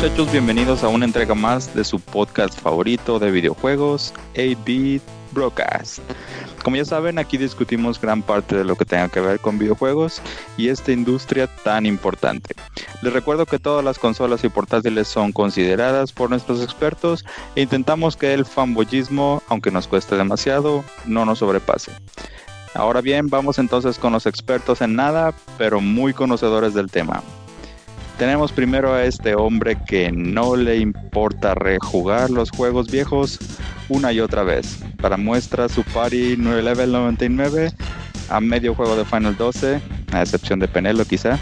Hola, ¿qué tal muchachos? Bienvenidos a una entrega más de su podcast favorito de videojuegos, 8-Bit Broadcast. Como ya saben, aquí discutimos gran parte de lo que tenga que ver con videojuegos y esta industria tan importante. Les recuerdo que todas las consolas y portátiles son consideradas por nuestros expertos e intentamos que el fanboyismo, aunque nos cueste demasiado, no nos sobrepase. Ahora bien, vamos entonces con los expertos en nada, pero muy conocedores del tema. Tenemos primero a este hombre que no le importa rejugar los juegos viejos una y otra vez. Para muestra su party 9 level 99 a medio juego de Final 12, a excepción de Penelo quizá.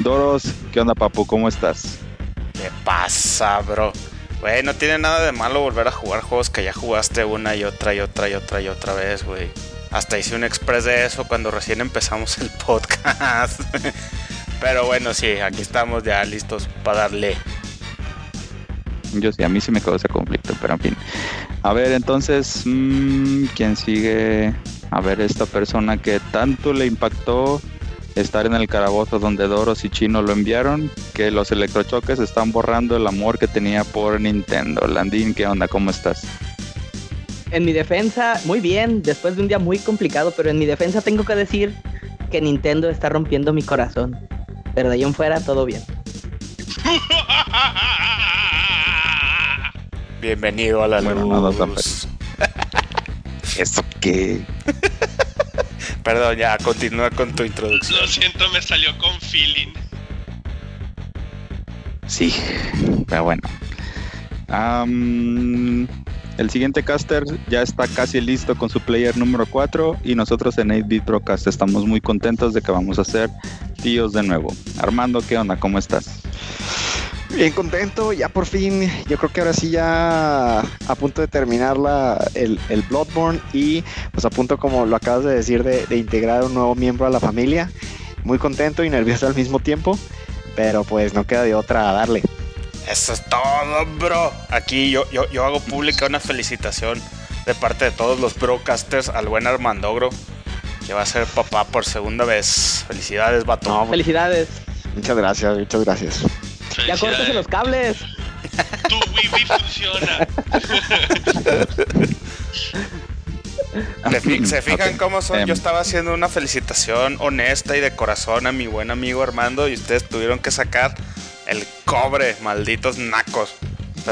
Doros, ¿qué onda papu? ¿Cómo estás? ¿Qué pasa, bro? Güey, no tiene nada de malo volver a jugar juegos que ya jugaste una y otra y otra y otra y otra vez, güey. Hasta hice un express de eso cuando recién empezamos el podcast. Pero bueno, sí, aquí estamos ya listos para darle. Yo sí, a mí sí me ese conflicto, pero en fin. A ver, entonces, mmm, ¿quién sigue? A ver, esta persona que tanto le impactó estar en el carabozo donde Doros y Chino lo enviaron, que los electrochoques están borrando el amor que tenía por Nintendo. Landín, ¿qué onda? ¿Cómo estás? En mi defensa, muy bien, después de un día muy complicado, pero en mi defensa tengo que decir que Nintendo está rompiendo mi corazón. Pero de ahí en fuera, todo bien. Bienvenido a la luz. ¿Eso qué? Perdón, ya, continúa con tu introducción. Lo siento, me salió con feeling. Sí, pero bueno. El siguiente caster ya está casi listo con su player número 4 y nosotros en 8-Bit Broadcast estamos muy contentos de que vamos a hacer tíos de nuevo. Armando, ¿qué onda? ¿Cómo estás? Bien contento, ya por fin, yo creo que ahora sí ya a punto de terminar la, el, el Bloodborne y pues a punto como lo acabas de decir de, integrar un nuevo miembro a la familia. Muy contento y nervioso al mismo tiempo, pero pues no queda de otra a darle. Eso es todo, bro. Aquí yo, yo, yo hago pública una felicitación de parte de todos los broadcasters al buen Armandogro que va a ser papá por segunda vez. Felicidades, vato. Felicidades. Muchas gracias, muchas gracias. Ya córtese los cables. Tu wifi funciona. ¿Se, fijan cómo son? Yo em. estaba haciendo una felicitación honesta y de corazón a mi buen amigo Armando y ustedes tuvieron que sacar el cobre, malditos nacos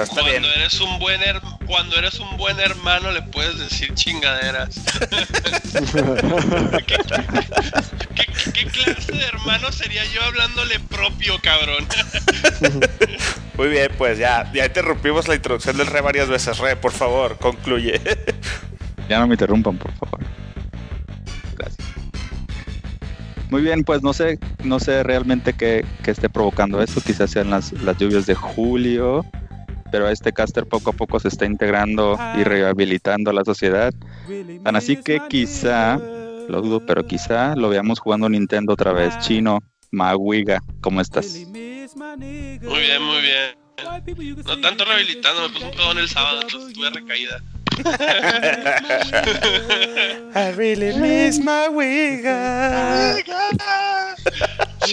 cuando eres un buen cuando eres un buen hermano le puedes decir chingaderas. ¿Qué, clase de hermano sería yo hablándole propio, cabrón? Muy bien, pues ya, ya interrumpimos la introducción del re varias veces. Re, por favor, concluye. ya no me interrumpan, por favor. Muy bien, pues no sé, no sé realmente qué, esté provocando eso. Quizás sean las, las lluvias de julio pero este caster poco a poco se está integrando y rehabilitando a la sociedad. Tan así que quizá, lo dudo, pero quizá lo veamos jugando Nintendo otra vez. Chino, Maguiga, ¿cómo estás? Muy bien, muy bien. No tanto rehabilitando, me puse un pedón el sábado, entonces tuve recaída. I really miss my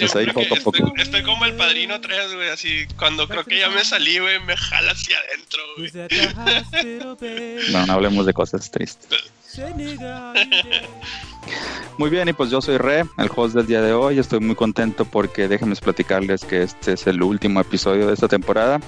estoy, como el padrino 3, güey, así cuando creo que ya me salí, güey, me jala hacia adentro, No, no hablemos de cosas tristes. Muy bien, y pues yo soy Re, el host del día de hoy. Estoy muy contento porque déjenme platicarles que este es el último episodio de esta temporada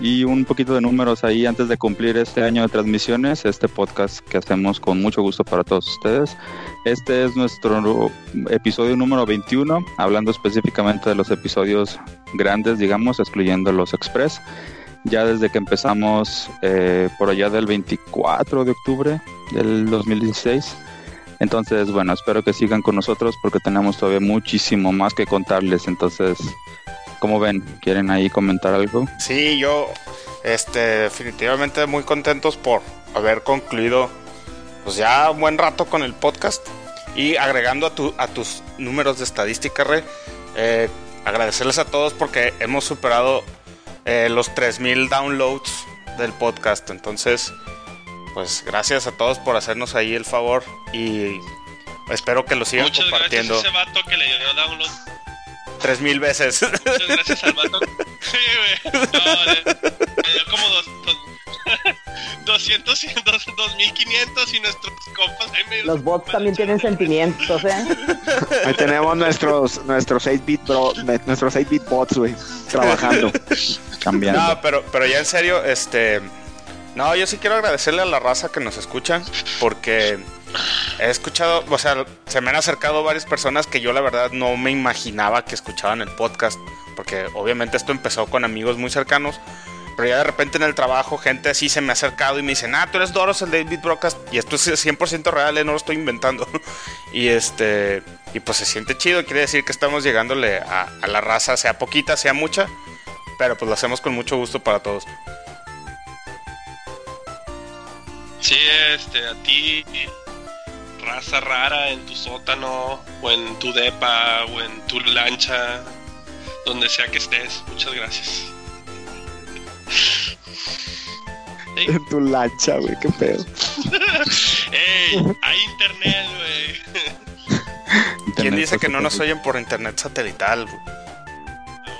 y un poquito de números ahí antes de cumplir este año de transmisiones, este podcast que hacemos con mucho gusto para todos ustedes. Este es nuestro episodio número 21, hablando específicamente de los episodios grandes, digamos, excluyendo los express. Ya desde que empezamos eh, por allá del 24 de octubre del 2016. Entonces, bueno, espero que sigan con nosotros porque tenemos todavía muchísimo más que contarles. Entonces, ¿Cómo ven? ¿Quieren ahí comentar algo? Sí, yo este, definitivamente muy contentos por haber concluido pues ya un buen rato con el podcast y agregando a, tu, a tus números de estadística, Re, eh, agradecerles a todos porque hemos superado eh, los 3000 downloads del podcast. Entonces, pues gracias a todos por hacernos ahí el favor y espero que lo sigan compartiendo. Gracias a ese vato que le dio download tres mil veces. Muchas gracias al vato. Sí, güey. No, le, le dio como dos, dos, 200 y dos- 2500 y nuestros compas ahí medio- Los bots también tienen sentimientos, ¿eh? Ahí tenemos nuestros nuestros 8-bit bro, nuestros 8-bit bots, güey, trabajando. Cambiando. No, pero, pero ya en serio, este. No, yo sí quiero agradecerle a la raza que nos escucha, porque he escuchado, o sea, se me han acercado varias personas que yo la verdad no me imaginaba que escuchaban el podcast, porque obviamente esto empezó con amigos muy cercanos, pero ya de repente en el trabajo gente así se me ha acercado y me dicen, ah, tú eres Doros, el David Broadcast, y esto es 100% real, eh, no lo estoy inventando. y este, y pues se siente chido, quiere decir que estamos llegándole a, a la raza, sea poquita, sea mucha, pero pues lo hacemos con mucho gusto para todos. Sí, este, a ti, raza rara en tu sótano, o en tu depa, o en tu lancha, donde sea que estés. Muchas gracias. En tu lancha, güey, qué pedo. ey, hay internet, güey. ¿Quién dice que no nos oyen por internet satelital? güey?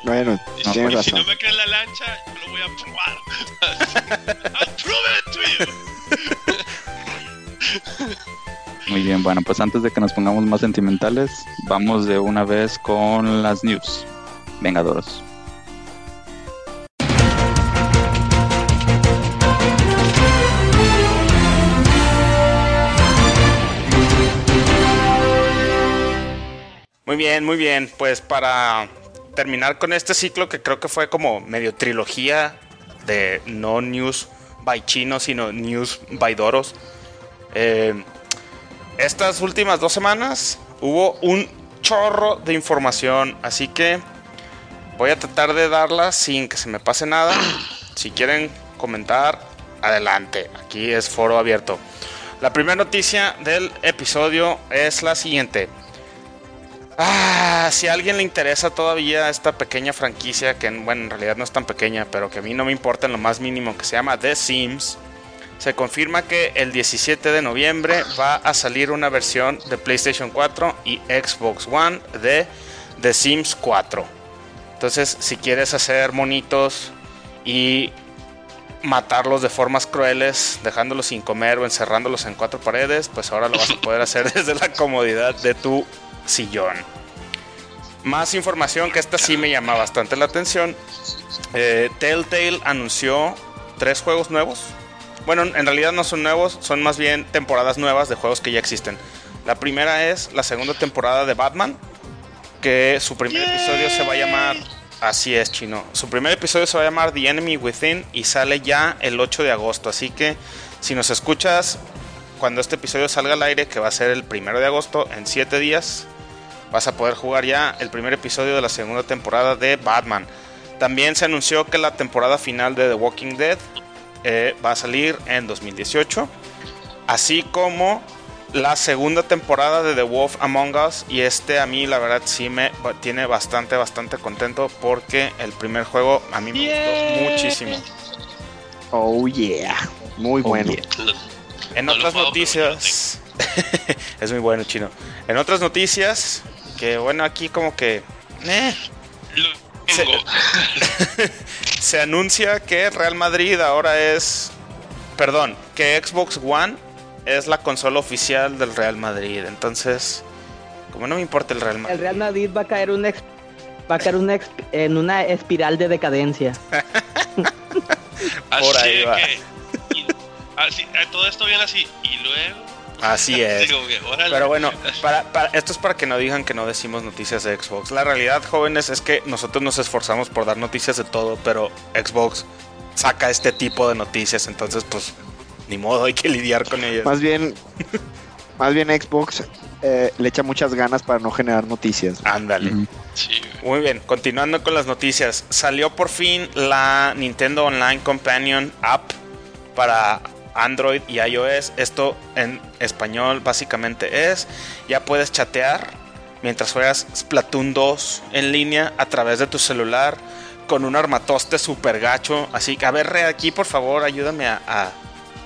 Bueno, Y No, si, y si no me creen la lancha, yo lo voy a probar. I'll prove it to you. Muy bien, bueno, pues antes de que nos pongamos más sentimentales, vamos de una vez con las news. Vengadoros. Muy bien, muy bien. Pues para terminar con este ciclo que creo que fue como medio trilogía de no news by chino, sino news by doros. eh, estas últimas dos semanas hubo un chorro de información, así que voy a tratar de darla sin que se me pase nada. Si quieren comentar, adelante. Aquí es foro abierto. La primera noticia del episodio es la siguiente. Ah, si a alguien le interesa todavía esta pequeña franquicia, que bueno, en realidad no es tan pequeña, pero que a mí no me importa en lo más mínimo, que se llama The Sims, se confirma que el 17 de noviembre va a salir una versión de PlayStation 4 y Xbox One de The Sims 4. Entonces, si quieres hacer monitos y matarlos de formas crueles, dejándolos sin comer o encerrándolos en cuatro paredes, pues ahora lo vas a poder hacer desde la comodidad de tu sillón. Más información que esta sí me llama bastante la atención. Eh, Telltale anunció tres juegos nuevos. Bueno, en realidad no son nuevos, son más bien temporadas nuevas de juegos que ya existen. La primera es la segunda temporada de Batman, que su primer episodio se va a llamar... Así es, chino. Su primer episodio se va a llamar The Enemy Within y sale ya el 8 de agosto. Así que si nos escuchas cuando este episodio salga al aire, que va a ser el primero de agosto, en 7 días, vas a poder jugar ya el primer episodio de la segunda temporada de Batman. También se anunció que la temporada final de The Walking Dead eh, va a salir en 2018. Así como la segunda temporada de The Wolf Among Us. Y este a mí la verdad sí me tiene bastante, bastante contento porque el primer juego a mí me gustó muchísimo. Oh yeah. Muy bueno. En No otras noticias. es muy bueno, chino. En otras noticias, que bueno, aquí como que. eh, Se- anuncia que Real Madrid ahora es. Perdón, que Xbox One es la consola oficial del Real Madrid. Entonces, como no me importa el Real El Madrid. Real Madrid va a caer un ex- va a caer una ex- en una espiral de decadencia. Así Por ahí va. que. y- así, eh, todo esto viene así. Y luego. Así es. Digo que, órale. Pero bueno, para, para- esto es para que no digan que no decimos noticias de Xbox. La realidad, jóvenes, es que nosotros nos esforzamos por dar noticias de todo, pero Xbox saca este tipo de noticias, entonces pues ni modo, hay que lidiar con ellas. Más bien, más bien Xbox eh, le echa muchas ganas para no generar noticias. Ándale. Sí. Muy bien, continuando con las noticias. Salió por fin la Nintendo Online Companion App para Android y iOS. Esto en español básicamente es, ya puedes chatear mientras juegas Splatoon 2 en línea a través de tu celular con un armatoste super gacho. Así que, a ver, Re, aquí por favor, ayúdame a,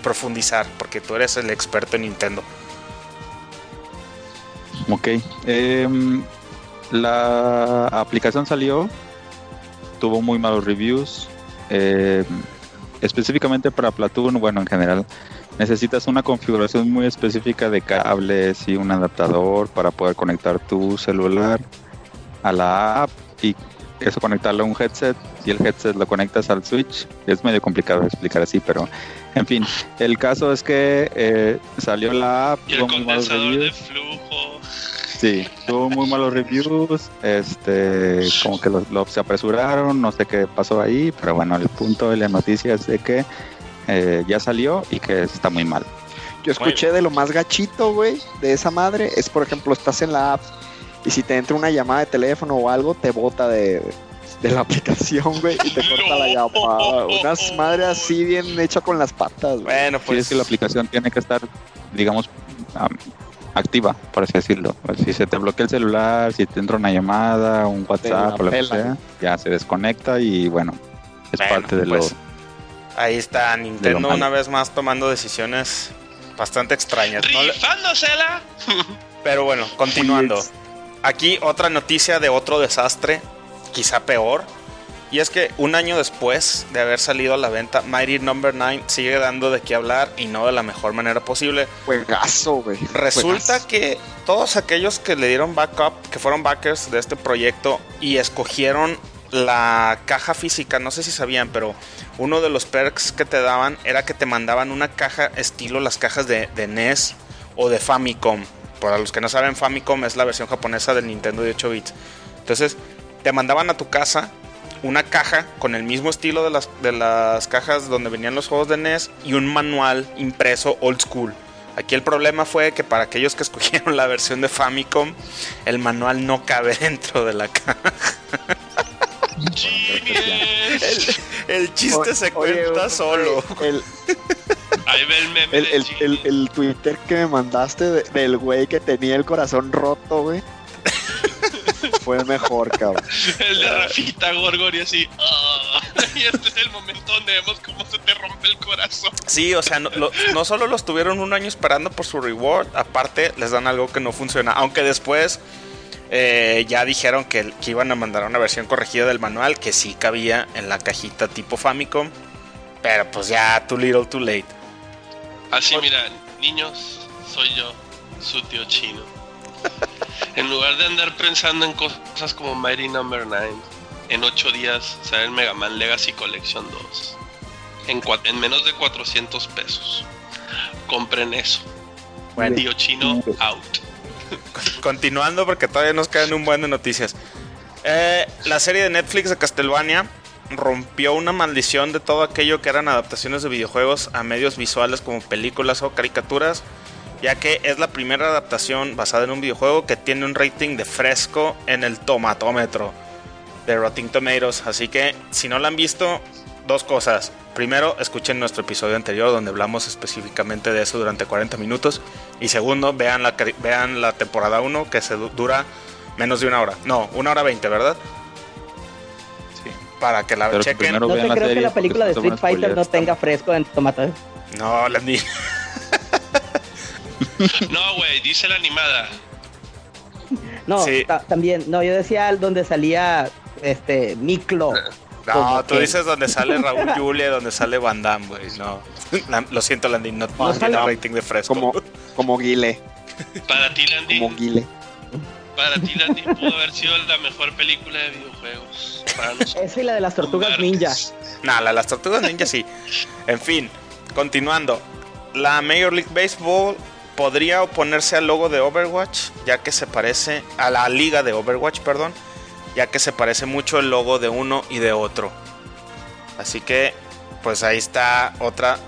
profundizar, porque tú eres el experto en Nintendo. Ok. em, La aplicación salió, tuvo muy malos reviews. eh, específicamente para Platoon, bueno, en general, necesitas una configuración muy específica de cables y un adaptador para poder conectar tu celular a la app y eso conectarlo a un headset y el headset lo conectas al Switch. Es medio complicado de explicar así, pero en fin, el caso es que eh, salió la app, Y el condensador de flujo. Sí, tuvo muy malos reviews, este, como que lo, lo- se apresuraron, no sé qué pasó ahí, pero bueno, el punto de la noticia es de que eh, ya salió y que está muy mal. Yo escuché de lo más gachito, güey, de esa madre. Es, por ejemplo, estás en la app y si te entra una llamada de teléfono o algo, te bota de, de la aplicación, güey, y te corta la llamada. Unas madres así bien hecha con las patas, güey. Bueno, Pues, pues que la aplicación tiene que estar, digamos, am, activa, por así decirlo. Si se te bloquea el celular, si te entra una llamada, un WhatsApp o lo que sea, ya se desconecta y bueno, es Bueno, parte de pues, lo... ahí está Nintendo una vez más tomando decisiones bastante extrañas. No Rifándosela. Pero bueno, continuando. Aquí otra noticia de otro desastre, quizá peor. Y es que un año después de haber salido a la venta, Mighty Number 9 sigue dando de qué hablar y no de la mejor manera posible. Juegazo, güey. Resulta que todos aquellos que le dieron backup, que fueron backers de este proyecto y escogieron la caja física, no sé si sabían, pero uno de los perks que te daban era que te mandaban una caja estilo las cajas de, de NES o de Famicom. Para los que no saben, Famicom es la versión japonesa del Nintendo de 8 bits. Entonces, te mandaban a tu casa una caja con el mismo estilo de las, de las cajas donde venían los juegos de NES y un manual impreso old school. Aquí el problema fue que para aquellos que escogieron la versión de Famicom, el manual no cabe dentro de la caja. El chiste se cuenta solo. El, Ahí ve el meme el, el, el, Genius. el Twitter que me mandaste de- del güey que tenía el corazón roto, güey. Fue el mejor, cabrón. El de Rafita Gorgori así. "Ah". Y este es el momento donde vemos cómo se te rompe el corazón. Sí, o sea, no, lo- no solo los tuvieron un año esperando por su reward, aparte les dan algo que no funciona. Aunque después eh, ya dijeron que, que iban a mandar una versión corregida del manual que sí cabía en la cajita tipo Famicom. Pero pues ya, too little, too late. Así, mira, niños, soy yo, su tío chino. En lugar de andar pensando en cosas como Mighty Number 9, en 8 días sale el Mega Man Legacy Collection 2. En, cua- en menos de 400 pesos. Compren eso. Bueno, Tío chino, out. continuando porque todavía nos quedan un buen de noticias. Eh, la serie de Netflix de Castlevania rompió una maldición de todo aquello que eran adaptaciones de videojuegos a medios visuales como películas o caricaturas, ya que es la primera adaptación basada en un videojuego que tiene un rating de fresco en el tomatómetro de Rotten Tomatoes. Así que si no la han visto, dos cosas. Primero, escuchen nuestro episodio anterior donde hablamos específicamente de eso durante 40 minutos. Y segundo, vean la, vean la temporada 1 que se du- dura menos de una hora. No, una hora 20, ¿verdad? Sí. Para que la Pero chequen. primero- No te la creo que la película de Street Fighter no tenga fresco en tomate. No, Landy. No, güey, dice la animada. No, Sí. también, no, yo decía el donde salía este Miklo. No, tú que- dices donde sale Raúl Julia, donde sale Van Damme, güey. No. La- lo siento, Landy, no, no tiene sale- rating de fresco. Como, como Guile, Para ti, Landy, como Guile. para ti, Landy, pudo haber sido la mejor película de videojuegos. Para. Esa y la de las tortugas Martes. ninja. Nah, la de las tortugas ninja sí. En fin, continuando. La Major League Baseball podría oponerse al logo de Overwatch, ya que se parece a la liga de Overwatch, perdón, ya que se parece mucho el logo de uno y de otro. Así que, pues ahí está otra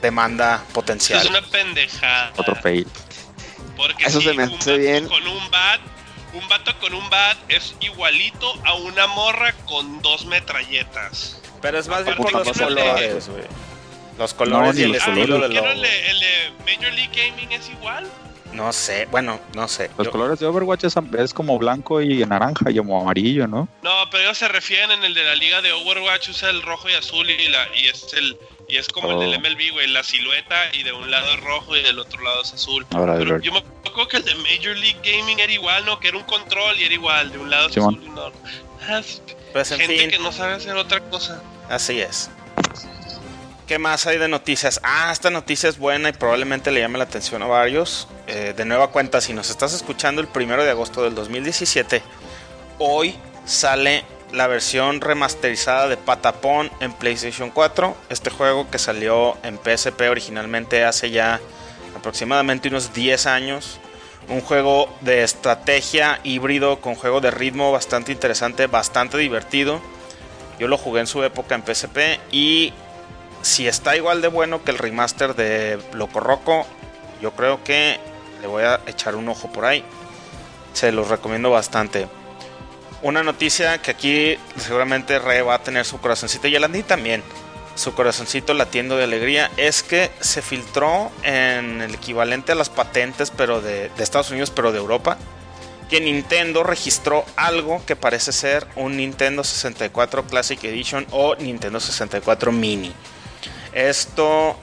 demanda potencial. Es una pendejada. Otro fail. Porque Eso sí, se me un hace vato bien. Con un bat, un vato con un bat es igualito a una morra con dos metralletas. Pero es más bien por los que no le- colores, güey. Los colores ni y el estilo colores. del ¿Qué no logo. el de, el de Major League Gaming es igual? No sé, bueno, no sé. Los Yo- colores de Overwatch es, es como blanco y naranja y como amarillo, ¿no? No, pero ellos se refieren en el de la liga de Overwatch usa el rojo y azul y la y es el Y es como el del Oh. MLB, güey, la silueta y de un lado es rojo y del otro lado es azul. Ahora, Pero yo me acuerdo que el de Major League Gaming era igual, ¿no? Que era un control y era igual, de un lado es azul y no. Ah, es Pues en gente fin, que no sabe hacer otra cosa. así es. ¿Qué más hay de noticias? Ah, esta noticia es buena y probablemente le llame la atención a varios. Eh, de nueva cuenta, si nos estás escuchando el primero de agosto del 2017, hoy sale la versión remasterizada de Patapon en PlayStation 4. Este juego que salió en PSP originalmente hace ya aproximadamente unos 10 años. Un juego de estrategia híbrido con juego de ritmo bastante interesante, bastante divertido. Yo lo jugué en su época en PSP y si está igual de bueno que el remaster de Loco Roco, yo creo que le voy a echar un ojo por ahí. Se los recomiendo bastante. Una noticia que aquí seguramente Re va a tener su corazoncito y el Andy también. Su corazoncito latiendo de alegría es que se filtró en el equivalente a las patentes pero de, de Estados Unidos pero de Europa que Nintendo registró algo que parece ser un Nintendo 64 Classic Edition o Nintendo 64 Mini. Esto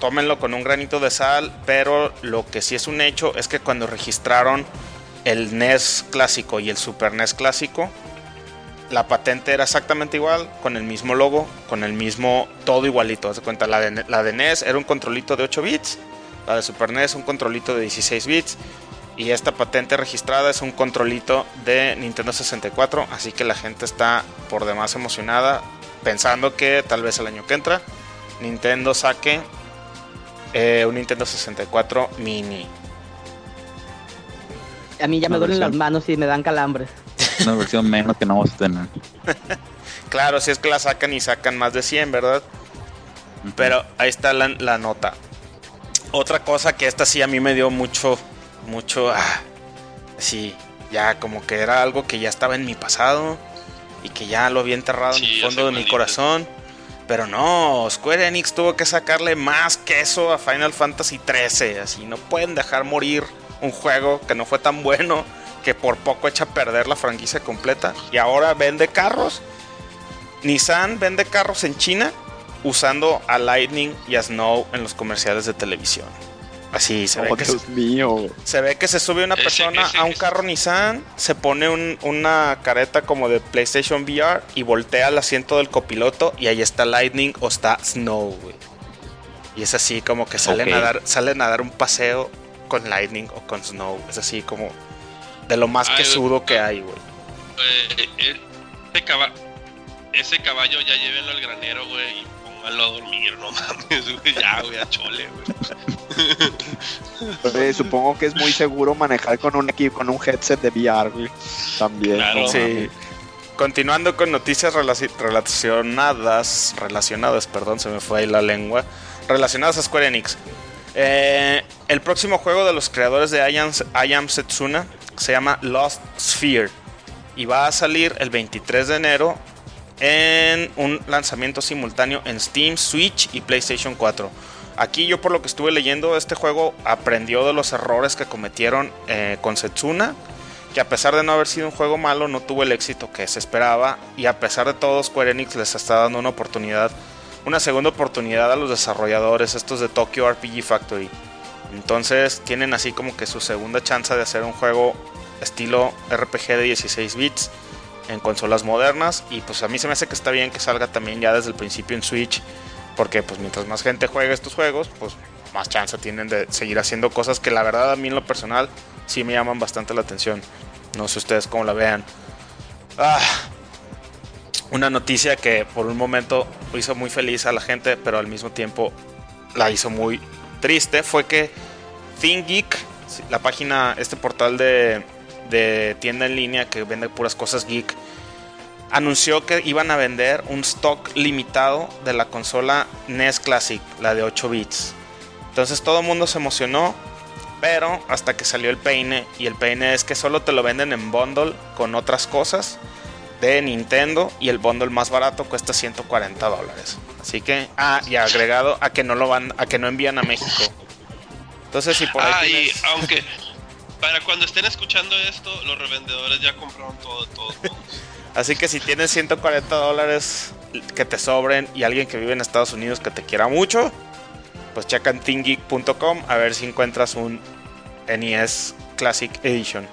tómenlo con un granito de sal, pero lo que sí es un hecho es que cuando registraron el NES clásico y el Super NES clásico, la patente era exactamente igual, con el mismo logo, con el mismo todo igualito. Haz cuenta, la de, la de NES era un controlito de 8 bits, la de Super NES un controlito de 16 bits. Y esta patente registrada es un controlito de Nintendo 64, así que la gente está por demás emocionada, pensando que tal vez el año que entra Nintendo saque eh, un Nintendo 64 mini. A mí ya me Una duelen las manos y me dan calambres. Una versión menos que no vamos a tener. Claro, si es que la sacan y sacan más de 100, ¿verdad? Pero ahí está la, la nota. Otra cosa que esta sí a mí me dio mucho, mucho, ah, sí, ya como que era algo que ya estaba en mi pasado y que ya lo había enterrado en el fondo de mi corazón. Pero no, Square Enix tuvo que sacarle más queso a Final Fantasy XIII. Así no pueden dejar morir un juego que no fue tan bueno que por poco echa a perder la franquicia completa. Y ahora vende carros. Nissan vende carros en China usando a Lightning y a Snow en los comerciales de televisión. Así se ve Oh, que se, Dios mío. se ve que se sube una persona ese- a un ese- carro Nissan, se pone un- una careta como de PlayStation VR y voltea al asiento del copiloto y ahí está Lightning o está Snow, güey. Y es así como que salen, a dar, salen a dar un paseo con Lightning o con Snow. Es así como de lo más que sudo que hay, güey. Eh, eh, ese, caba- ese caballo ya llévenlo al granero, güey, a dormir, no mames, güey, ya, güey, a chole, güey. Supongo que es muy seguro manejar con un equipo, con un headset de VR, güey. También. Claro. no Sí. Continuando con noticias relaci- relacionadas, relacionadas, perdón, se me fue ahí la lengua, relacionadas a Square Enix. Eh, el próximo juego de los creadores de I Am, I Am Setsuna se llama Lost Sphere y va a salir el 23 de enero en un lanzamiento simultáneo en Steam, Switch y PlayStation 4. Aquí yo por lo que estuve leyendo, este juego aprendió de los errores que cometieron eh, con Setsuna que a pesar de no haber sido un juego malo, no tuvo el éxito que se esperaba. Y a pesar de todo, Square Enix les está dando una oportunidad, una segunda oportunidad a los desarrolladores, estos de Tokyo RPG Factory. Entonces tienen así como que su segunda chance de hacer un juego estilo RPG de 16 bits en consolas modernas. Y pues a mí se me hace que está bien que salga también ya desde el principio en Switch. Porque pues mientras más gente juegue estos juegos, pues más chance tienen de seguir haciendo cosas que la verdad a mí en lo personal sí me llaman bastante la atención. No sé ustedes cómo la vean. Ah, una noticia que por un momento hizo muy feliz a la gente, pero al mismo tiempo la hizo muy triste, fue que ThinkGeek, la página, este portal de, de tienda en línea que vende puras cosas geek, anunció que iban a vender un stock limitado de la consola NES Classic, la de 8 bits. Entonces todo el mundo se emocionó, pero hasta que salió el peine, y el peine es que solo te lo venden en bundle con otras cosas de Nintendo, y el bundle más barato cuesta 140 dólares. Así que, ah, y agregado a que no lo van, a que no envían a México. Entonces, si por ahí Ah, y aunque para cuando estén escuchando esto, los revendedores ya compraron todo, todo, todo. Así que si tienes 140 dólares, que te sobren y alguien que vive en Estados Unidos que te quiera mucho, pues checa en thingeek.com a ver si encuentras un NES Classic Edition.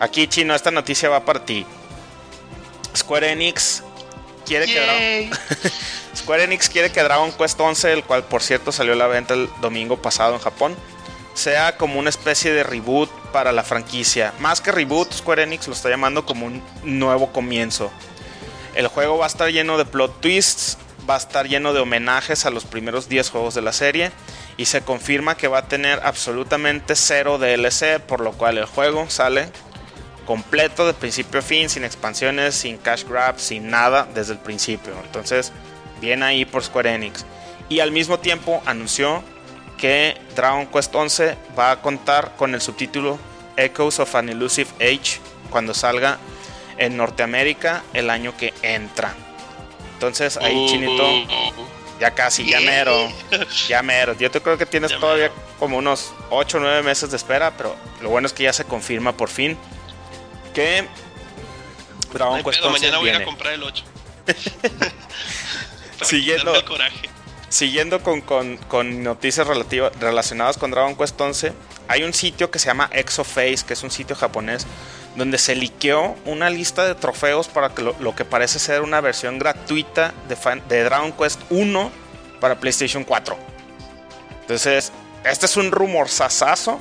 Aquí, chino, esta noticia va para ti. Square Enix quiere que Square Enix quiere que Dragon Quest 11, el cual por cierto salió a la venta el domingo pasado en Japón, sea como una especie de reboot para la franquicia. Más que reboot, Square Enix lo está llamando como un nuevo comienzo. El juego va a estar lleno de plot twists, va a estar lleno de homenajes a los primeros 10 juegos de la serie y se confirma que va a tener absolutamente cero DLC, por lo cual el juego sale completo de principio a fin, sin expansiones, sin cash grab, sin nada desde el principio. Entonces, bien ahí por Square Enix. Y al mismo tiempo anunció que Dragon Quest 11 va a contar con el subtítulo Echoes of an Elusive Age cuando salga en Norteamérica el año que entra. Entonces ahí Chinito, ya casi, ya mero, ya mero. Yo te creo que tienes todavía como unos 8 o 9 meses de espera, pero lo bueno es que ya se confirma por fin que Dragon Quest 11 mañana voy a comprar el 8. siguiendo, siguiendo con, con, con noticias relacionadas con Dragon Quest 11, hay un sitio que se llama Exoface, que es un sitio japonés, donde se liqueó una lista de trofeos para lo, que parece ser una versión gratuita de, de Dragon Quest 1 para PlayStation 4. Entonces, este es un rumor sasazo,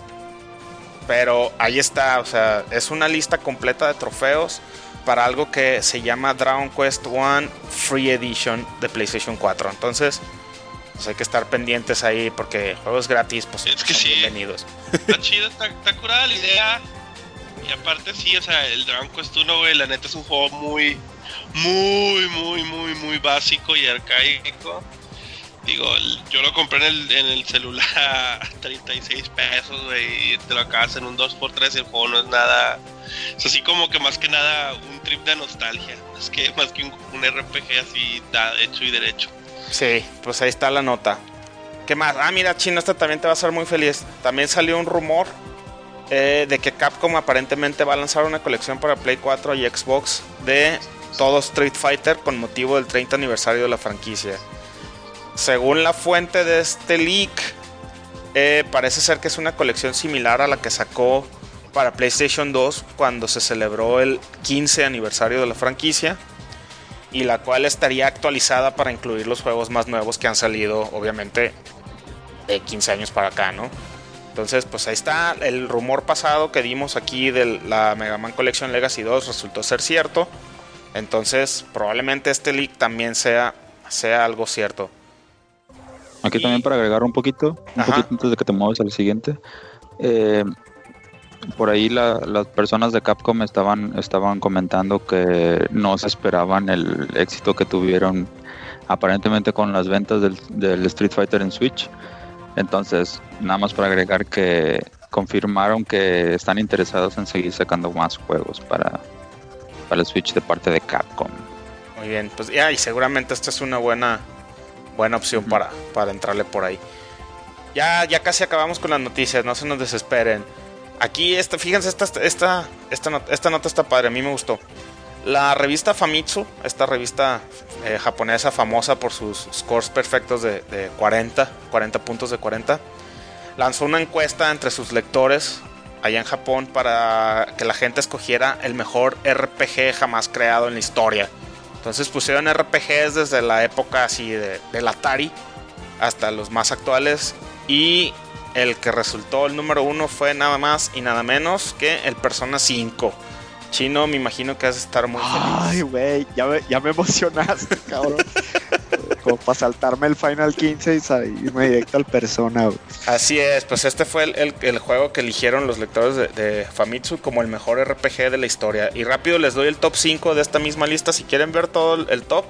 pero ahí está, o sea, es una lista completa de trofeos para algo que se llama Dragon Quest 1 Free Edition de PlayStation 4. Entonces, pues hay que estar pendientes ahí porque juegos gratis, pues es que son bienvenidos. Está chido, está, curada la idea. Y aparte, sí, o sea, el Dragon Quest 1, güey, la neta es un juego muy, muy, muy, muy, muy básico y arcaico. Digo, yo lo compré en el, en el celular a 36 pesos, güey, y te lo acabas en un 2x3 y el juego no es nada. Es así como que más que nada un trip de nostalgia. Es que más que un, RPG así hecho y derecho. Sí, pues ahí está la nota. ¿Qué más? Ah, mira, Chino, esta también te va a hacer muy feliz. También salió un rumor eh, de que Capcom aparentemente va a lanzar una colección para Play 4 y Xbox de todo Street Fighter con motivo del 30 aniversario de la franquicia. Según la fuente de este leak, eh, parece ser que es una colección similar a la que sacó para PlayStation 2 cuando se celebró el 15 aniversario de la franquicia y la cual estaría actualizada para incluir los juegos más nuevos que han salido obviamente de 15 años para acá, ¿no? Entonces, pues ahí está el rumor pasado que dimos aquí de la Mega Man Collection Legacy 2 resultó ser cierto. Entonces, probablemente este leak también sea, sea algo cierto. Aquí también para agregar un poquito, un poquito antes de que te muevas al siguiente. Eh, por ahí las personas de Capcom estaban, estaban comentando que no se esperaban el éxito que tuvieron aparentemente con las ventas del, Street Fighter en Switch. Entonces, nada más para agregar que confirmaron que están interesados en seguir sacando más juegos para, para el Switch de parte de Capcom. Muy bien, pues ya, y seguramente esta es una buena buena opción para, para entrarle por ahí. Ya, ya casi acabamos con las noticias, no se nos desesperen. Aquí, este, fíjense, esta, esta, esta, esta nota está padre, a mí me gustó. La revista Famitsu, esta revista eh, japonesa famosa por sus scores perfectos de, de 40, 40 puntos de 40, lanzó una encuesta entre sus lectores allá en Japón para que la gente escogiera el mejor RPG jamás creado en la historia. Entonces pusieron RPGs desde la época así de, del Atari hasta los más actuales. Y el que resultó el número uno fue nada más y nada menos que el Persona 5. Chino, me imagino que has de estar muy feliz. Ay, güey, ya me, ya me emocionaste, cabrón. Como para saltarme el Final 15 y irme directo al Persona. Así es, pues este fue el, juego que eligieron los lectores de, Famitsu como el mejor RPG de la historia. Y rápido les doy el top 5 de esta misma lista. Si quieren ver todo el top,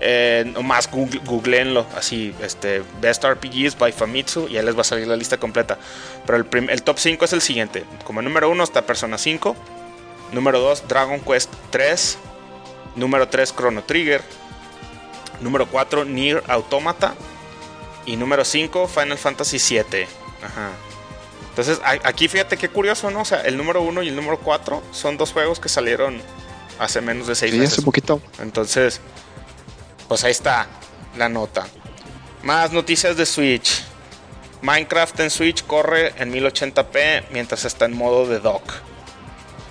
eh, nomás google, googleenlo. Así, este, Best RPGs by Famitsu y ahí les va a salir la lista completa. Pero el, el top 5 es el siguiente. Como número 1 está Persona 5. Número 2, Dragon Quest 3. Número 3, Chrono Trigger. Número 4, Nier Automata. Y número 5, Final Fantasy 7. Ajá. Entonces, aquí fíjate qué curioso, ¿no? O sea, el número 1 y el número 4 son dos juegos que salieron hace menos de 6 sí, meses. hace poquito. Entonces, pues ahí está la nota. Más noticias de Switch. Minecraft en Switch corre en 1080p mientras está en modo de dock.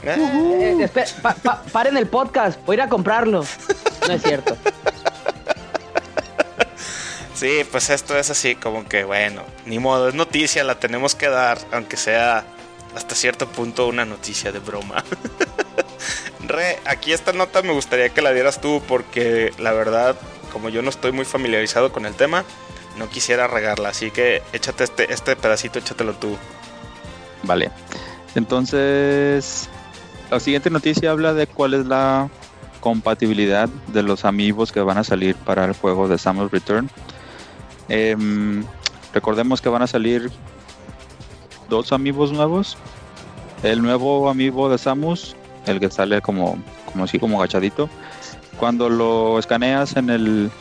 Eh, eh, espera, pa- pa- paren el podcast, voy a ir a comprarlo. No es cierto. Sí, pues esto es así como que bueno, ni modo, es noticia, la tenemos que dar, aunque sea hasta cierto punto una noticia de broma. Re, aquí esta nota me gustaría que la dieras tú porque la verdad, como yo no estoy muy familiarizado con el tema, no quisiera regarla, así que échate este, este pedacito, échatelo tú. Vale. Entonces, la siguiente noticia habla de cuál es la compatibilidad de los amigos que van a salir para el juego de Samus Return. Em, recordemos que van a salir dos amigos nuevos. El nuevo amigo de Samus, el que sale como, como así como agachadito. Cuando lo escaneas en el,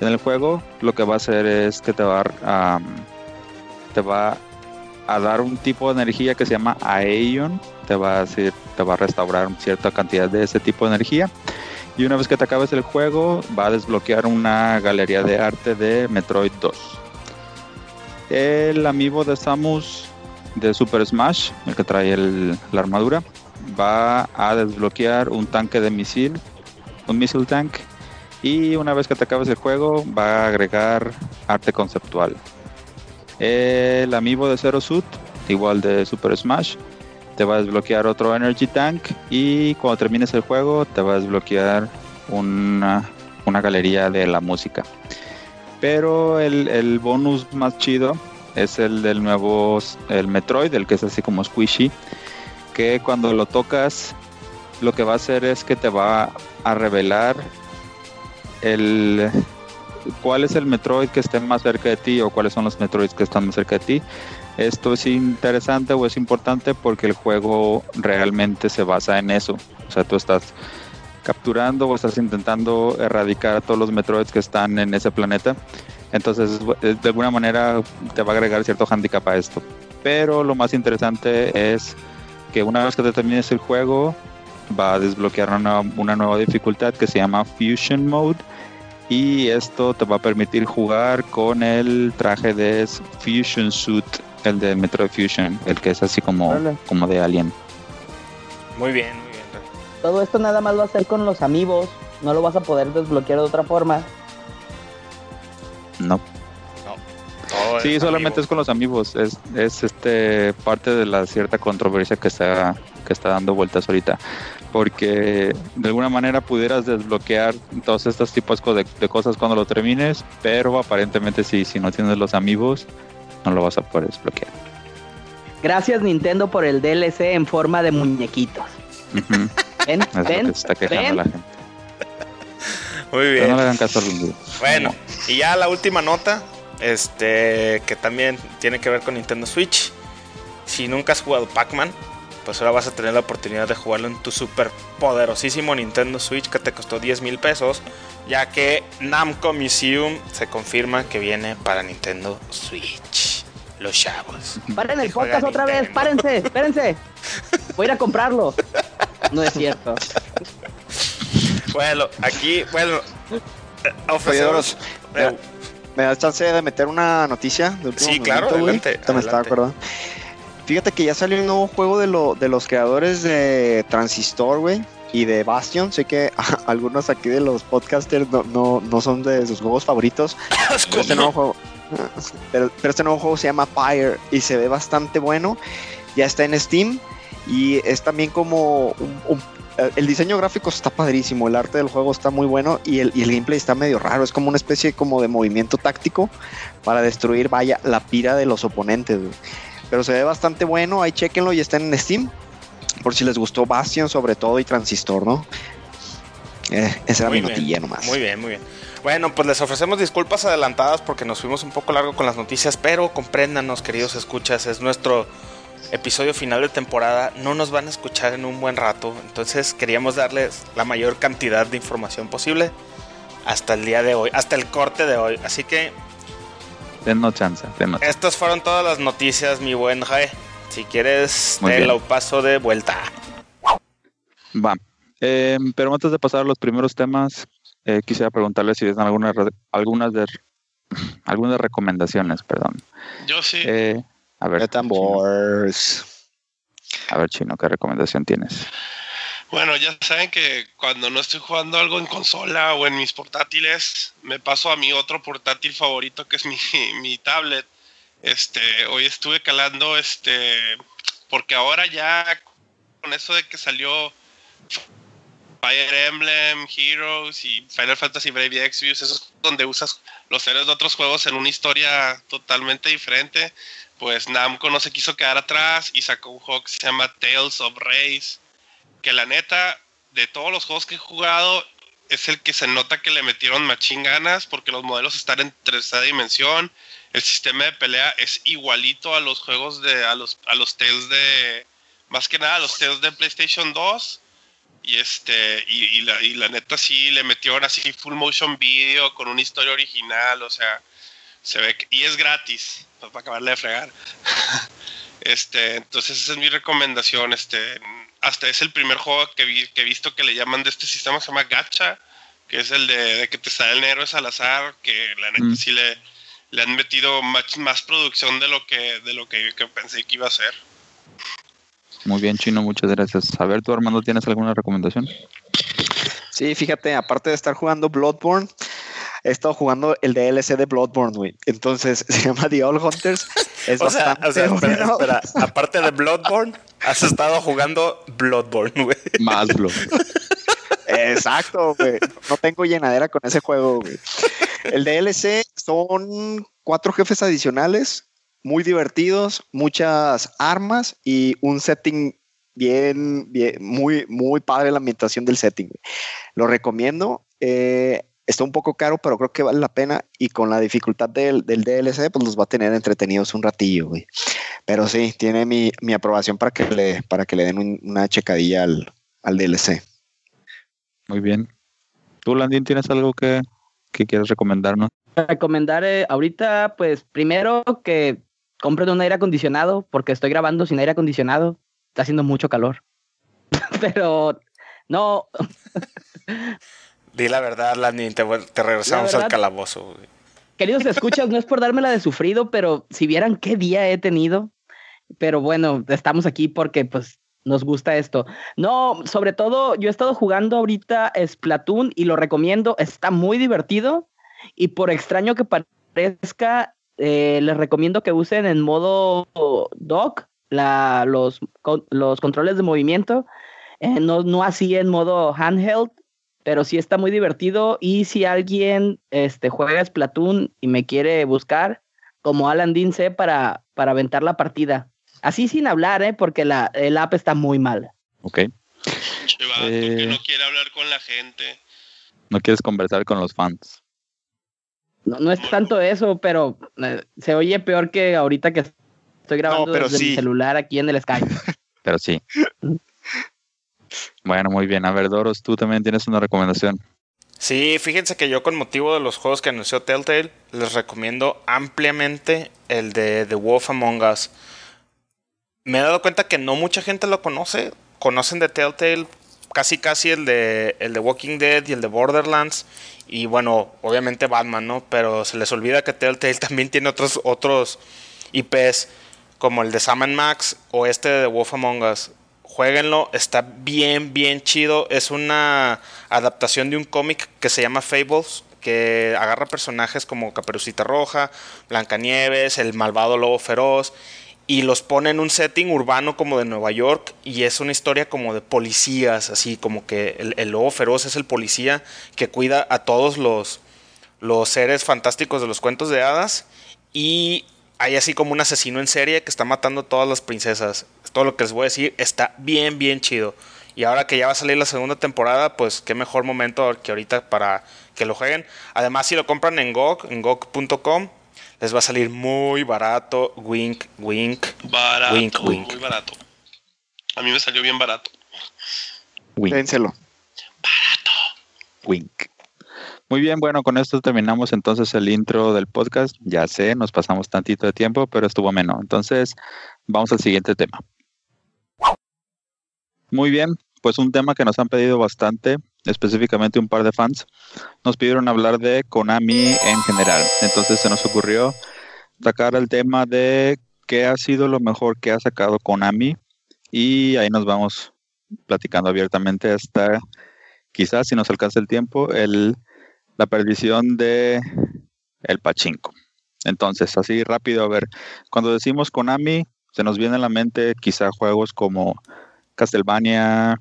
en el juego, lo que va a hacer es que te va a, te va a dar un tipo de energía que se llama Aeon. Te va a decir, te va a restaurar cierta cantidad de ese tipo de energía. Y una vez que te acabes el juego, va a desbloquear una galería de arte de Metroid 2. El amiibo de Samus de Super Smash, el que trae el- la armadura, va a desbloquear un tanque de misil, un missile tank. Y una vez que te acabes el juego, va a agregar arte conceptual. El amiibo de Zero Suit, igual de Super Smash, te va a desbloquear otro Energy Tank y cuando termines el juego te va a desbloquear una, una galería de la música. Pero el, el bonus más chido es el del nuevo, el Metroid, el que es así como squishy, que cuando lo tocas lo que va a hacer es que te va a revelar el cuál es el Metroid que esté más cerca de ti o cuáles son los Metroids que están más cerca de ti. Esto es interesante o es importante porque el juego realmente se basa en eso. O sea, tú estás capturando o estás intentando erradicar a todos los Metroids que están en ese planeta. Entonces, de alguna manera te va a agregar cierto handicap a esto. Pero lo más interesante es que una vez que te termines el juego, va a desbloquear una, una nueva dificultad que se llama Fusion Mode y esto te va a permitir jugar con el traje de Fusion Suit, el de Metroid Fusion, el que es así como, como de Alien. Muy bien, muy bien. Todo esto nada más va a ser con los amigos. No lo vas a poder desbloquear de otra forma. No. Todo Sí, es solamente amigo. es con los amigos. Es, es este parte de la cierta controversia que está, que está dando vueltas ahorita. Porque de alguna manera pudieras desbloquear todos estos tipos de, de cosas cuando lo termines, pero aparentemente sí, si no tienes los amigos, no lo vas a poder desbloquear. Gracias Nintendo por el DLC en forma de muñequitos. ¿Ven? Es lo ¿Ven? que se está quejando ¿Ven? la gente. Muy Pero bien. no le hagan caso. Bueno, y ya la última nota, este, que también tiene que ver con Nintendo Switch. Si nunca has jugado Pac-Man, pues ahora vas a tener la oportunidad de jugarlo en tu super poderosísimo Nintendo Switch que te costó 10 mil pesos, ya que Namco Museum se confirma que viene para Nintendo Switch. Los chavos. Paren el podcast otra vez, párense, espérense. Voy a ir a comprarlo. No es cierto. Bueno, aquí, bueno, eh, ofrecemos. Eh, ¿Me das chance de meter una noticia? de Sí, claro, momento, adelante, me estaba acordando. Fíjate que ya salió un nuevo juego de, lo, de los creadores de Transistor, güey, y de Bastion. Sé que algunos aquí de los podcasters no, no, no son de sus juegos favoritos. Pero este nuevo juego, pero, pero este nuevo juego se llama Pyre y se ve bastante bueno. Ya está en Steam y es también como un- un- el diseño gráfico está padrísimo, el arte del juego está muy bueno y el, y el gameplay está medio raro. Es como una especie como de movimiento táctico para destruir, vaya, la pira de los oponentes. güey. Pero se ve bastante bueno, ahí chequenlo y está en Steam. Por si les gustó Bastion sobre todo y Transistor, ¿no? Eh, esa era Muy mi bien, notilla nomás. Muy bien, muy bien. Bueno, pues les ofrecemos disculpas adelantadas porque nos fuimos un poco largo con las noticias, pero compréndanos, queridos escuchas, es nuestro episodio final de temporada. No nos van a escuchar en un buen rato, entonces queríamos darles la mayor cantidad de información posible hasta el día de hoy, hasta el corte de hoy. Así que Chance, chance. estas fueron todas las noticias, mi buen Jae. Si quieres, Muy te bien. lo paso de vuelta. Va. Eh, pero antes de pasar a los primeros temas, eh, quisiera preguntarle si tienen algunas, re- algunas, de, algunas recomendaciones, perdón. Yo sí. Eh, a ver, tambores. a ver, Chino, ¿qué recomendación tienes? Bueno, ya saben que cuando no estoy jugando algo en consola o en mis portátiles, me paso a mi otro portátil favorito que es mi, mi tablet. Este, hoy estuve calando este porque ahora ya con eso de que salió Fire Emblem, Heroes y Final Fantasy Brave Exvius, eso es donde usas los héroes de otros juegos en una historia totalmente diferente. Pues Namco no se quiso quedar atrás y sacó un juego que se llama Tales of Race que la neta, de todos los juegos que he jugado, es el que se nota que le metieron machín ganas porque los modelos están en tercera dimensión. El sistema de pelea es igualito a los juegos de. a los, a los Tales de. Más que nada a los Tales de PlayStation 2. Y este. Y, la, y la neta sí le metieron así full motion video con una historia original. O sea. Se ve que, y es gratis. pues, para acabarle de fregar. Este, entonces esa es mi recomendación. Este, hasta es el primer juego que, vi, que he visto que le llaman de este sistema, se llama Gacha, que es el de, de que te salen héroes al azar, que la neta Mm. sí le, le han metido más, más producción de lo que de lo que, que pensé que iba a ser. Muy bien, Chino, muchas gracias. A ver, tú, Armando, ¿tienes alguna recomendación? Sí, fíjate, aparte de estar jugando Bloodborne, he estado jugando el DLC de Bloodborne, güey. Entonces se llama The All Hunters. Es O sea, o sea, espera, bueno. espera. Aparte de Bloodborne, has estado jugando Bloodborne, güey. Más blog. Exacto, güey. No tengo llenadera con ese juego, güey. El DLC son cuatro jefes adicionales, muy divertidos, muchas armas y un setting bien, bien, muy, muy padre la ambientación del setting. Lo recomiendo. Eh, está un poco caro, pero creo que vale la pena. Y con la dificultad del, del DLC, pues los va a tener entretenidos un ratillo, güey. Pero sí, tiene mi, mi aprobación para que le, para que le den un- una checadilla al, al DLC. Muy bien. ¿Tú, Landín, tienes algo que, que quieres recomendarnos? recomendar eh, ahorita, pues primero que compren un aire acondicionado, porque estoy grabando sin aire acondicionado. Está haciendo mucho calor. Pero no, Di la verdad, Landin, te, te regresamos al calabozo, güey. queridos escuchas, no es por dármela de sufrido, pero si vieran qué día he tenido. Pero bueno, estamos aquí porque pues nos gusta esto. No, sobre todo yo he estado jugando ahorita Splatoon y lo recomiendo, está muy divertido y por extraño que parezca, eh, les recomiendo que usen en modo dock la, los, con- los controles de movimiento, eh, no, no así en modo handheld, pero sí está muy divertido y si alguien este, juega Splatoon y me quiere buscar, como Alan Dean C para, para aventar la partida. Así sin hablar, ¿eh? porque la, el app está muy mal. Ok. Que Eh. no quiere hablar con la gente. ¿No quieres conversar con los fans? No, no es tanto eso, pero eh, se oye peor que ahorita que estoy grabando pero desde mi celular aquí en el Skype. Pero sí. Bueno, muy bien. A ver, Doros, tú también tienes una recomendación. Sí, fíjense que yo con motivo de los juegos que anunció Telltale, les recomiendo ampliamente el de The Wolf Among Us. Me he dado cuenta que no mucha gente lo conoce. Conocen de Telltale casi casi el de, el de Walking Dead y el de Borderlands. Y bueno, obviamente Batman, ¿no? Pero se les olvida que Telltale también tiene otros, otros IPs como el de Sam Max o este de The Wolf Among Us. Jueguenlo, está bien, bien chido. Es una adaptación de un cómic que se llama Fables, que agarra personajes como Caperucita Roja, Blancanieves, el malvado lobo feroz, y los pone en un setting urbano como de Nueva York, y es una historia como de policías, así como que el, el lobo feroz es el policía que cuida a todos los, los seres fantásticos de los cuentos de hadas, y hay así como un asesino en serie que está matando a todas las princesas. Todo lo que les voy a decir está bien, bien chido. Y ahora que ya va a salir la segunda temporada, pues qué mejor momento que ahorita para que lo jueguen. Además, si lo compran en GOG, en GOG.com, les va a salir muy barato. Wink, wink. Barato, Wink, wink. muy barato. A mí me salió bien barato. Wink. Dénselo. Wink. Muy bien, bueno, con esto terminamos entonces el intro del podcast. Ya sé, nos pasamos tantito de tiempo, pero estuvo ameno. Entonces, vamos al siguiente tema. Muy bien, pues un tema que nos han pedido bastante específicamente un par de fans, nos pidieron hablar de Konami en general. Entonces se nos ocurrió sacar el tema de qué ha sido lo mejor que ha sacado Konami y ahí nos vamos platicando abiertamente hasta quizás si nos alcanza el tiempo el la perdición de el pachinko. Entonces, así rápido, a ver, cuando decimos Konami, se nos viene a la mente quizá juegos como Castlevania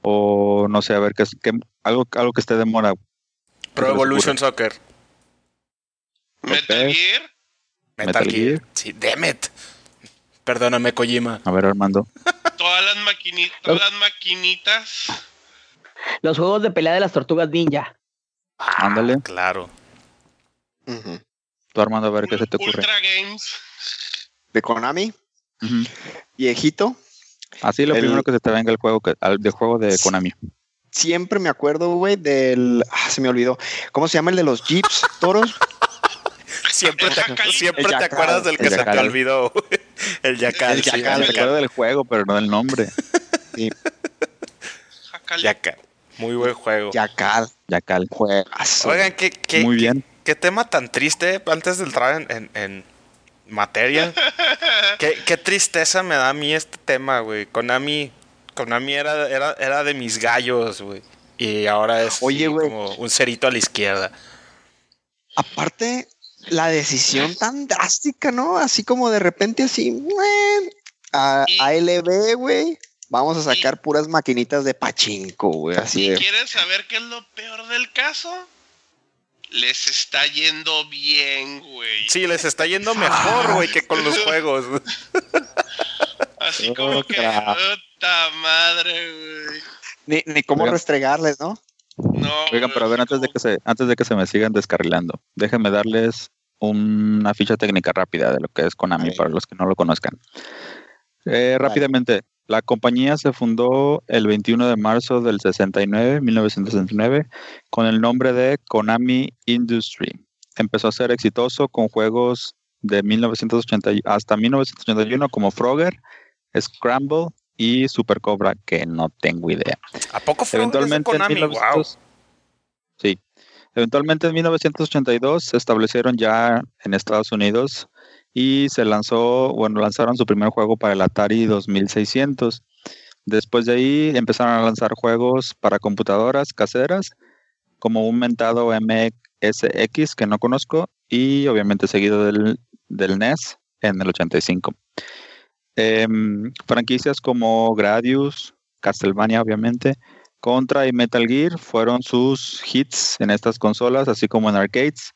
o no sé, a ver, qué, algo, algo que esté de moda. Pro Evolution Soccer. Metal Gear. Metal, Gear. Sí, Demet. Perdóname, Kojima. A ver, Armando. todas las maquinitas, todas las maquinitas. Los juegos de pelea de las tortugas ninja. Ah, Ándale. Claro. Tú, Armando, a ver qué se te ocurre. Ultra Games. De Konami, viejito. Así lo El- primero que se te venga el juego que, al de juego de Konami. Siempre me acuerdo, güey, del. Ah, se me olvidó. ¿Cómo se llama el de los Jeeps, toros? Siempre El te, siempre te acuerdas del que se te olvidó. güey. El Jackal. El sí, Jackal, Me acuerdo del juego, pero no del nombre. Sí, Jackal. Muy buen juego. Yacal. Yacal. Juegazo. Oigan, ¿qué, qué, Muy bien. qué tema tan triste antes de entrar en, en- en materia. qué, qué tristeza me da a mí este tema, güey. Konami, Konami era, era, era de mis gallos, güey. Y ahora es Oye, sí, güey. como un cerito a la izquierda. Aparte, la decisión tan drástica, ¿no? Así como de repente así, "Meh, a ALB, güey. Vamos a sacar puras maquinitas de pachinko, güey. Así ¿Y de. quieren saber qué es lo peor del caso? Les está yendo bien, güey. Sí, les está yendo mejor, güey, que con los juegos. Así como que, puta madre, güey. Ni, ni cómo Oigan. restregarles, ¿no? No, Oigan, pero a ver, antes de que se, antes de que se me sigan descarrilando, déjenme darles una ficha técnica rápida de lo que es Konami para los que no lo conozcan. Eh, rápidamente, la compañía se fundó el 21 de marzo del 69, 1969, con el nombre de Konami Industry. Empezó a ser exitoso con juegos de 1980 y- hasta 1981 como Frogger, Scramble y Super Cobra, que no tengo idea. ¿A poco fue Eventualmente en, Konami? 1900 sí. Eventualmente en 1982 se establecieron ya en Estados Unidos y se lanzó, bueno, lanzaron su primer juego para el Atari 2600. Después de ahí empezaron a lanzar juegos para computadoras caseras, como un mentado MSX que no conozco, y obviamente seguido del, del NES en el 85. Em, franquicias como Gradius, Castlevania, obviamente, Contra y Metal Gear fueron sus hits en estas consolas, así como en arcades.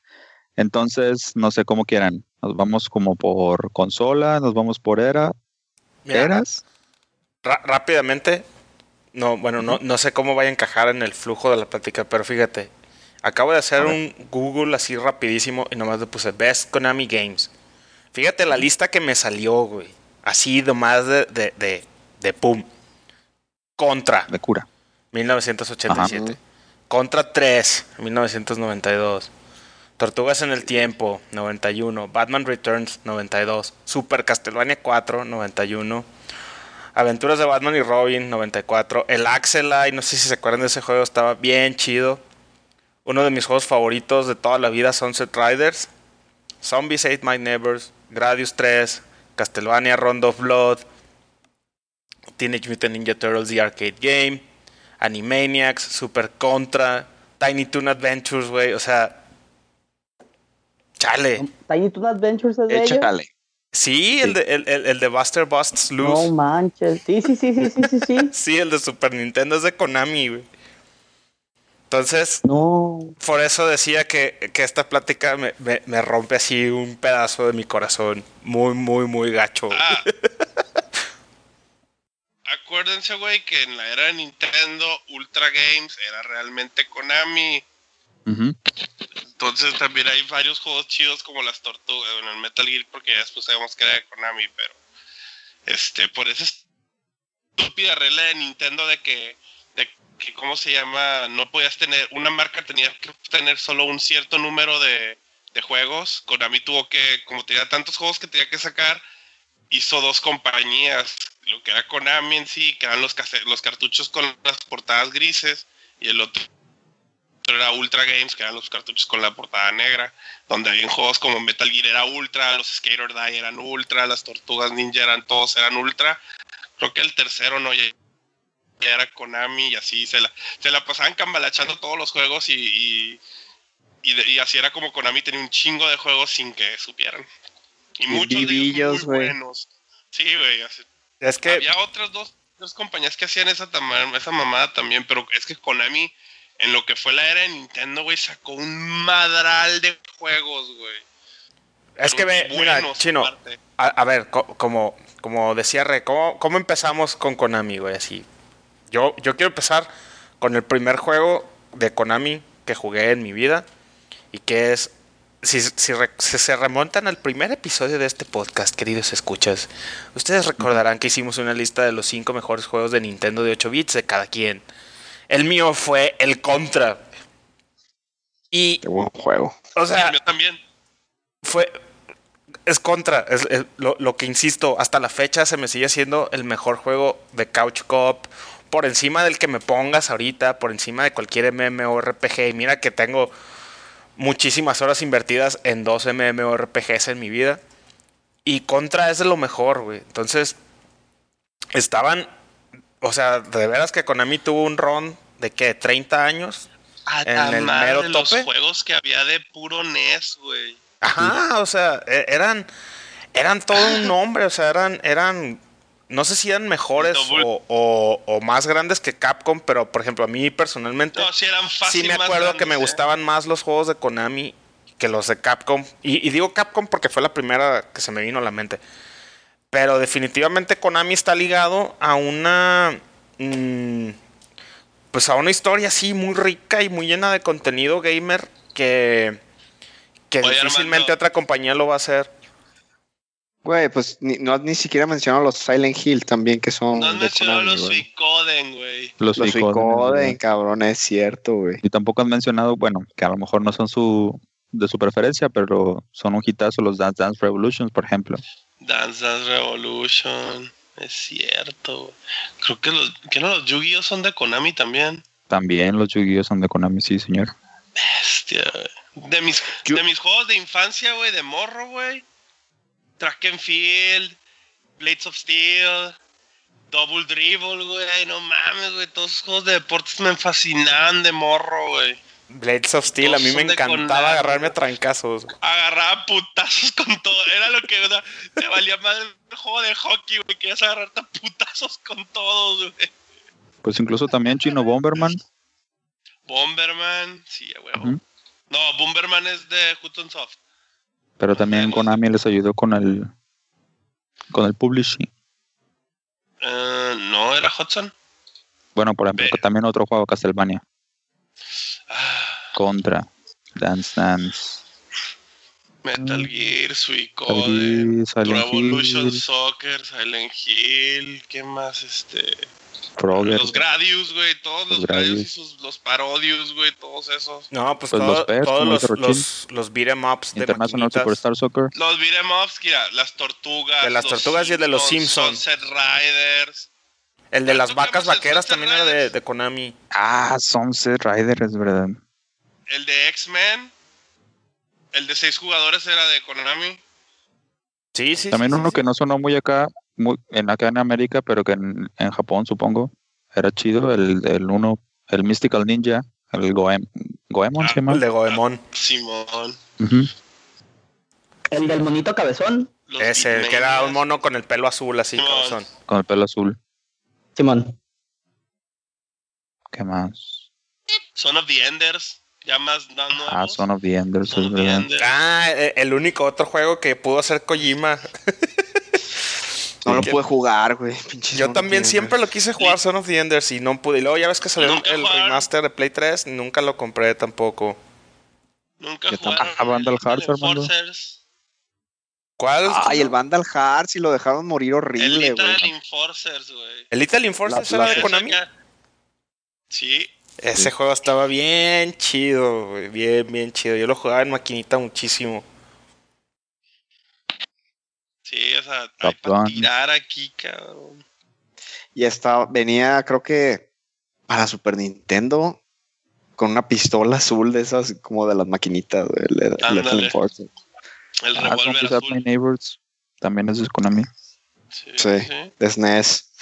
Entonces, no sé cómo quieran. Nos vamos como por consola, nos vamos por era, Mira, eras. ra- rápidamente, no, bueno, no, no sé cómo vaya a encajar en el flujo de la plática, pero fíjate, acabo de hacer un Google así rapidísimo y nomás le puse Best Konami Games. Fíjate la lista que me salió, güey. Así nomás de, de, de, de pum. Contra, de cura. 1987. Contra 3, 1992. Tortugas en el tiempo, 91. Batman Returns, 92. Super Castlevania 4, 91. Aventuras de Batman y Robin, 94. El Axelite, no sé si se acuerdan de ese juego, estaba bien chido. Uno de mis juegos favoritos de toda la vida, Sunset Riders. Zombies Ate My Neighbors, Gradius 3, Castlevania Rondo of Blood, Teenage Mutant Ninja Turtles The Arcade Game, Animaniacs, Super Contra, Tiny Toon Adventures, güey, o sea, chale. Tiny Toon Adventures es de ellos. Échale. Sí, el de, el, el- el de Buster Busts No Loose. manches. Sí, sí, sí, sí, sí, sí, sí. Sí, el de Super Nintendo es de Konami, güey. Entonces, No. por eso decía que, que esta plática me, me- me rompe así un pedazo de mi corazón. Muy, muy, muy gacho. Ah. Acuérdense, güey, que en la era de Nintendo, Ultra Games era realmente Konami. Ujú. Entonces también hay varios juegos chidos como las tortugas, bueno, el Metal Gear, porque ya después sabemos que era de Konami, pero este, por esa estúpida regla de Nintendo de que, de que, ¿cómo se llama? No podías tener, una marca tenía que tener solo un cierto número de, de juegos. Konami tuvo que, como tenía tantos juegos que tenía que sacar, hizo dos compañías, lo que era Konami en sí, que eran los, los cartuchos con las portadas grises, y el otro era Ultra Games, que eran los cartuchos con la portada negra, donde había juegos como Metal Gear era Ultra, los Skater Die eran Ultra, las Tortugas Ninja eran todos eran Ultra. Creo que el tercero no ya era Konami y así se la, se la pasaban cambalachando todos los juegos y, y, así era como Konami tenía un chingo de juegos sin que supieran. Y muchos de ellos muy buenos. Sí, güey. Es que había otras dos, dos compañías que hacían esa, esa mamada también, pero es que Konami en lo que fue la era de Nintendo, güey, sacó un madral de juegos, güey. Es que ve, mira, chino, a, ver, como, como decía Re, ¿cómo, ¿cómo, empezamos con Konami, güey? Así. Yo, yo quiero empezar con el primer juego de Konami que jugué en mi vida y que es si, si, se remontan al primer episodio de este podcast, queridos escuchas, ustedes recordarán que hicimos una lista de los cinco mejores juegos de Nintendo de 8 bits de cada quien. El mío fue el Contra. Y. Qué buen juego. O sea. También. Fue. Es Contra. Es, lo, que insisto, hasta la fecha se me sigue siendo el mejor juego de Couch Cop. Por encima del que me pongas ahorita, por encima de cualquier MMORPG. Y mira que tengo muchísimas horas invertidas en dos MMORPGs en mi vida. Y Contra es de lo mejor, güey. Entonces, estaban o sea, de veras que Konami tuvo un ron de que 30 años en el mero de los juegos que había de puro NES, güey. Ajá, o sea, e, eran eran todo un nombre, o sea, eran eran no sé si eran mejores o, o, más grandes que Capcom, pero por ejemplo, a mí personalmente no, sí, eran sí me acuerdo que me ¿eh? gustaban más los juegos de Konami que los de Capcom. Y, y, digo Capcom porque fue la primera que se me vino a la mente. Pero definitivamente Konami está ligado a una. Mm, pues a una historia así muy rica y muy llena de contenido gamer que. que difícilmente otra compañía lo va a hacer. Güey, pues ni, no ni siquiera mencionado los Silent Hill también que son. No has mencionado los Suicoden, güey. Los, los Suicoden, cabrón, es cierto, güey. Y tampoco han mencionado, bueno, que a lo mejor no son su de su preferencia, pero son un hitazo los Dance Dance Revolutions, por ejemplo. Dance Dance Revolution. Es cierto. Creo que los, que no, los Yu-Gi-Oh son de Konami también. También los Yu-Gi-Oh son de Konami, sí, señor. Bestia, De mis, de mis juegos de infancia, güey, de morro, güey. Track and Field, Blades of Steel, Double Dribble, güey. No mames, güey. Todos esos juegos de deportes me fascinaban de morro, güey. Blades of Steel, a mí me encantaba agarrarme a trancazos. Agarraba putazos con todo. Era lo que te valía más el juego de hockey, güey. Querías agarrarte a putazos con todos, güey. Pues incluso también Chino Bomberman. Bomberman, sí, güey. No, Bomberman es de Hudson Soft. Pero también Konami les ayudó con el con el publishing. Uh, no, era Hudson. Bueno, por ejemplo, también otro juego Castlevania. Contra. Dance Dance. Metal. Gear, Suicoden, Revolution Soccer, Silent Hill, ¿qué más? Este. Los Gradius, güey, todos los, Gradius y sus, los Parodius, güey, todos esos. No, pues, pues todos los, los, los beat'em ups de International Superstar Soccer. Los beat'em ups, mira, las tortugas. De las tortugas y el de los Simpsons. Sunset Riders. El de las vacas vaqueras también era de, de, Konami. Ah, Sunset Riders, es verdad. El de X-Men. El de seis jugadores era de Konami. Sí, sí. También uno que no sonó muy acá, muy, en acá en América, pero que en, en Japón supongo. Era chido, el, el uno, el Mystical Ninja, el Goem, Goemon ah, se llama. El de Goemon. Simón. El del monito cabezón. Ese, el que era un mono con el pelo azul así, cabezón. Con el pelo azul. Simón. ¿Qué más? Son of the Enders. Ya más nuevos. Ah, Son of the Enders. Ah, e, el único otro juego que pudo hacer Kojima. no lo pude jugar, güey. Yo también siempre lo quise jugar Son of the Enders y no pude. Y luego ya ves que salió el remaster de Play 3, nunca lo compré tampoco. Nunca jugaron Vandal Hearts, hermano. ¿Cuál? Ay, el Vandal Hearts y lo dejaron morir horrible, güey. El Little Enforcers, güey. ¿El Little Enforcers era de Konami? Sí. Ese juego estaba bien chido, güey. Bien, bien chido. Yo lo jugaba en maquinita muchísimo. Sí, o sea, hay para tirar aquí, cabrón. Y estaba, venía, creo que para Super Nintendo, con una pistola azul de esas, como de las maquinitas, güey, el- el Ándale. Lethal Enforcer. El Ah, revólver Are My azul. Neighbors. También es Konami. Sí, Sí. sí. de SNES.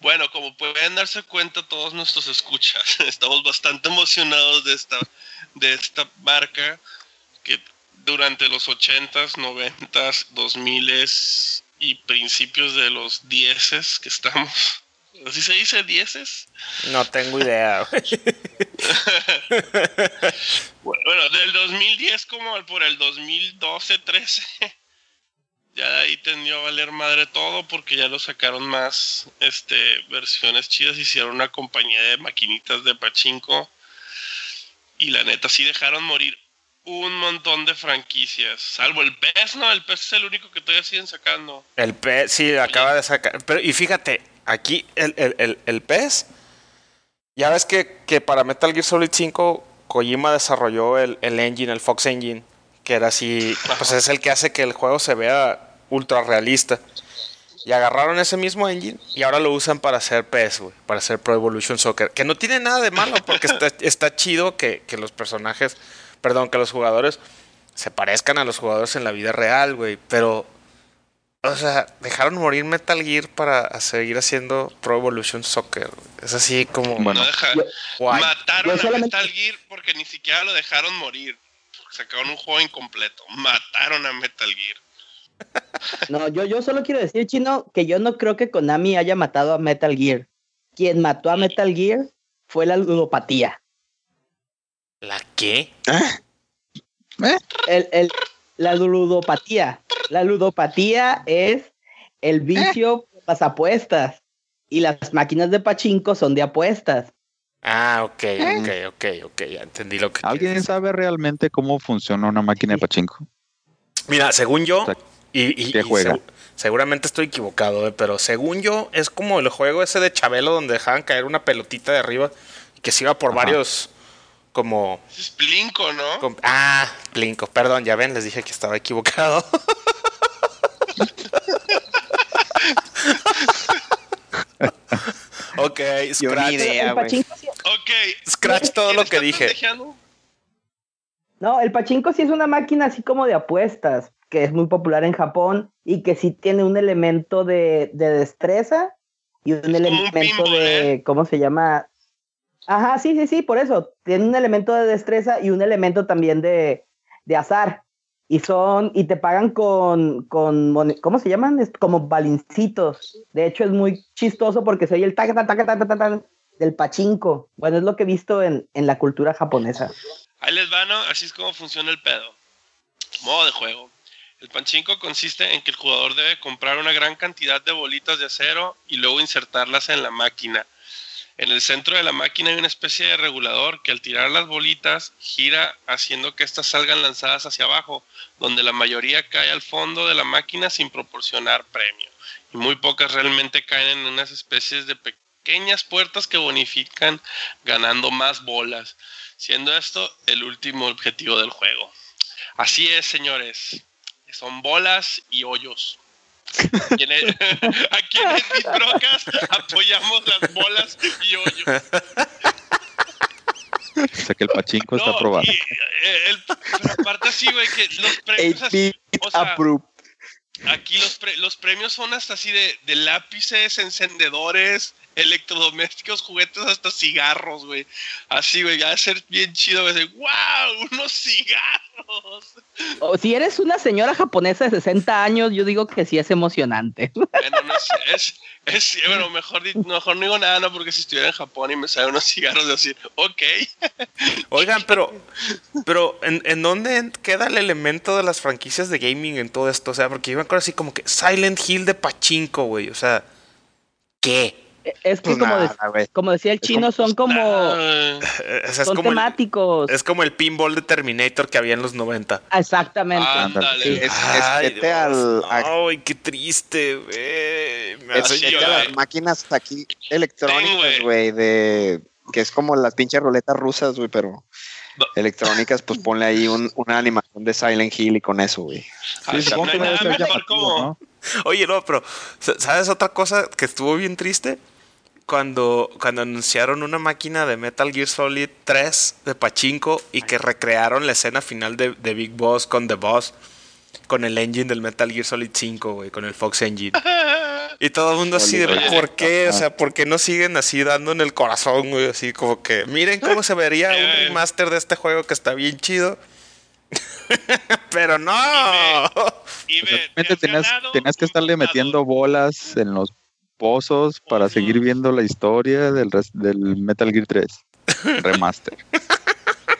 Bueno, como pueden darse cuenta todos nuestros escuchas, estamos bastante emocionados de esta, de esta marca que durante los 80s, 90s, 2000s y principios de los 10s que estamos. ¿Así se dice 10s? No tengo idea. Bueno, del 2010 como por el 2012, 13. Ya de ahí tendió a valer madre todo porque ya lo sacaron más este versiones chidas, hicieron una compañía de maquinitas de pachinko y la neta sí dejaron morir un montón de franquicias, salvo el PES, ¿no? El PES es el único que todavía siguen sacando. El pez, sí, acaba de sacar. Pero, y fíjate, aquí el, el, el, el pez. Ya ves que, que para Metal Gear Solid 5, Kojima desarrolló el, el engine, el Fox Engine, que era así. Pues es el que hace que el juego se vea ultra realista. Y agarraron ese mismo engine y ahora lo usan para hacer PES, güey, para hacer Pro Evolution Soccer. Que no tiene nada de malo porque está, está chido que, que los personajes, perdón, que los jugadores se parezcan a los jugadores en la vida real, güey. Pero o sea, dejaron morir Metal Gear para seguir haciendo Pro Evolution Soccer. Es así como. Bueno. No deja- Yo- guay. Mataron a Metal Gear porque ni siquiera lo dejaron morir. Sacaron un juego incompleto. Mataron a Metal Gear. No, yo, yo solo quiero decir, Chino, que yo no creo que Konami haya matado a Metal Gear. Quien mató a Metal Gear fue la ludopatía. ¿La qué? El, el- la ludopatía. La ludopatía es el vicio por las apuestas. Y las máquinas de pachinko son de apuestas. Ah, ok, ok, ok, ok. Ya entendí lo que. ¿Alguien quieres sabe realmente cómo funciona una máquina de pachinko? Mira, según yo. O sea, Y, y- ¿qué y juega? segu- seguramente estoy equivocado, eh, pero según yo, es como el juego ese de Chabelo donde dejaban caer una pelotita de arriba y que se iba por Ajá. varios. Como. Es Plinko, ¿no? ah, Plinko. Perdón, ya ven, les dije que estaba equivocado. ok, Scratch. idea. el güey. pachinko sí- Ok. Scratch todo lo ¿Quién que dije. No, el pachinko sí es una máquina así como de apuestas, que es muy popular en Japón y que sí tiene un elemento de, de destreza y un Es como un elemento pinball, de, ¿eh? ¿cómo se llama? Ajá, sí, sí, sí, por eso. Tiene un elemento de destreza y un elemento también de, de azar. Y son, y te pagan con, con, ¿cómo se llaman? Es como balincitos. De hecho, es muy chistoso porque soy el taca, taca, taca, taca del pachinko. Bueno, es lo que he visto en, en la cultura japonesa. Ahí les van, ¿no? Así es como funciona el pedo. Modo de juego. El panchinko consiste en que el jugador debe comprar una gran cantidad de bolitas de acero y luego insertarlas en la máquina. En el centro de la máquina hay una especie de regulador que al tirar las bolitas gira haciendo que éstas salgan lanzadas hacia abajo, donde la mayoría cae al fondo de la máquina sin proporcionar premio. Y muy pocas realmente caen en unas especies de pequeñas puertas que bonifican ganando más bolas siendo esto el último objetivo del juego. Así es, señores. Son bolas y hoyos. Aquí en el- Aquí en el Beat Brocas apoyamos las bolas y hoyos. O sea que el pachinko está No, aprobado. y, eh, el- pero aparte así, güey, que los premios así, 8-bit o sea. Aquí los, pre- los premios son hasta así de, de lápices, encendedores, electrodomésticos, juguetes, hasta cigarros, güey. Así, güey, ya va a ser bien chido, güey. decir, ¡Wow! ¡Unos cigarros! O si eres una señora japonesa de 60 años, yo digo que sí es emocionante. Bueno, no sé, es, es, bueno, mejor no digo nada, no, porque si estuviera en Japón y me salen unos cigarros, de decir, ok. Oigan, pero, pero ¿en, en dónde queda el elemento de las franquicias de gaming en todo esto? O sea, porque yo me acuerdo así como que Silent Hill de Pachinko, güey. O sea, ¿qué? Es que Pues como, nada, de- güey. como decía el Es chino, son como, Ah, Eh, es, son como el, temáticos. es como el pinball de Terminator que había en los 90. Exactamente. Ándale. Sí. Es, es Ay, al, qué triste, güey. Me es hace llorar. las máquinas aquí electrónicas, güey. de que es como las pinches ruletas rusas, güey, pero No. electrónicas, pues ponle ahí un- una animación de Silent Hill y con eso, güey. Sí, no como... ¿no? Oye, no, pero ¿sa- ¿sabes otra cosa que estuvo bien triste? Cuando, cuando anunciaron una máquina de Metal Gear Solid 3 de Pachinko y que recrearon la escena final de, de Big Boss con The Boss, con el engine del Metal Gear Solid 5, güey, con el Fox Engine. Y todo el mundo así de, ¿por qué? O sea, ¿por qué no siguen así dando en el corazón, güey? Así como que, miren cómo se vería un remaster de este juego que está bien chido. Pero no. Y ve, Realmente tenías, que estarle metiendo bolas en los pozos para seguir viendo la historia del, del Metal Gear 3 Remaster.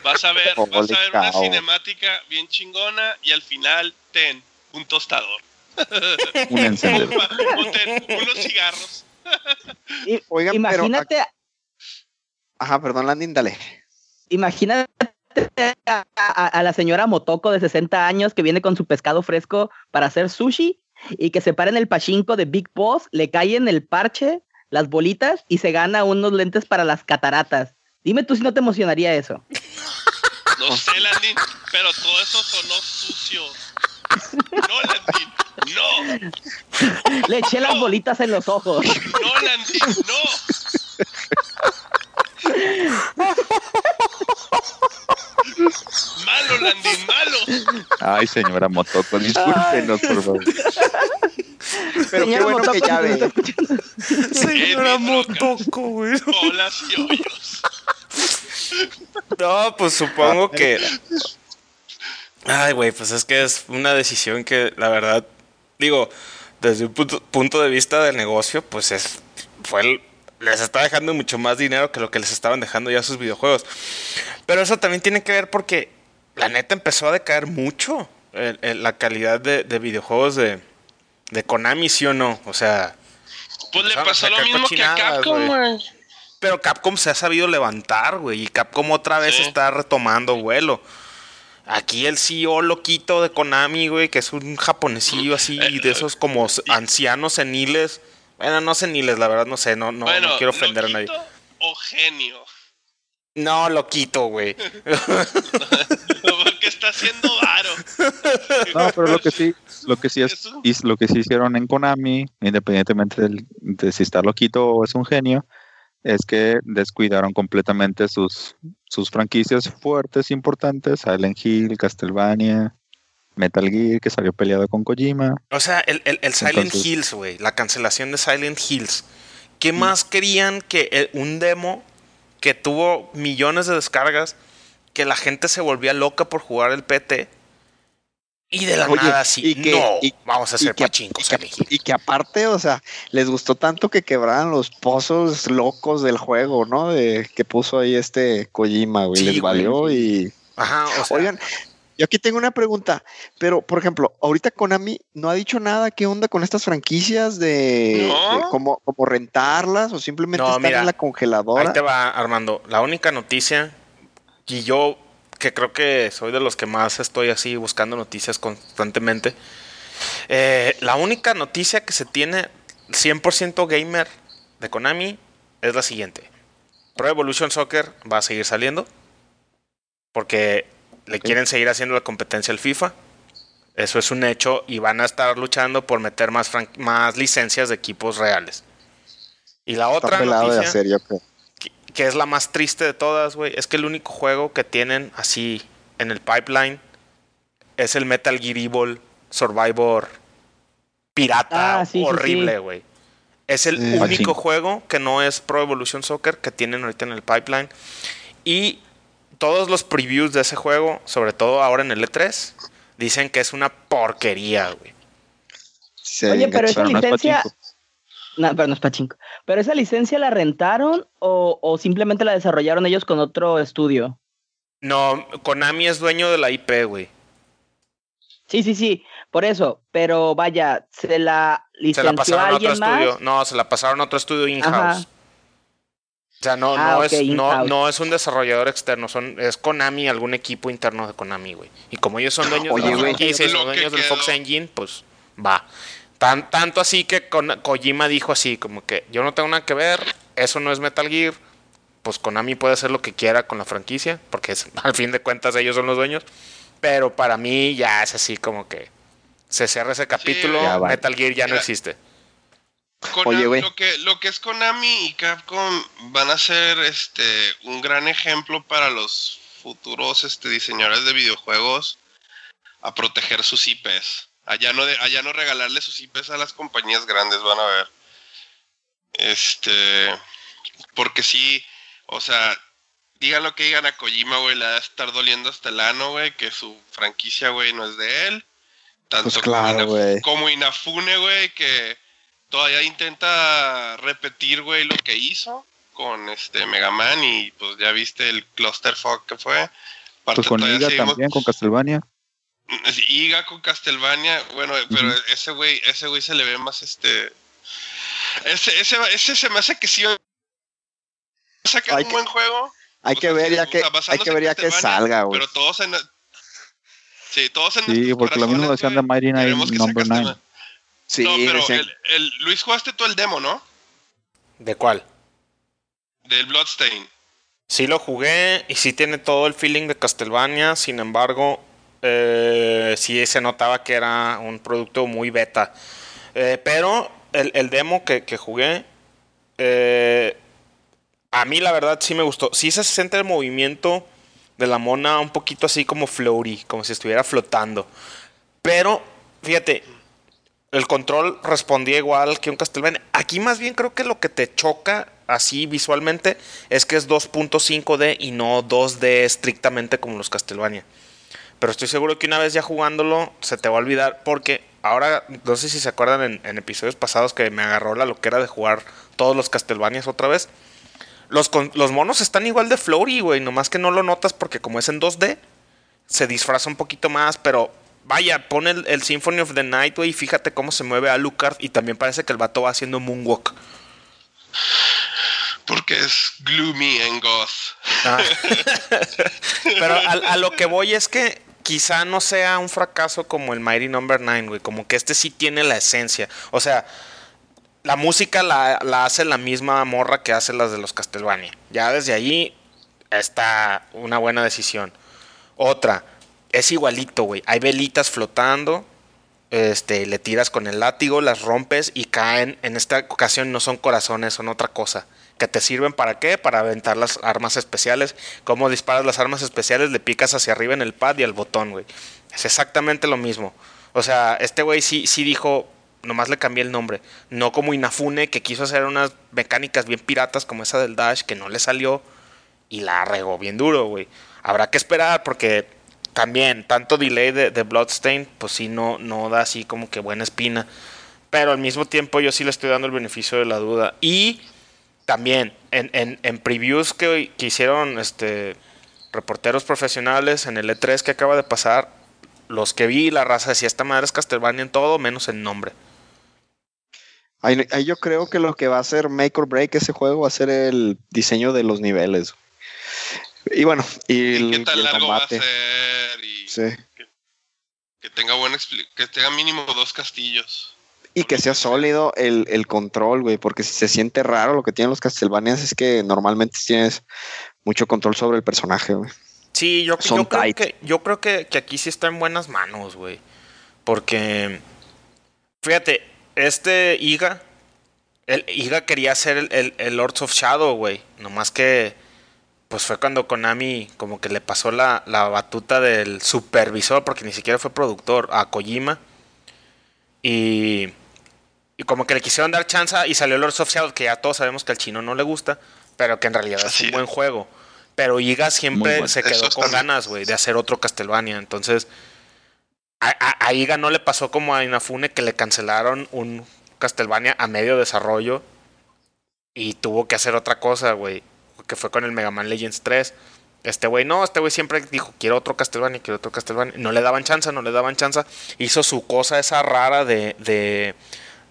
Vas a ver, vas a ver una cinemática bien chingona y al final ten un tostador. Un encendedor. o ten unos cigarros. I- Oigan, Imagínate, pero. Ajá, perdón, Landin, dale. imagínate a, a- a la señora Motoko de 60 años que viene con su pescado fresco para hacer sushi y que se para en el pachinko de Big Boss, le cae en el parche las bolitas y se gana unos lentes para las cataratas. Dime tú si no te emocionaría eso. No sé, Landin, pero todo eso sonó sucio. No, Landin, no, Le eché las bolitas en los ojos. no, Landin, no. Malo, Landin, malo. Ay, señora Motoko, discúlpenos, por favor. Pero qué Señora bueno que Motoko, ya ve. Señora. Motoco, güey. Bolas y hoyos. No, pues supongo que. Ay, güey, pues es que es una decisión que la verdad, digo, desde un punto, punto de vista del negocio, pues es. Fue el- les está dejando mucho más dinero que lo que les estaban dejando ya sus videojuegos. Pero eso también tiene que ver porque la neta empezó a decaer mucho el- el- la calidad de, de videojuegos de, de Konami, ¿sí o no? O sea. Pues le pasó lo mismo que a Capcom, güey. Pero Capcom se ha sabido levantar, güey. Y Capcom otra vez Sí. está retomando vuelo. Aquí el CEO loquito de Konami, güey, que es un japonesillo así, de esos como s- ancianos seniles. Bueno, no seniles, la verdad, no sé, no, no, bueno, no quiero ofender a nadie. o genio. No, loquito, güey. Porque está haciendo varo. No, pero lo que sí, lo que sí es, lo que sí hicieron en Konami, independientemente del- de si está loquito o es un genio, es que descuidaron completamente sus, sus franquicias fuertes, importantes, Silent Hill, Castlevania, Metal Gear, que salió peleado con Kojima. O sea, el, el- el Silent Entonces- Hills, güey. La cancelación de Silent Hills. ¿Qué más querían que el- un demo que tuvo millones de descargas, que la gente se volvía loca por jugar el PT? Y de la Oye, nada así, y que- no, y- vamos a hacer pachinko y y que aparte, o sea, les gustó tanto que quebraran los pozos locos del juego, ¿no? De que puso ahí este Kojima, güey. Sí, les güey. valió y. Ajá, o sea, Oigan, yo aquí tengo una pregunta, pero por ejemplo, ahorita Konami no ha dicho nada, ¿qué onda con estas franquicias de, No. de cómo rentarlas o simplemente No, mira, en la congeladora? ahí te va, Armando. La única noticia, y yo que creo que soy de los que más estoy así buscando noticias constantemente, eh, la única noticia que se tiene 100% gamer de Konami es la siguiente. Pro Evolution Soccer va a seguir saliendo porque le quieren seguir haciendo la competencia al FIFA. Eso es un hecho y van a estar luchando por meter más, fran- más licencias de equipos reales. Y la Está otra noticia hacer, yo creo. que, que es la más triste de todas, güey, es que el único juego que tienen así en el pipeline es el Metal Gear Evil Survivor pirata Ah, sí, horrible, sí. güey. Es el Sí. único juego que no es Pro Evolution Soccer que tienen ahorita en el pipeline. Y todos los previews de ese juego, sobre todo ahora en el E3, dicen que es una porquería, güey. Se Oye, pero esa licencia. No, pero no es pachinko. ¿Pero esa licencia la rentaron o, o simplemente la desarrollaron ellos con otro estudio? No, Konami es dueño de la IP, güey. Sí, sí, sí, por eso. Pero vaya, ¿se la Se licenció la pasaron a a otro alguien más? estudio. No, se la pasaron a otro estudio in-house. O sea, no, Ah, no, es, no, no es un desarrollador externo, son, es Konami, algún equipo interno de Konami, güey. Y como ellos son dueños Oye, de franquicia y son Lo que dueños del. Fox Engine, pues va. Tan, tanto así que Kon- Kojima dijo así, como que yo no tengo nada que ver, eso no es Metal Gear, pues Konami puede hacer lo que quiera con la franquicia, porque es- al fin de cuentas ellos son los dueños. Pero para mí ya es así como que se cierra ese capítulo. Metal Gear ya no Mira. Existe. Oye, güey. Lo que, lo que es Konami y Capcom van a ser este un gran ejemplo para los futuros este, diseñadores de videojuegos a proteger sus IPs. Allá no, de, allá no regalarle sus IPs a las compañías grandes, van a ver. Este, porque sí, o sea, digan lo que digan a Kojima, güey, le va a estar doliendo hasta el ano, güey, que su franquicia, güey, no es de él. Tanto Pues claro, como, como Inafune, güey, que todavía intenta repetir, güey, lo que hizo con este Mega Man y pues ya viste el clusterfuck que fue. Aparte, Pues con Iga seguimos- también, con Castlevania. Iga con Castlevania, bueno, pero Ujú. ese güey, ese güey se le ve más este. Ese, ese, ese se me hace que sí va a sacar Hay un que- buen juego. Hay que sea, ver ya que, hay que ver ya que salga, güey. Pero todos en. Sí, todos en Sí, porque lo mismo decían de Mighty Night Number 9. Sí, no, pero el, el- Luis, jugaste tú el demo, ¿no? ¿De cuál? Del Bloodstain. Sí lo jugué y sí tiene todo el feeling de Castlevania, sin embargo, eh, sí se notaba que era un producto muy beta. Eh, pero el, el demo que, que jugué, eh, a mí la verdad sí me gustó. Sí se siente el movimiento de la mona un poquito así como floaty, como si estuviera flotando. Pero, fíjate, el control respondía igual que un Castlevania. Aquí más bien creo que lo que te choca así visualmente es que es 2.5D y no 2D estrictamente como los Castlevania. Pero estoy seguro que una vez ya jugándolo se te va a olvidar porque ahora, no sé si se acuerdan en, episodios pasados que me agarró la loquera de jugar todos los Castlevanias otra vez. Los, con- los monos están igual de floaty, güey, nomás que no lo notas porque como es en 2D, se disfraza un poquito más, pero vaya, pon el, el Symphony of the Night, güey, y fíjate cómo se mueve Alucard y también parece que el vato va haciendo moonwalk. Porque es gloomy and goth. Ah. Pero a, a lo que voy es que quizá no sea un fracaso como el Mighty Number 9, güey. Como que este sí tiene la esencia. O sea, la música la, la hace la misma morra que hace las de los Castlevania. Ya desde ahí está una buena decisión. Otra, es igualito, güey. Hay velitas flotando. Este, le tiras con el látigo, las rompes y caen. En esta ocasión no son corazones, son otra cosa. ¿Que te sirven para qué? Para aventar las armas especiales. ¿Cómo disparas las armas especiales? Le picas hacia arriba en el pad y al botón, güey. Es exactamente lo mismo. O sea, este güey sí, sí dijo, nomás le cambié el nombre. No como Inafune, que quiso hacer unas mecánicas bien piratas como esa del Dash, que no le salió y la regó bien duro, güey. Habrá que esperar porque también tanto delay de, Bloodstain, pues sí, no, no da así como que buena espina. Pero al mismo tiempo yo sí le estoy dando el beneficio de la duda. Y también en, en, en previews que, hicieron este, reporteros profesionales en el E3 que acaba de pasar, los que vi, la raza decía, esta madre es Castlevania en todo, menos en nombre. Ahí, ahí yo creo que lo que va a hacer make or break ese juego va a ser el diseño de los niveles. Y bueno, y, ¿Y el, qué y tan el largo va a combate. ser? Y Sí. que tenga buen que tenga mínimo dos castillos. Y que sea sólido el, el control, güey, porque si se siente raro lo que tienen los Castlevanias es que normalmente tienes mucho control sobre el personaje, güey. Sí, yo, yo creo, que, yo creo que, que aquí sí está en buenas manos, güey. Porque, fíjate, este Iga, el Iga quería ser el, el, el Lords of Shadow, güey. Nomás que, pues fue cuando Konami como que le pasó la, la batuta del supervisor, porque ni siquiera fue productor, a Kojima. Y, y como que le quisieron dar chance y salió Lords of Shadow, que ya todos sabemos que al chino no le gusta, pero que en realidad es un es. buen juego. Pero Iga siempre bueno. se quedó con ganas, güey, de hacer otro Castlevania. Entonces, a, a- a Iga no le pasó como a Inafune que le cancelaron un Castlevania a medio desarrollo y tuvo que hacer otra cosa, güey, que fue con el Mega Man Legends 3. Este güey, no, este güey siempre dijo, quiero otro Castlevania, quiero otro Castlevania. No le daban chance, no le daban chance. Hizo su cosa esa rara de, de,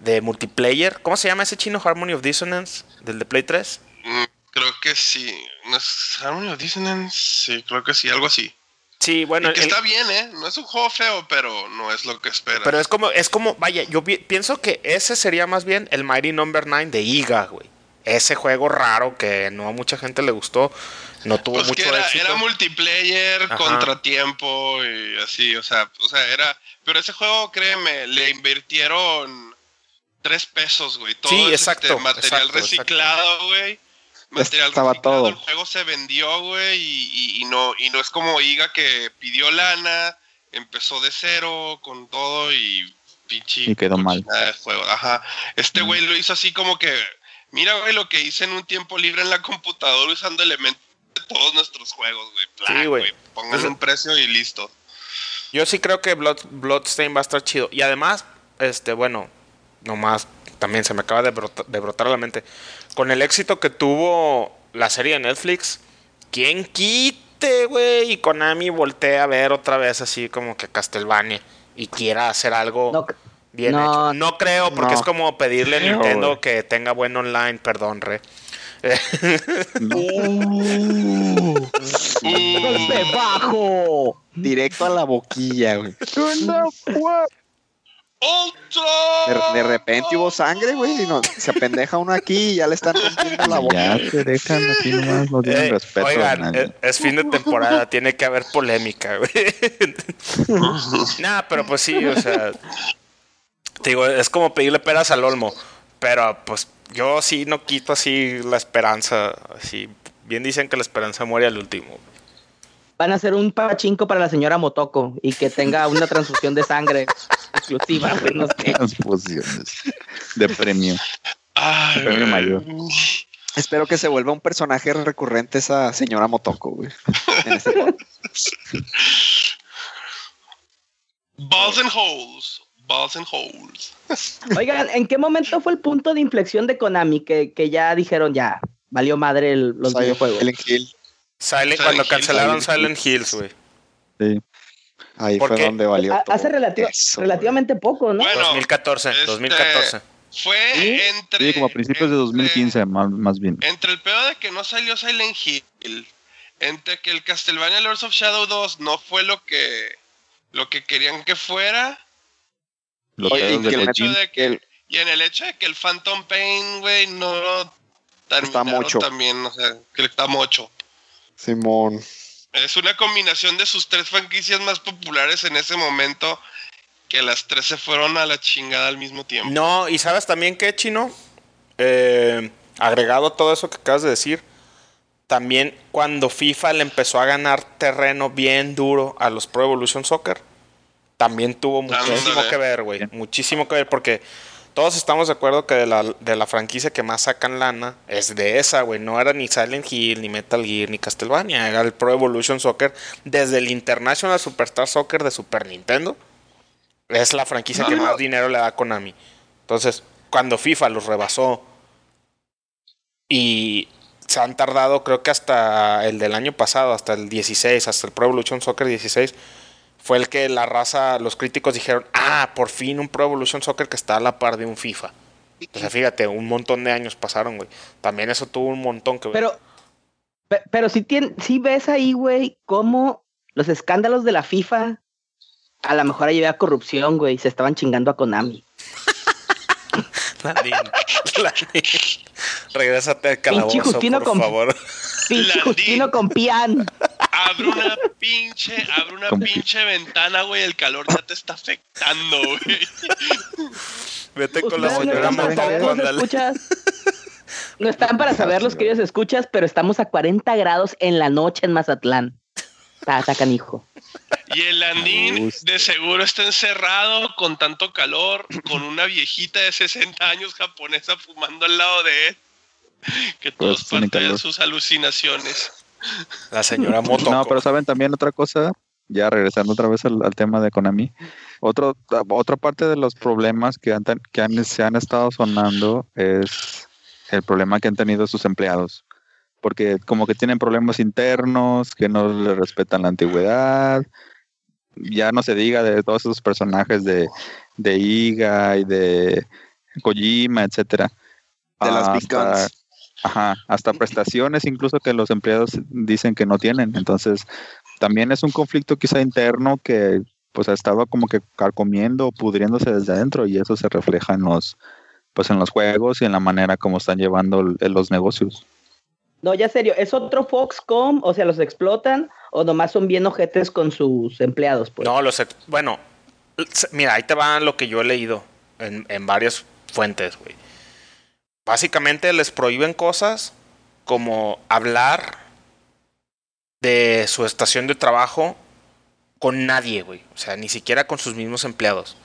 de multiplayer. ¿Cómo se llama ese chino? Harmony of Dissonance, del de Play 3. Mm, creo que sí. ¿No es Harmony of Dissonance? Sí, creo que sí, algo así. Sí, bueno, y que el- está bien, ¿eh? No es un juego feo, pero no es lo que esperas. Pero es como, es como, vaya, yo pi- pienso que ese sería más bien el Mighty Number 9 de Iga, güey. Ese juego raro que no a mucha gente le gustó, no tuvo Pues mucho que era, éxito. era multiplayer, Ajá. contratiempo y así, o sea, o sea, era, pero ese juego, créeme, le invirtieron tres pesos, güey. Todo Sí, es, exacto, este, material exacto, reciclado, güey. Material Estaba reciclado, todo. el juego se vendió, güey, y, y- y no, y no es como Iga que pidió lana, empezó de cero con todo y pinche Y quedó mal. cochinada de juego. Ajá. Este güey lo hizo así como que, mira, güey, lo que hice en un tiempo libre en la computadora usando elementos de todos nuestros juegos, güey. Plac, Sí, güey. güey. Pónganle un precio y listo. Yo sí creo que Blood, Bloodstain va a estar chido. Y además, este, bueno, nomás también se me acaba de, brota- de brotar a la mente. Con el éxito que tuvo la serie de Netflix, ¿quién quite, güey? Y Konami voltea a ver otra vez así como que Castlevania y quiera hacer algo No, bien no. hecho. No creo, porque No. es como pedirle a Nintendo que tenga buen online, perdón, re. golpe bajo. Directo a la boquilla, güey. De, de repente hubo sangre, güey, y no, se apendeja uno aquí y ya le están rompiendo la boca. Ya se dejan así nomás, no tienen Eh, respeto. a oigan, nadie. eh, es fin de temporada, tiene que haber polémica, güey. nah, pero pues sí, o sea. Te Digo, es como pedirle peras al olmo. Pero pues yo sí no quito así la esperanza. Así. Bien dicen que la esperanza muere al último. Van a hacer un pachinko para la señora Motoko y que tenga una transfusión de sangre exclusiva, güey, no sé. Transfusiones de premio. Ay, Premio mayor. Espero que se vuelva un personaje recurrente esa señora Motoko, güey. En este. Balls and holes. Balls and holes. Oigan, ¿en qué momento fue el punto de inflexión de Konami que, que ya dijeron ya valió madre el- los Silent- videojuegos? Silent Hill. Silent, Silent cuando Hill, cancelaron Silent Silent Hills, güey. Sí. Ahí ¿Por fue qué? donde valió todo. Hace relativo- Eso, relativamente poco, ¿no? Bueno, 2014, este, 2014. Fue ¿Sí? entre. Sí, como a principios de entre- 2015, más, más bien. Entre el pedo de que no salió Silent Hill, entre que el Castlevania Lords of Shadow 2 no fue lo que lo que querían que fuera, Oye, y de que el- Kojima. de que el- y en el hecho de que el Phantom Pain, güey, no lo terminaron mocho. también, o sea, que está mocho. Simón. Es una combinación de sus tres franquicias más populares en ese momento que las tres se fueron a la chingada al mismo tiempo. No, y sabes también que, Chino, Eh, agregado a todo eso que acabas de decir, también cuando FIFA le empezó a ganar terreno bien duro a los Pro Evolution Soccer, también tuvo muchísimo Ándale. que ver, güey. Muchísimo que ver, porque todos estamos de acuerdo que de la, de la franquicia que más sacan lana es de esa, güey. No era ni Silent Hill, ni Metal Gear, ni Castlevania. Era el Pro Evolution Soccer desde el International Superstar Soccer de Super Nintendo. Es la franquicia que más dinero le da a Konami. Entonces, cuando FIFA los rebasó y se han tardado, creo que hasta el del año pasado, hasta el 16, hasta el Pro Evolution Soccer 16, fue el que la raza, los críticos dijeron, ah, por fin un Pro Evolution Soccer que está a la par de un FIFA. O sea, fíjate, un montón de años pasaron, güey. También eso tuvo un montón que ver. Pero, pe- pero si, tien- si ves ahí, güey, cómo los escándalos de la FIFA, a lo mejor ahí había corrupción, güey, se estaban chingando a Konami. Landín, Landín, regrésate al calabozo, Justino por con- favor. Pinche. Justino con pian. Abre una pinche, abre una pinche ventana, güey, el calor ya te está afectando, güey. Vete con la señora escuchas. No están para saber los queridos escuchas, pero estamos a 40 grados en la noche en Mazatlán. Está, canijo. Y el Landín de seguro está encerrado con tanto calor, con una viejita de 60 años japonesa fumando al lado de él. Que todo Pues es tiene parte de calor. sus alucinaciones. La señora Moto. No, pero saben también otra cosa, ya regresando otra vez al, al tema de Konami, otro, otra parte de los problemas que, han, que han- se han estado sonando es el problema que han tenido sus empleados, porque como que tienen problemas internos, que no le respetan la antigüedad, ya no se diga de todos esos personajes de, de Iga y de Kojima, etcétera. De las Hasta-. Ajá, hasta prestaciones incluso que los empleados dicen que no tienen. Entonces, también es un conflicto quizá interno que pues ha estado como que carcomiendo o pudriéndose desde adentro y eso se refleja en los pues en los juegos y en la manera como están llevando los negocios. No, ya serio, ¿es otro Foxcom? O sea, ¿los explotan o nomás son bien ojetes con sus empleados? Pues? No, los bueno, mira, ahí te va lo que yo he leído en, en varios fuentes, güey. Básicamente les prohíben cosas como hablar de su estación de trabajo con nadie, güey. O sea, ni siquiera con sus mismos empleados.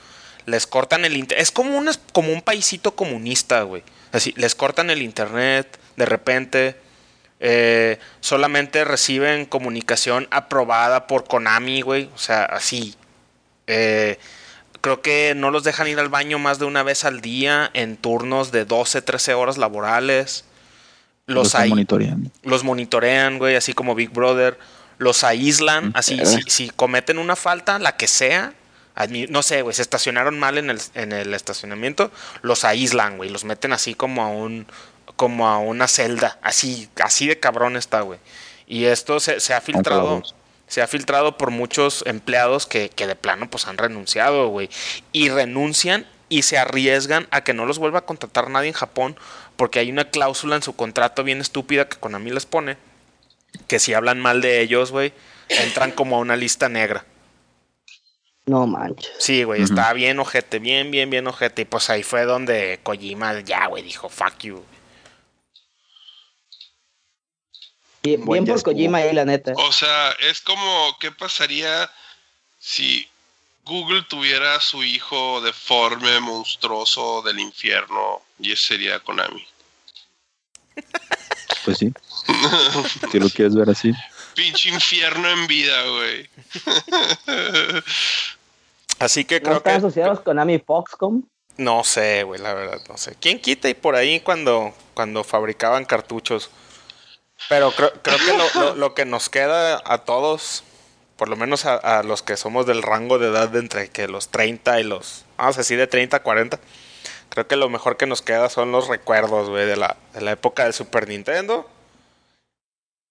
Les cortan el internet. Es como, un, como un paisito comunista, güey. Así, les cortan el internet de repente. Eh, solamente reciben comunicación aprobada por Konami, güey. O sea, así. Eh, creo que no los dejan ir al baño más de una vez al día en turnos de 12, 13 horas laborales. Los, Los monitorean. los monitorean, güey, así como Big Brother. Los aíslan, así, si, si cometen una falta, la que sea, admi- no sé, güey, se estacionaron mal en el, en el estacionamiento, los aíslan, güey, los meten así como a un, como a una celda, así, así de cabrón está, güey. Y esto se, se ha filtrado, se ha filtrado por muchos empleados que, que de plano pues han renunciado, güey. Y renuncian y se arriesgan a que no los vuelva a contratar nadie en Japón porque hay una cláusula en su contrato bien estúpida que Konami les pone que si hablan mal de ellos, güey, entran como a una lista negra. No manches. Sí, güey, está bien ojete, bien, bien, bien ojete. Y pues ahí fue donde Kojima ya, güey, dijo, fuck you. Bien, por. Kojima ahí, la neta. O sea, es como, ¿qué pasaría si Google tuviera a su hijo deforme, monstruoso del infierno? Y ese sería Konami. Pues sí. si lo quieres ver así. Pinche infierno en vida, güey. Así que ¿No creo están que... asociados con Ami Foxcom? No sé, güey, la verdad, no sé. ¿Quién quita y por ahí cuando, cuando fabricaban cartuchos? Pero creo, creo que lo, lo- lo que nos queda a todos, por lo menos a, a los que somos del rango de edad de entre que los 30 y los, vamos a decir de 30 a 40, creo que lo mejor que nos queda son los recuerdos, güey, de la, de la época de Super Nintendo.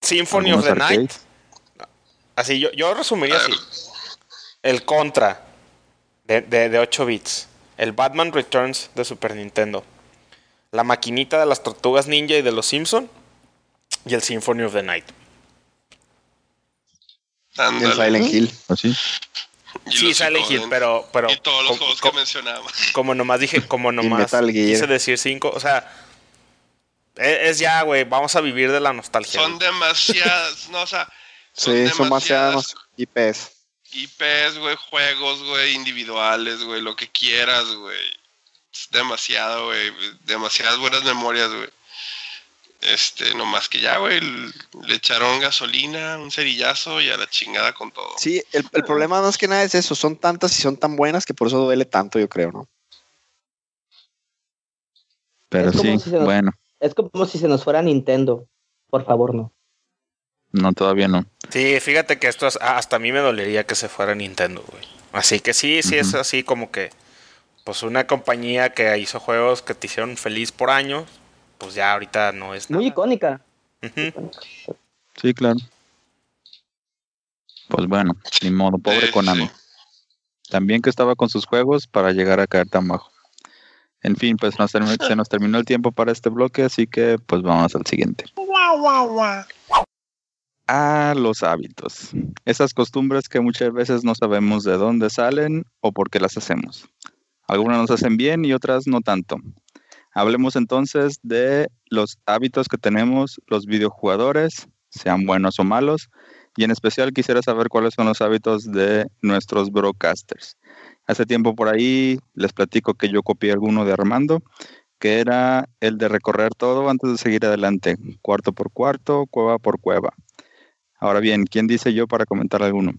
Symphony of the Night. Así, yo, yo resumiría así. El Contra de, de, de 8 bits. El Batman Returns de Super Nintendo. La maquinita de las tortugas ninja y de los Simpson. Y el Symphony of the Night. El Ándale. Silent Hill. Así. Y sí, Silent Hill, pero, pero Y todos los co- juegos que mencionaba. como nomás dije, como nomás quise decir 5, o sea, es, es ya, güey, vamos a vivir de la nostalgia. Son demasiadas, no, o sea, son Sí, son demasiadas IPs. IPs, güey, juegos, güey, individuales, güey, lo que quieras, güey. Es demasiado, güey, demasiadas buenas memorias, güey. Este, nomás que ya, güey, le echaron gasolina, un cerillazo y a la chingada con todo. Sí, el, el problema más que nada es eso. Son tantas y son tan buenas que por eso duele tanto, yo creo, ¿no? Pero sí, si se nos- bueno, Es como si se nos fuera Nintendo. Por favor, no. no, todavía no. Sí, fíjate que esto es- hasta a mí me dolería que se fuera Nintendo, güey. Así que sí, sí es así como que pues una compañía que hizo juegos que te hicieron feliz por años, pues ya ahorita no es Muy nada. icónica. Ujú. Sí, claro. Pues bueno, ni modo, pobre Konami. También que estaba con sus juegos para llegar a caer tan bajo. En fin, pues nos termi- se nos terminó el tiempo para este bloque, así que pues vamos al siguiente. A los hábitos. Esas costumbres que muchas veces no sabemos de dónde salen o por qué las hacemos. Algunas nos hacen bien y otras no tanto. Hablemos entonces de los hábitos que tenemos los videojugadores, sean buenos o malos, y en especial quisiera saber cuáles son los hábitos de nuestros broadcasters. Hace tiempo por ahí les platico que yo copié alguno de Armando, que era el de recorrer todo antes de seguir adelante, cuarto por cuarto, cueva por cueva. Ahora bien, ¿quién dice yo para comentar alguno?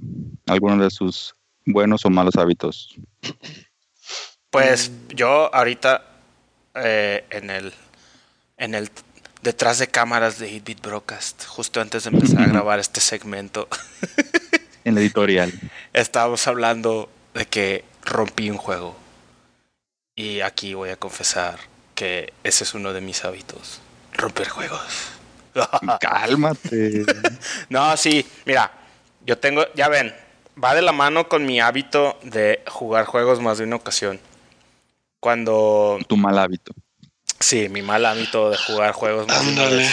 Alguno de sus buenos o malos hábitos. Pues yo ahorita eh, en el en el detrás de cámaras de 8-Bit Broadcast, justo antes de empezar a grabar este segmento, En la editorial. estábamos hablando de que rompí un juego. Y aquí voy a confesar que ese es uno de mis hábitos, romper juegos. Cálmate. No, sí, mira, yo tengo, ya ven, va de la mano con mi hábito de jugar juegos más de una ocasión. Cuando, Tu mal hábito. sí, mi mal hábito de jugar juegos Ándale.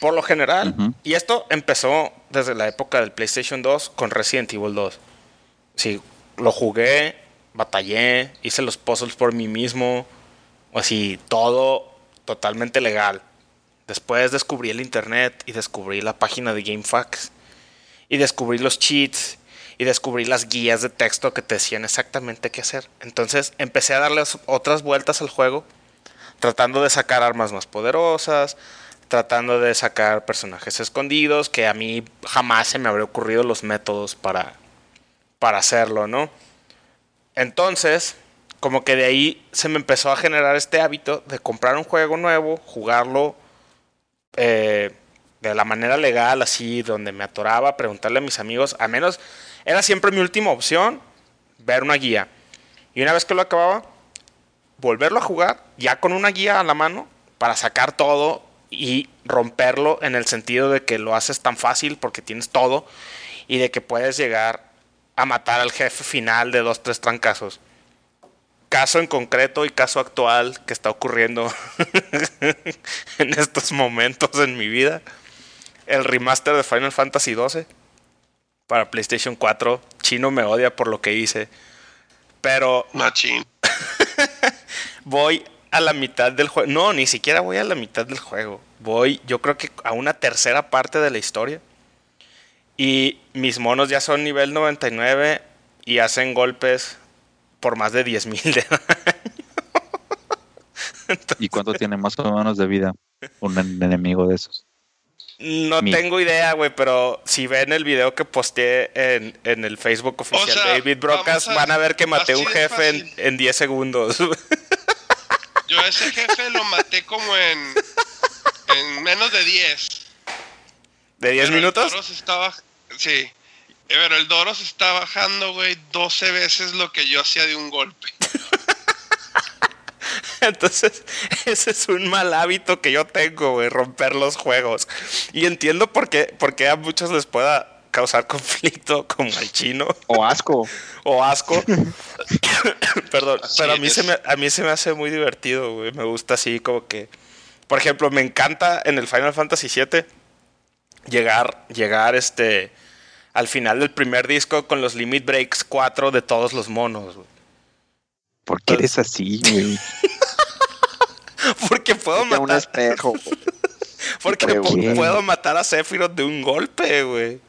Por lo general, y esto empezó desde la época del PlayStation 2 con Resident Evil 2. Sí, lo jugué, batallé, hice los puzzles por mí mismo, O así, todo totalmente legal. Después descubrí el internet y descubrí la página de GameFAQs. Y descubrí los cheats descubrí las guías de texto que te decían exactamente qué hacer. Entonces empecé a darle otras vueltas al juego, tratando de sacar armas más poderosas, tratando de sacar personajes escondidos, que a mí jamás se me habría ocurrido los métodos para, para hacerlo, ¿no? Entonces, como que de ahí se me empezó a generar este hábito de comprar un juego nuevo, jugarlo eh, de la manera legal, así, donde me atoraba, preguntarle a mis amigos, al menos era siempre mi última opción, ver una guía. Y una vez que lo acababa, volverlo a jugar, ya con una guía a la mano, para sacar todo y romperlo en el sentido de que lo haces tan fácil porque tienes todo y de que puedes llegar a matar al jefe final de dos, tres trancazos. Caso en concreto y caso actual que está ocurriendo en estos momentos en mi vida. El remaster de Final Fantasy XII para PlayStation 4. Chino me odia por lo que hice. Pero... Machín. voy a la mitad del juego. No, ni siquiera voy a la mitad del juego. Voy, yo creo que a una tercera parte de la historia. Y mis monos ya son nivel 99 y hacen golpes por más de 10.000 de daño. ¿Y cuánto tiene más o menos de vida un enemigo de esos? No tengo idea, güey, pero si ven el video que posteé en, el Facebook oficial de David Brocas, van a ver que maté un jefe en, en 10 segundos. Yo a ese jefe lo maté como en, en menos de 10. ¿De 10 minutos? El Doros estaba, sí. Pero el Doros está bajando, güey, 12 veces lo que yo hacía de un golpe. Entonces, ese es un mal hábito que yo tengo, güey, romper los juegos. Y entiendo por qué, por qué a muchos les pueda causar conflicto como al chino. O asco. o asco. Perdón, pero a mí, se me, a mí se me hace muy divertido, güey. Me gusta así como que... Por ejemplo, me encanta en el Final Fantasy VII llegar, llegar este, al final del primer disco con los Limit Breaks 4 de todos los monos, güey. ¿Por qué eres así, güey? Porque puedo matar. un espejo. Porque puedo matar a Sephiroth de un golpe, güey.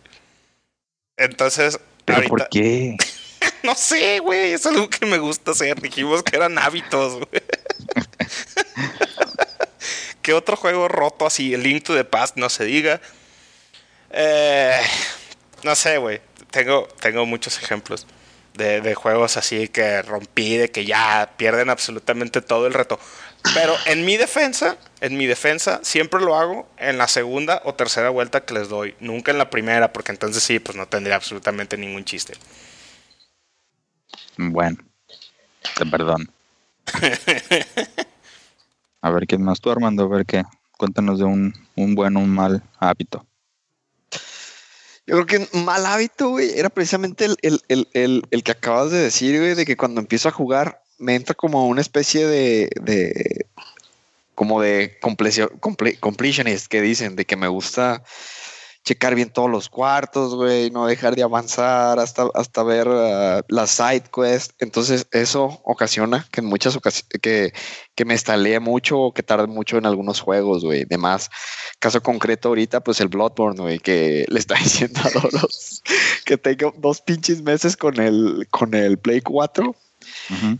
Entonces. ¿Pero por qué? no sé, güey. Es algo que me gusta hacer. Dijimos que eran hábitos, güey. ¿Qué otro juego roto así? El Link to the Past, no se diga. Eh, no sé, güey. Tengo, tengo muchos ejemplos de, de, juegos así que rompí, de que ya pierden absolutamente todo el reto. Pero en mi defensa, en mi defensa, siempre lo hago en la segunda o tercera vuelta que les doy. Nunca en la primera, porque entonces sí, pues no tendría absolutamente ningún chiste. Bueno, te perdón. A ver, ¿quién más tú, Armando? A ver qué. Cuéntanos de un, un buen o un mal hábito. Yo creo que un mal hábito, güey, era precisamente el, el, que acabas de decir, güey, de que cuando empiezo a jugar me entra como una especie de, de como de completionist que dicen, de que me gusta checar bien todos los cuartos, güey, no dejar de avanzar hasta, hasta ver uh, las side quests. Entonces, eso ocasiona que en muchas ocasiones que, que me estalee mucho o que tarde mucho en algunos juegos, güey. Además, caso concreto ahorita, pues el Bloodborne, güey, que le está diciendo a Doros que tengo dos pinches meses con el, con el Play 4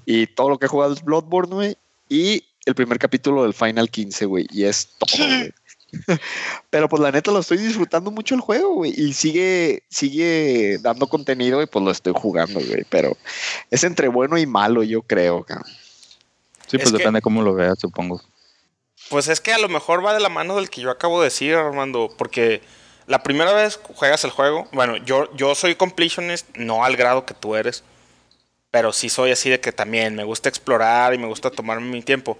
y todo lo que he jugado es Bloodborne, güey, y el primer capítulo del Final 15, güey, y es todo, güey. Pero pues la neta lo estoy disfrutando mucho el juego, güey. Y sigue, sigue dando contenido y pues lo estoy jugando, güey. Pero es entre bueno y malo, yo creo, Sí, pues depende cómo lo veas, supongo. Pues es que a lo mejor va de la mano del que yo acabo de decir, Armando, porque la primera vez juegas el juego, bueno, yo, yo soy completionist, no al grado que tú eres, pero sí soy así de que también me gusta explorar y me gusta tomarme mi tiempo.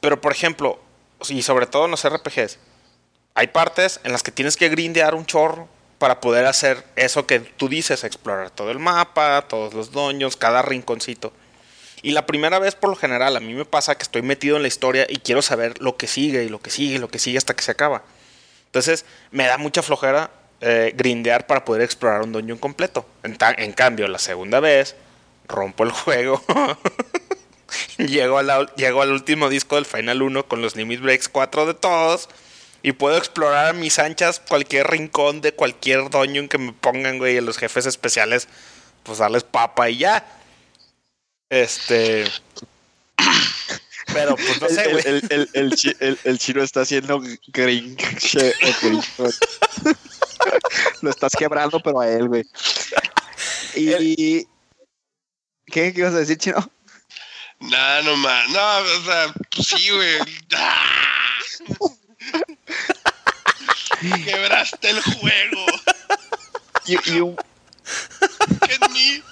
Pero por ejemplo, y sobre todo en los RPGs, hay partes en las que tienes que grindear un chorro para poder hacer eso que tú dices, explorar todo el mapa, todos los doños, cada rinconcito. Y la primera vez, por lo general, a mí me pasa que estoy metido en la historia y quiero saber lo que sigue y lo que sigue y lo que sigue hasta que se acaba. Entonces, me da mucha flojera eh, grindear para poder explorar un dungeon completo. En, cambio, la segunda vez, rompo el juego llego al último disco del Final 1 con los Limit Breaks 4 de todos. Y puedo explorar a mis anchas cualquier rincón de cualquier dungeon que me pongan, güey. Y a los jefes especiales, pues darles papa y ya. Este. Pero pues no El, sé, el, güey. el, el, el chi- el- el chino está haciendo gringo. Lo estás quebrando, pero a él, güey. Y. ¿Qué, ¿Qué ibas a decir, chino? Nada, nomás. No, o sea, pues sí, güey. Quebraste el juego. Y, y un- Kenny.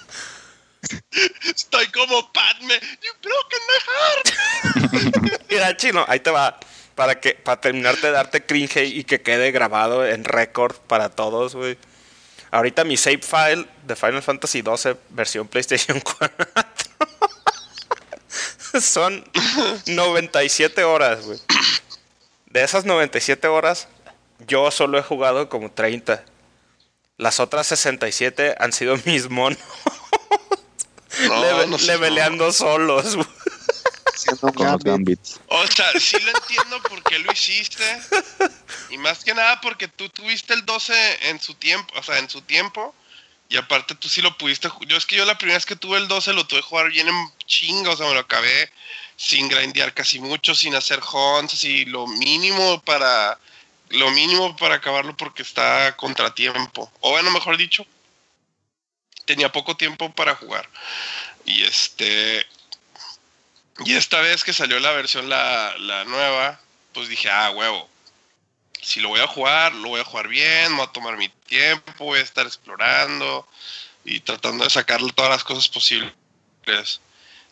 Estoy como Padme. You broken my heart. Mira, chino, ahí te va. Para que, para terminarte de darte cringe y que quede grabado en récord para todos, güey. Ahorita mi save file de Final Fantasy XII versión PlayStation 4 son 97 horas, güey. De esas 97 horas, yo solo he jugado como 30. Las otras 67 han sido mis monos No, leve- no leveleando solos, Con gambits. O sea, sí lo entiendo por qué lo hiciste. Y más que nada porque tú tuviste el 12 en su tiempo, o sea, en su tiempo. Y aparte tú sí lo pudiste. Yo es que yo la primera vez que tuve el 12 lo tuve que jugar bien en chinga, o sea, me lo acabé sin grindear casi mucho, sin hacer hunts, así lo mínimo para lo mínimo para acabarlo porque está a contratiempo. O bueno, mejor dicho, tenía poco tiempo para jugar. Y este y esta vez que salió la versión la, la nueva, pues dije, ah, huevo. Si lo voy a jugar, lo voy a jugar bien, voy a tomar mi tiempo, voy a estar explorando y tratando de sacarle todas las cosas posibles.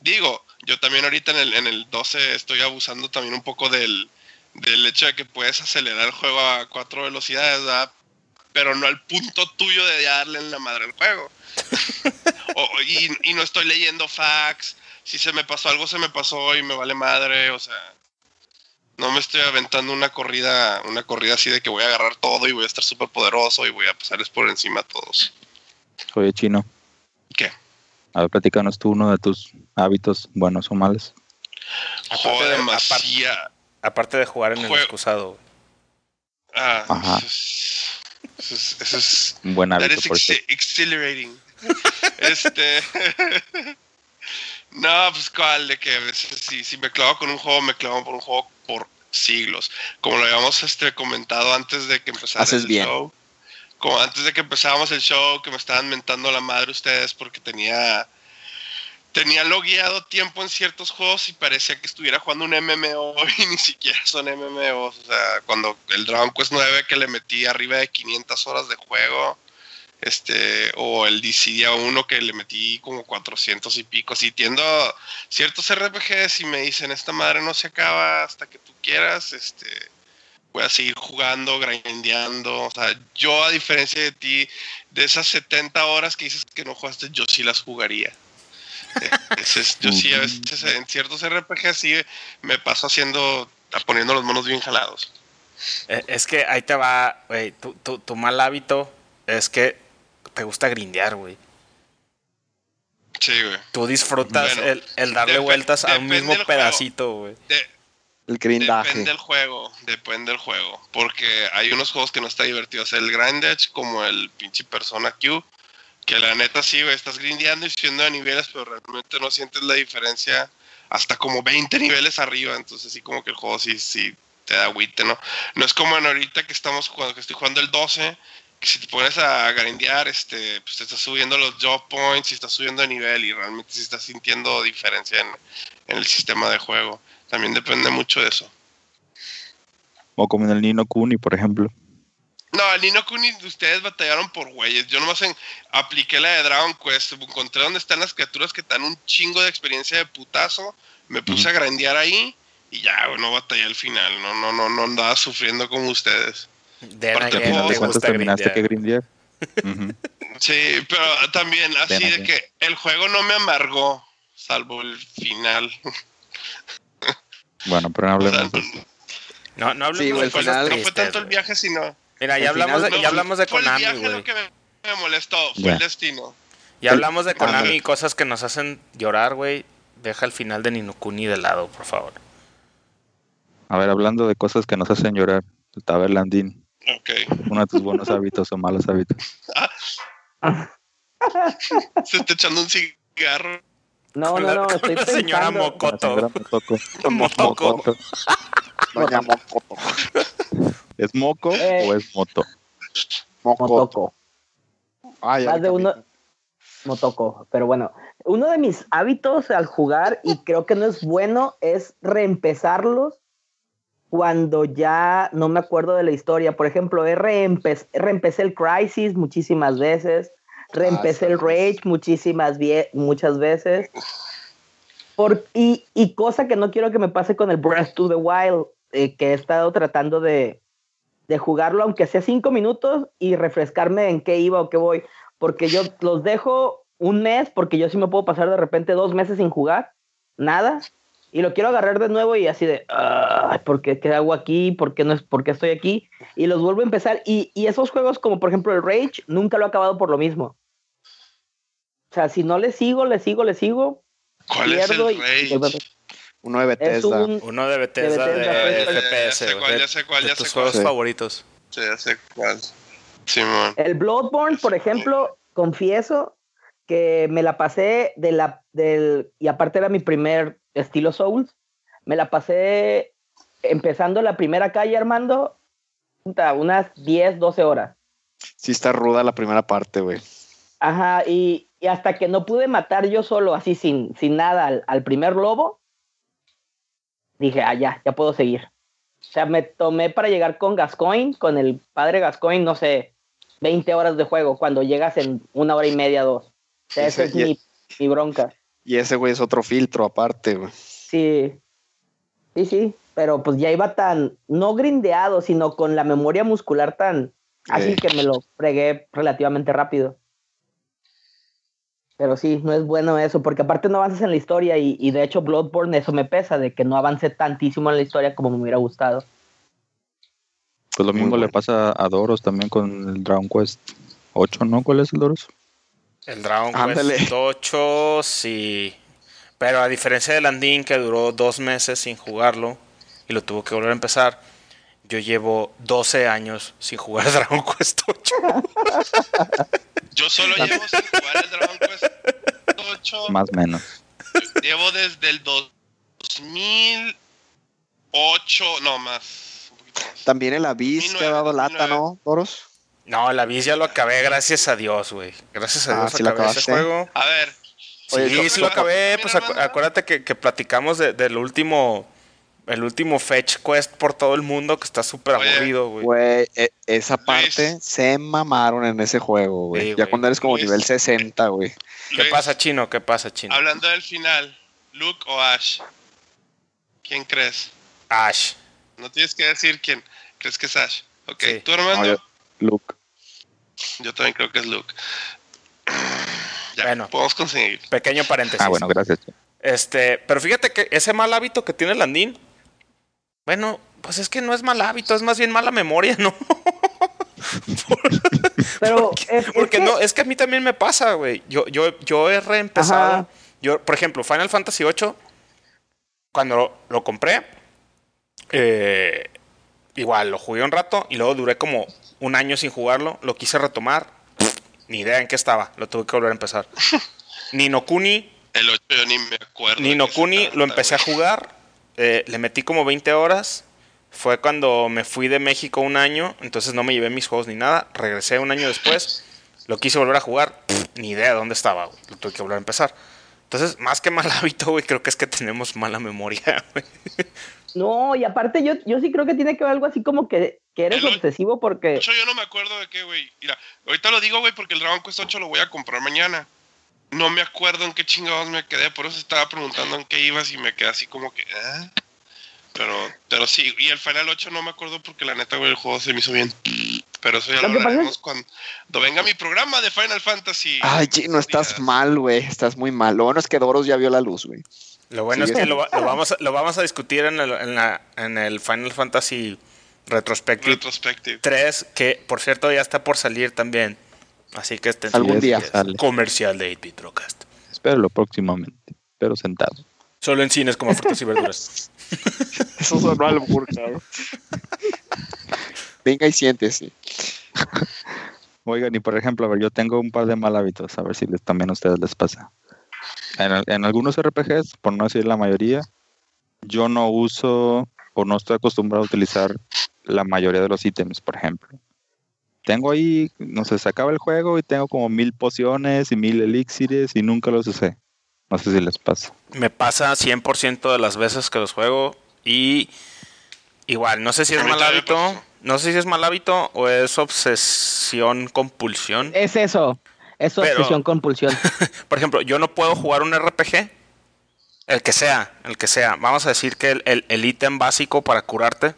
Digo, yo también ahorita en el, en el 12 estoy abusando también un poco del, del hecho de que puedes acelerar el juego a cuatro velocidades, ¿verdad? pero no al punto tuyo de darle en la madre al juego. O- y, y no estoy leyendo facts. Si se me pasó algo, se me pasó y me vale madre. O sea, no me estoy aventando una corrida, una corrida así de que voy a agarrar todo y voy a estar súper poderoso y voy a pasarles por encima a todos. Oye, chino. ¿Qué? A ver, platícanos tú uno de tus hábitos buenos o malos. Aparte de- demasiado. Aparte de jugar en el excusado. Ah, Ajá. eso es, eso es- eso es- buen That hábito, is por exhilarating. este. no, pues cuál, de que a veces si, si me clavo con un juego, me clavo por un juego por siglos. Como lo habíamos este, comentado antes de que empezara Haces el bien. show. Como antes de que empezábamos el show, que me estaban mentando la madre ustedes porque tenía. Tenía logueado tiempo en ciertos juegos y parecía que estuviera jugando un MMO y ni siquiera son MMOs. O sea, cuando el Dragon Quest 9 que le metí arriba de 500 horas de juego, este, o el Dissidia 1 que le metí como 400 y pico. Si tiendo ciertos RPGs y me dicen, esta madre no se acaba hasta que tú quieras, este, voy a seguir jugando, grindeando. O sea, yo a diferencia de ti, de esas 70 horas que dices que no jugaste, yo sí las jugaría. Eh, ese es- yo sí, a veces en ciertos RPGs sí me paso haciendo, poniendo los monos bien jalados. Eh, Es que ahí te va, güey. Tu, tu, tu mal hábito es que te gusta grindear, güey. Sí, güey. Tú disfrutas Bueno, el, el darle depe- vueltas a un mismo pedacito, güey. El grindaje. Depende del juego, depende del juego. Porque hay unos juegos que no está divertido hacer el grindage, como el pinche Persona Q, que la neta sí, güey, estás grindeando y subiendo de niveles, pero realmente no sientes la diferencia hasta como 20 niveles arriba. Entonces sí como que el juego sí, sí te da agüite, ¿no? No es como en ahorita que estamos jugando, que estoy jugando el 12, que si te pones a grindear, este, pues te estás subiendo los job points y estás subiendo de nivel y realmente sí estás sintiendo diferencia en, en el sistema de juego. También depende mucho de eso. O como en el Nino Kuni, por ejemplo. No, el Nino Kuni, ustedes batallaron por güeyes. Yo nomás en- apliqué la de Dragon Quest. Encontré dónde están las criaturas que dan un chingo de experiencia de putazo. Me puse a grandear ahí y ya, no batallé al final. No, no, no, no andaba sufriendo como ustedes. De gusta terminaste que grindear. Sí, pero también así de que el juego no me amargó, salvo el final. Bueno, pero no O sea, hablemos de eso. No, no hablemos Sí, güey, de al cosas final- no fue tanto el viaje, sino... Mira, ya hablamos, final- de, ya hablamos de fue el Konami, viaje güey. lo que me, molestó, fue Ya. el destino. Ya hablamos de Konami y cosas que nos hacen llorar, güey. deja el final de Ninokuni de lado, por favor. A ver, hablando de cosas que nos hacen llorar, el Taberlandín, Ok. uno de tus buenos hábitos o malos hábitos. Se está echando un cigarro. No, Con no, la- no, con estoy la señora pensando. La Mocoto. señora. Mocoto. Doña Mocoto. ¿Es moco Eh. o es moto? Mocoto. Motoco. Ay, Más de uno. Motoco. Pero bueno, uno de mis hábitos al jugar, y creo que no es bueno, es reempezarlos cuando ya no me acuerdo de la historia. Por ejemplo, he reempe- reempecé el Crisis muchísimas veces, reempecé el Rage muchísimas muchas veces. Por, y, y cosa que no quiero que me pase con el Breath to the Wild, eh, que he estado tratando de, de jugarlo, aunque sea cinco minutos, y refrescarme en qué iba o qué voy. Porque yo los dejo un mes, porque yo sí me puedo pasar de repente dos meses sin jugar, nada, y lo quiero agarrar de nuevo y así de, "Ay, ¿por qué, qué hago aquí? ¿Por qué, no es, ¿Por qué estoy aquí? Y los vuelvo a empezar. Y, y esos juegos, como por ejemplo el Rage, nunca lo he acabado por lo mismo. O sea, si no le sigo, le sigo, le sigo, ¿Cuál es el y-? Uno de es Bethesda. un... Uno de Bethesda, De de, Bethesda, de pues, ya, ya FPS, sé cuál, de- ya sé cuál, de ya tus sé cuál. juegos Sí. favoritos. Sí, ya sé cuál. Simón. El Bloodborne, por ejemplo, confieso que me la pasé de la del y aparte era mi primer estilo Souls, me la pasé empezando la primera calle Armando unas 10, 12 horas. Sí está ruda la primera parte, güey. Ajá, y, y hasta que no pude matar yo solo, así sin, sin nada, al, al primer lobo, dije, ah, ya, ya puedo seguir. O sea, me tomé para llegar con Gascoigne, con el padre Gascoigne, no sé, 20 horas de juego, cuando llegas en una hora y media, dos. O sea, esa es mi, bronca. Y ese güey es otro filtro aparte, güey. Sí, sí, sí, pero pues ya iba tan, no grindeado, sino con la memoria muscular tan, así Sí. que me lo fregué relativamente rápido. Pero sí, no es bueno eso, porque aparte no avanzas en la historia y, y de hecho Bloodborne eso me pesa, de que no avance tantísimo en la historia como me hubiera gustado. Pues lo mismo le pasa a Doros también con el Dragon Quest 8, ¿no? ¿Cuál es el Doros? El Dragon Ándale. Quest 8, sí. Pero a diferencia de Landin, que duró dos meses sin jugarlo y lo tuvo que volver a empezar, yo llevo 12 años sin jugar Dragon Quest 8. Yo solo llevo sin jugar el Dragon Quest 8. Más o menos. Llevo desde el 2008, no más. Un poquito más. También el Abyss te ha dado lata, ¿no, Doros? No, la Viz ya lo acabé, gracias a Dios, güey. Gracias a Ah, Dios lo acabé ese juego. A ver, Oye, sí, lo- sí lo acabé. Pues acu- acuérdate que, que platicamos de- del último. El último fetch quest por todo el mundo que está súper aburrido, güey. Güey, e- esa parte Luis. se mamaron en ese juego, güey. Sí, ya cuando eres como Luis. nivel 60, güey. ¿Qué pasa, chino? ¿Qué pasa, chino? Hablando del final, Luke o Ash, ¿quién crees? Ash. No tienes que decir quién. ¿Crees que es Ash? Ok, Sí. ¿tú Armando? No, yo- Luke. Yo también creo que es Luke. Ya, Bueno. podemos conseguir. Pequeño paréntesis. Ah, bueno, gracias. Este, pero fíjate que ese mal hábito que tiene Landín, bueno, pues es que no es mal hábito, es más bien mala memoria, ¿no? Pero es, es Porque que- no, es que a mí también me pasa, güey. Yo, yo, yo he reempezado. Ajá. Yo, por ejemplo, Final Fantasy VIII, cuando lo, lo compré, eh, igual lo jugué un rato y luego duré como un año sin jugarlo. Lo quise retomar, ni idea en qué estaba. Lo tuve que volver a empezar. Nino Kuni, El 8 yo ni me acuerdo. Nino de qué se Kuni trata, lo empecé a jugar. Eh, le metí como 20 horas. Fue cuando me fui de México un año. Entonces no me llevé mis juegos ni nada. Regresé un año después. Lo quise volver a jugar. pff, ni idea de dónde estaba. güey, Lo tuve que volver a empezar. Entonces, más que mal hábito, güey, creo que es que tenemos mala memoria, güey. No, y aparte yo, yo sí creo que tiene que ver algo así como que, que eres obsesivo porque... De hecho, yo no me acuerdo de qué, güey. Mira, ahorita lo digo, güey, porque el Dragon Quest 8 lo voy a comprar mañana. No me acuerdo en qué chingados me quedé, por eso estaba preguntando en qué ibas y me quedé así como que, ¿eh? Pero, pero sí, y el Final 8 no me acuerdo porque la neta, güey, el juego se me hizo bien. Pero eso ya Lo lo, hablaremos cuando venga mi programa de Final Fantasy. Ay, chino, estás Días. mal, güey. Estás muy mal. Lo bueno es que Doros ya vio la luz, güey. Lo bueno Sí, es que lo, va- lo vamos, a, lo vamos a discutir en el, en, la- en el Final Fantasy Retrospective Retrospective. 3, que por cierto ya está por salir también. Así que este Algún es, día. sale. comercial de 8-Bit Broadcast. Espéralo próximamente, pero sentado. Solo en cines como frutas y verduras. Eso sonó al cabrón. Venga y siéntese. Oigan, y por ejemplo, a ver, yo tengo un par de mal hábitos, a ver si les, también a ustedes les pasa. En algunos RPGs, por no decir la mayoría, yo no uso o no estoy acostumbrado a utilizar la mayoría de los ítems, por ejemplo. Tengo ahí, no sé, se acaba el juego y tengo como mil pociones y mil elixires y nunca los usé. No sé si les pasa. Me pasa 100% de las veces que los juego y igual, no sé si es mal hábito, no sé si es mal hábito o es obsesión compulsión. Es eso. Es Pero- obsesión compulsión. Por ejemplo, yo no puedo jugar un RPG, el que sea, el que sea. Vamos a decir que el, el- el ítem básico para curarte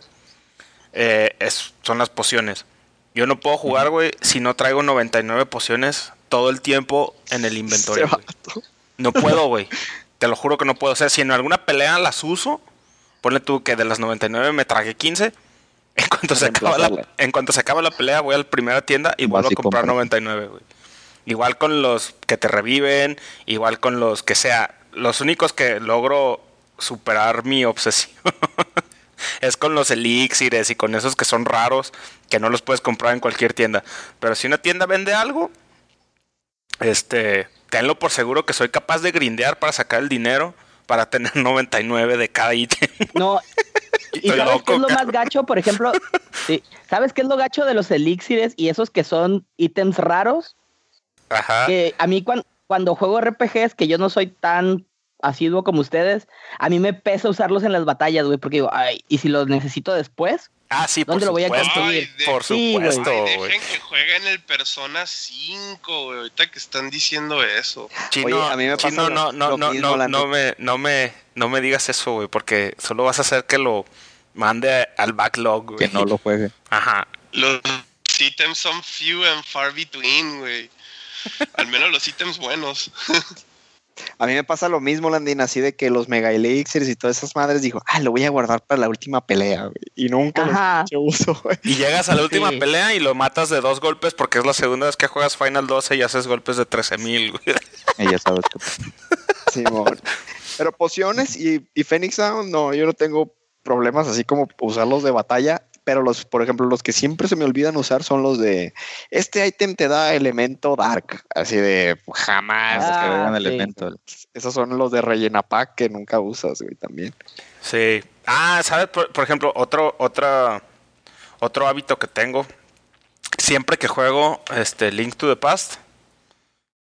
eh, es, son las pociones. Yo no puedo jugar, güey, si no traigo 99 pociones todo el tiempo en el inventario. No puedo, güey. Te lo juro que no puedo. O sea, si en alguna pelea las uso, ponle tú que de las 99 me tragué 15. En cuanto, se acaba la, en cuanto se acaba la pelea, voy a la primera tienda y vuelvo a comprar compras. 99, güey. Igual con los que te reviven, igual con los que sea. Los únicos que logro superar mi obsesión es con los elixires y con esos que son raros, que no los puedes comprar en cualquier tienda. Pero si una tienda vende algo, este, tenlo por seguro que soy capaz de grindear para sacar el dinero para tener 99 de cada ítem. No. ¿Y qué es lo más gacho? Por ejemplo, sí, ¿sabes qué es lo gacho de los elixires y esos que son ítems raros? Ajá. Que a mí cuan- cuando juego RPGs, que yo no soy tan asiduo como ustedes, a mí me pesa usarlos en las batallas, güey, porque digo, ay, ¿y si los necesito después? Ah, sí, por ¿Dónde lo voy a supuesto. construir? Ay, de- Por Sí, güey. supuesto, Ay, dejen que jueguen el Persona 5, güey. Ahorita que están diciendo eso. Chino, Oye, a mí me pasa Chino, lo- no, no, lo no, mismo, no, no me, no me, no me digas eso, güey, porque solo vas a hacer que lo mande al backlog, güey. Que no lo juegue. Ajá. Los ítems son few and far between, güey. Al menos los ítems buenos. A mí me pasa lo mismo, Landin, así de que los mega elixirs y todas esas madres digo, ah, lo voy a guardar para la última pelea, güey. Y nunca los uso, güey. Y llegas a la última Sí. pelea y lo matas de dos golpes porque es la segunda vez que juegas Final 12 y haces golpes de 13.000, güey. Y ya sabes que Simón. Pero pociones y, y Phoenix Down, no, yo no tengo problemas así como usarlos de batalla. Pero los, por ejemplo, los que siempre se me olvidan usar son los de este ítem te da elemento dark. Así de jamás. que Ah, sí. elementos. Esos son los de rellena pack que nunca usas, güey, también. Sí. Ah, ¿sabes? Por, por ejemplo, otro, otra, otro hábito que tengo. Siempre que juego este Link to the Past,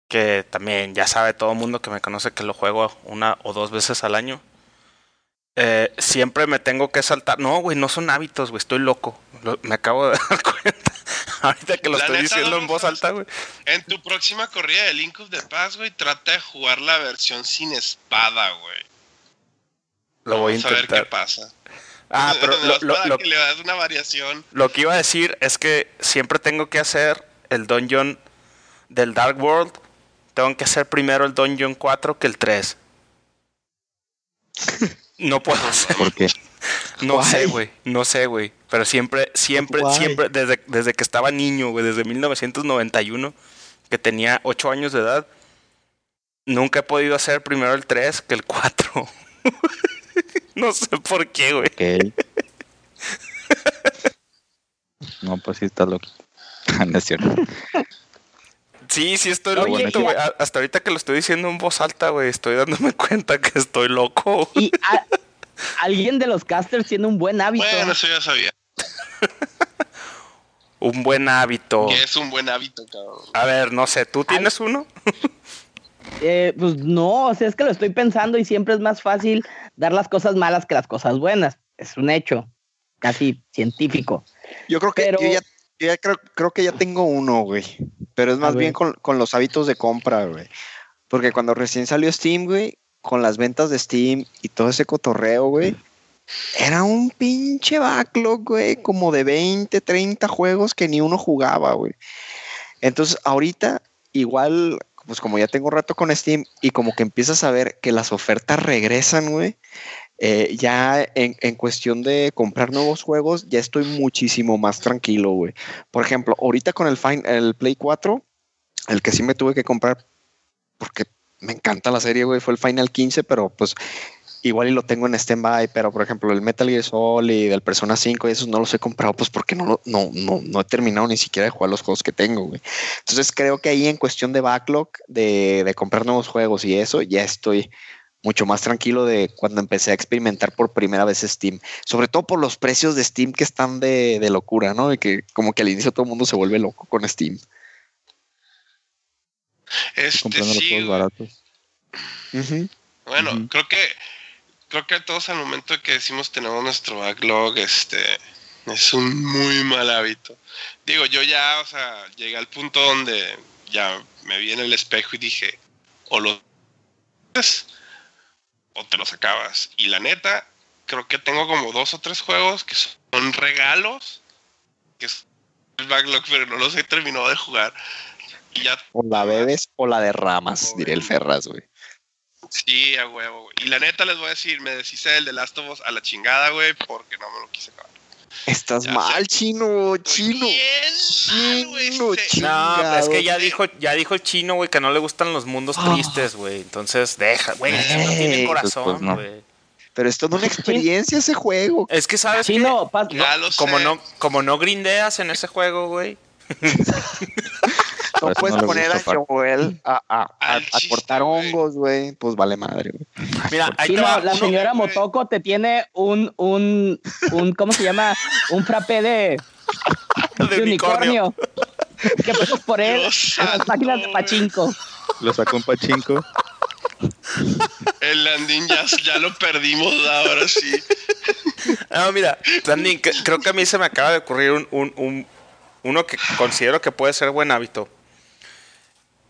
que también ya sabe todo el mundo que me conoce que lo juego una o dos veces al año. Eh, siempre me tengo que saltar. No, güey, no son hábitos, güey. Estoy loco. Lo- me acabo de dar cuenta. Ahorita que lo La estoy neta, diciendo no, en voz alta, güey. En tu próxima corrida de Link of the Past, güey, trata de jugar la versión sin espada, güey. Lo voy a Vamos a ver qué intentar. pasa. Ah, pero lo, lo- que le das una variación. Lo que iba a decir es que siempre tengo que hacer el dungeon del Dark World. Tengo que hacer primero el dungeon 4 que el 3. No puedo hacer. ¿Por qué? No sé, güey. No sé, güey. Pero siempre, siempre, siempre, desde, desde que estaba niño, güey, desde 1991, que tenía 8 años de edad, nunca he podido hacer primero el 3 que el 4. no sé por qué, güey. Ok. No, pues sí está loco. no es cierto. Sí, sí estoy Oye, loquito, güey. Hasta ahorita que lo estoy diciendo en voz alta, güey, estoy dándome cuenta que estoy loco. Y a- alguien de los casters tiene un buen hábito. Bueno, eso ya sabía. Un buen hábito. Es un buen hábito, cabrón. A ver, no sé, ¿tú tienes uno? Eh, pues no, o sea, es que lo estoy pensando y siempre es más fácil dar las cosas malas que las cosas buenas. Es un hecho casi científico. Yo creo que Pero- yo ya, yo ya creo, creo que ya tengo uno, güey. Pero es más bien con, con los hábitos de compra, güey. Porque cuando recién salió Steam, güey, con las ventas de Steam y todo ese cotorreo, güey, era un pinche backlog, güey, como de 20, 30 juegos que ni uno jugaba, güey. Entonces, ahorita, igual, pues como ya tengo rato con Steam y como que empiezas a ver que las ofertas regresan, güey, eh, ya en, en cuestión de comprar nuevos juegos, ya estoy muchísimo más tranquilo, güey. Por ejemplo, ahorita con el, Fin- el Play 4, el que sí me tuve que comprar porque me encanta la serie, güey, fue el Final 15, pero pues igual y lo tengo en stand-by, pero por ejemplo el Metal Gear Solid, el Persona 5 y esos no los he comprado pues porque no, no, no, no he terminado ni siquiera de jugar los juegos que tengo, güey. Entonces creo que ahí en cuestión de backlog, de, de comprar nuevos juegos y eso, ya estoy mucho más tranquilo de cuando empecé a experimentar por primera vez Steam. Sobre todo por los precios de Steam que están de, de locura, ¿no? De que como que al inicio todo el mundo se vuelve loco con Steam. Este comprando los sí, juegos güey. baratos. Bueno, creo que creo que todos al momento que decimos tenemos nuestro backlog, este es un muy mal hábito. Digo, yo ya, o sea, llegué al punto donde ya me vi en el espejo y dije, o lo haces o te los acabas. Y la neta, creo que tengo como dos o tres juegos que son regalos, que es el backlog, pero no los he terminado de jugar. Y ya O la bebes o la derramas, diría el Ferraz, güey. Sí, a huevo, güey. Y la neta les voy a decir, me deshice del de Last of Us a la chingada, güey, porque no me lo quise acabar. Estás Ya mal, chino, chino. bien. Chino, Se- chino. No, pero es que ya dijo, ya dijo el chino, güey, que no le gustan los mundos Ah. tristes, güey. Entonces, deja, güey, no tiene pues, corazón, no. güey. Pero es toda una experiencia ese juego. Es que sabes? Chino, pas- Ya lo sé. como no, como no grindeas en ese juego, güey. No puedes no poner a Joel a, a- a- cortar hongos, güey. Pues vale madre, güey. Mira, ahí te va la señora. Motoko te tiene un, un, un, ¿cómo se llama? Un frappé de, de de unicornio. que pasas por él Dios en las páginas de. Pachinko. Lo sacó un pachinko. El landing ya, ya lo perdimos ahora sí. No, mira, Landing, que- creo que a mí se me acaba de ocurrir un, un- un- uno que considero que puede ser buen hábito.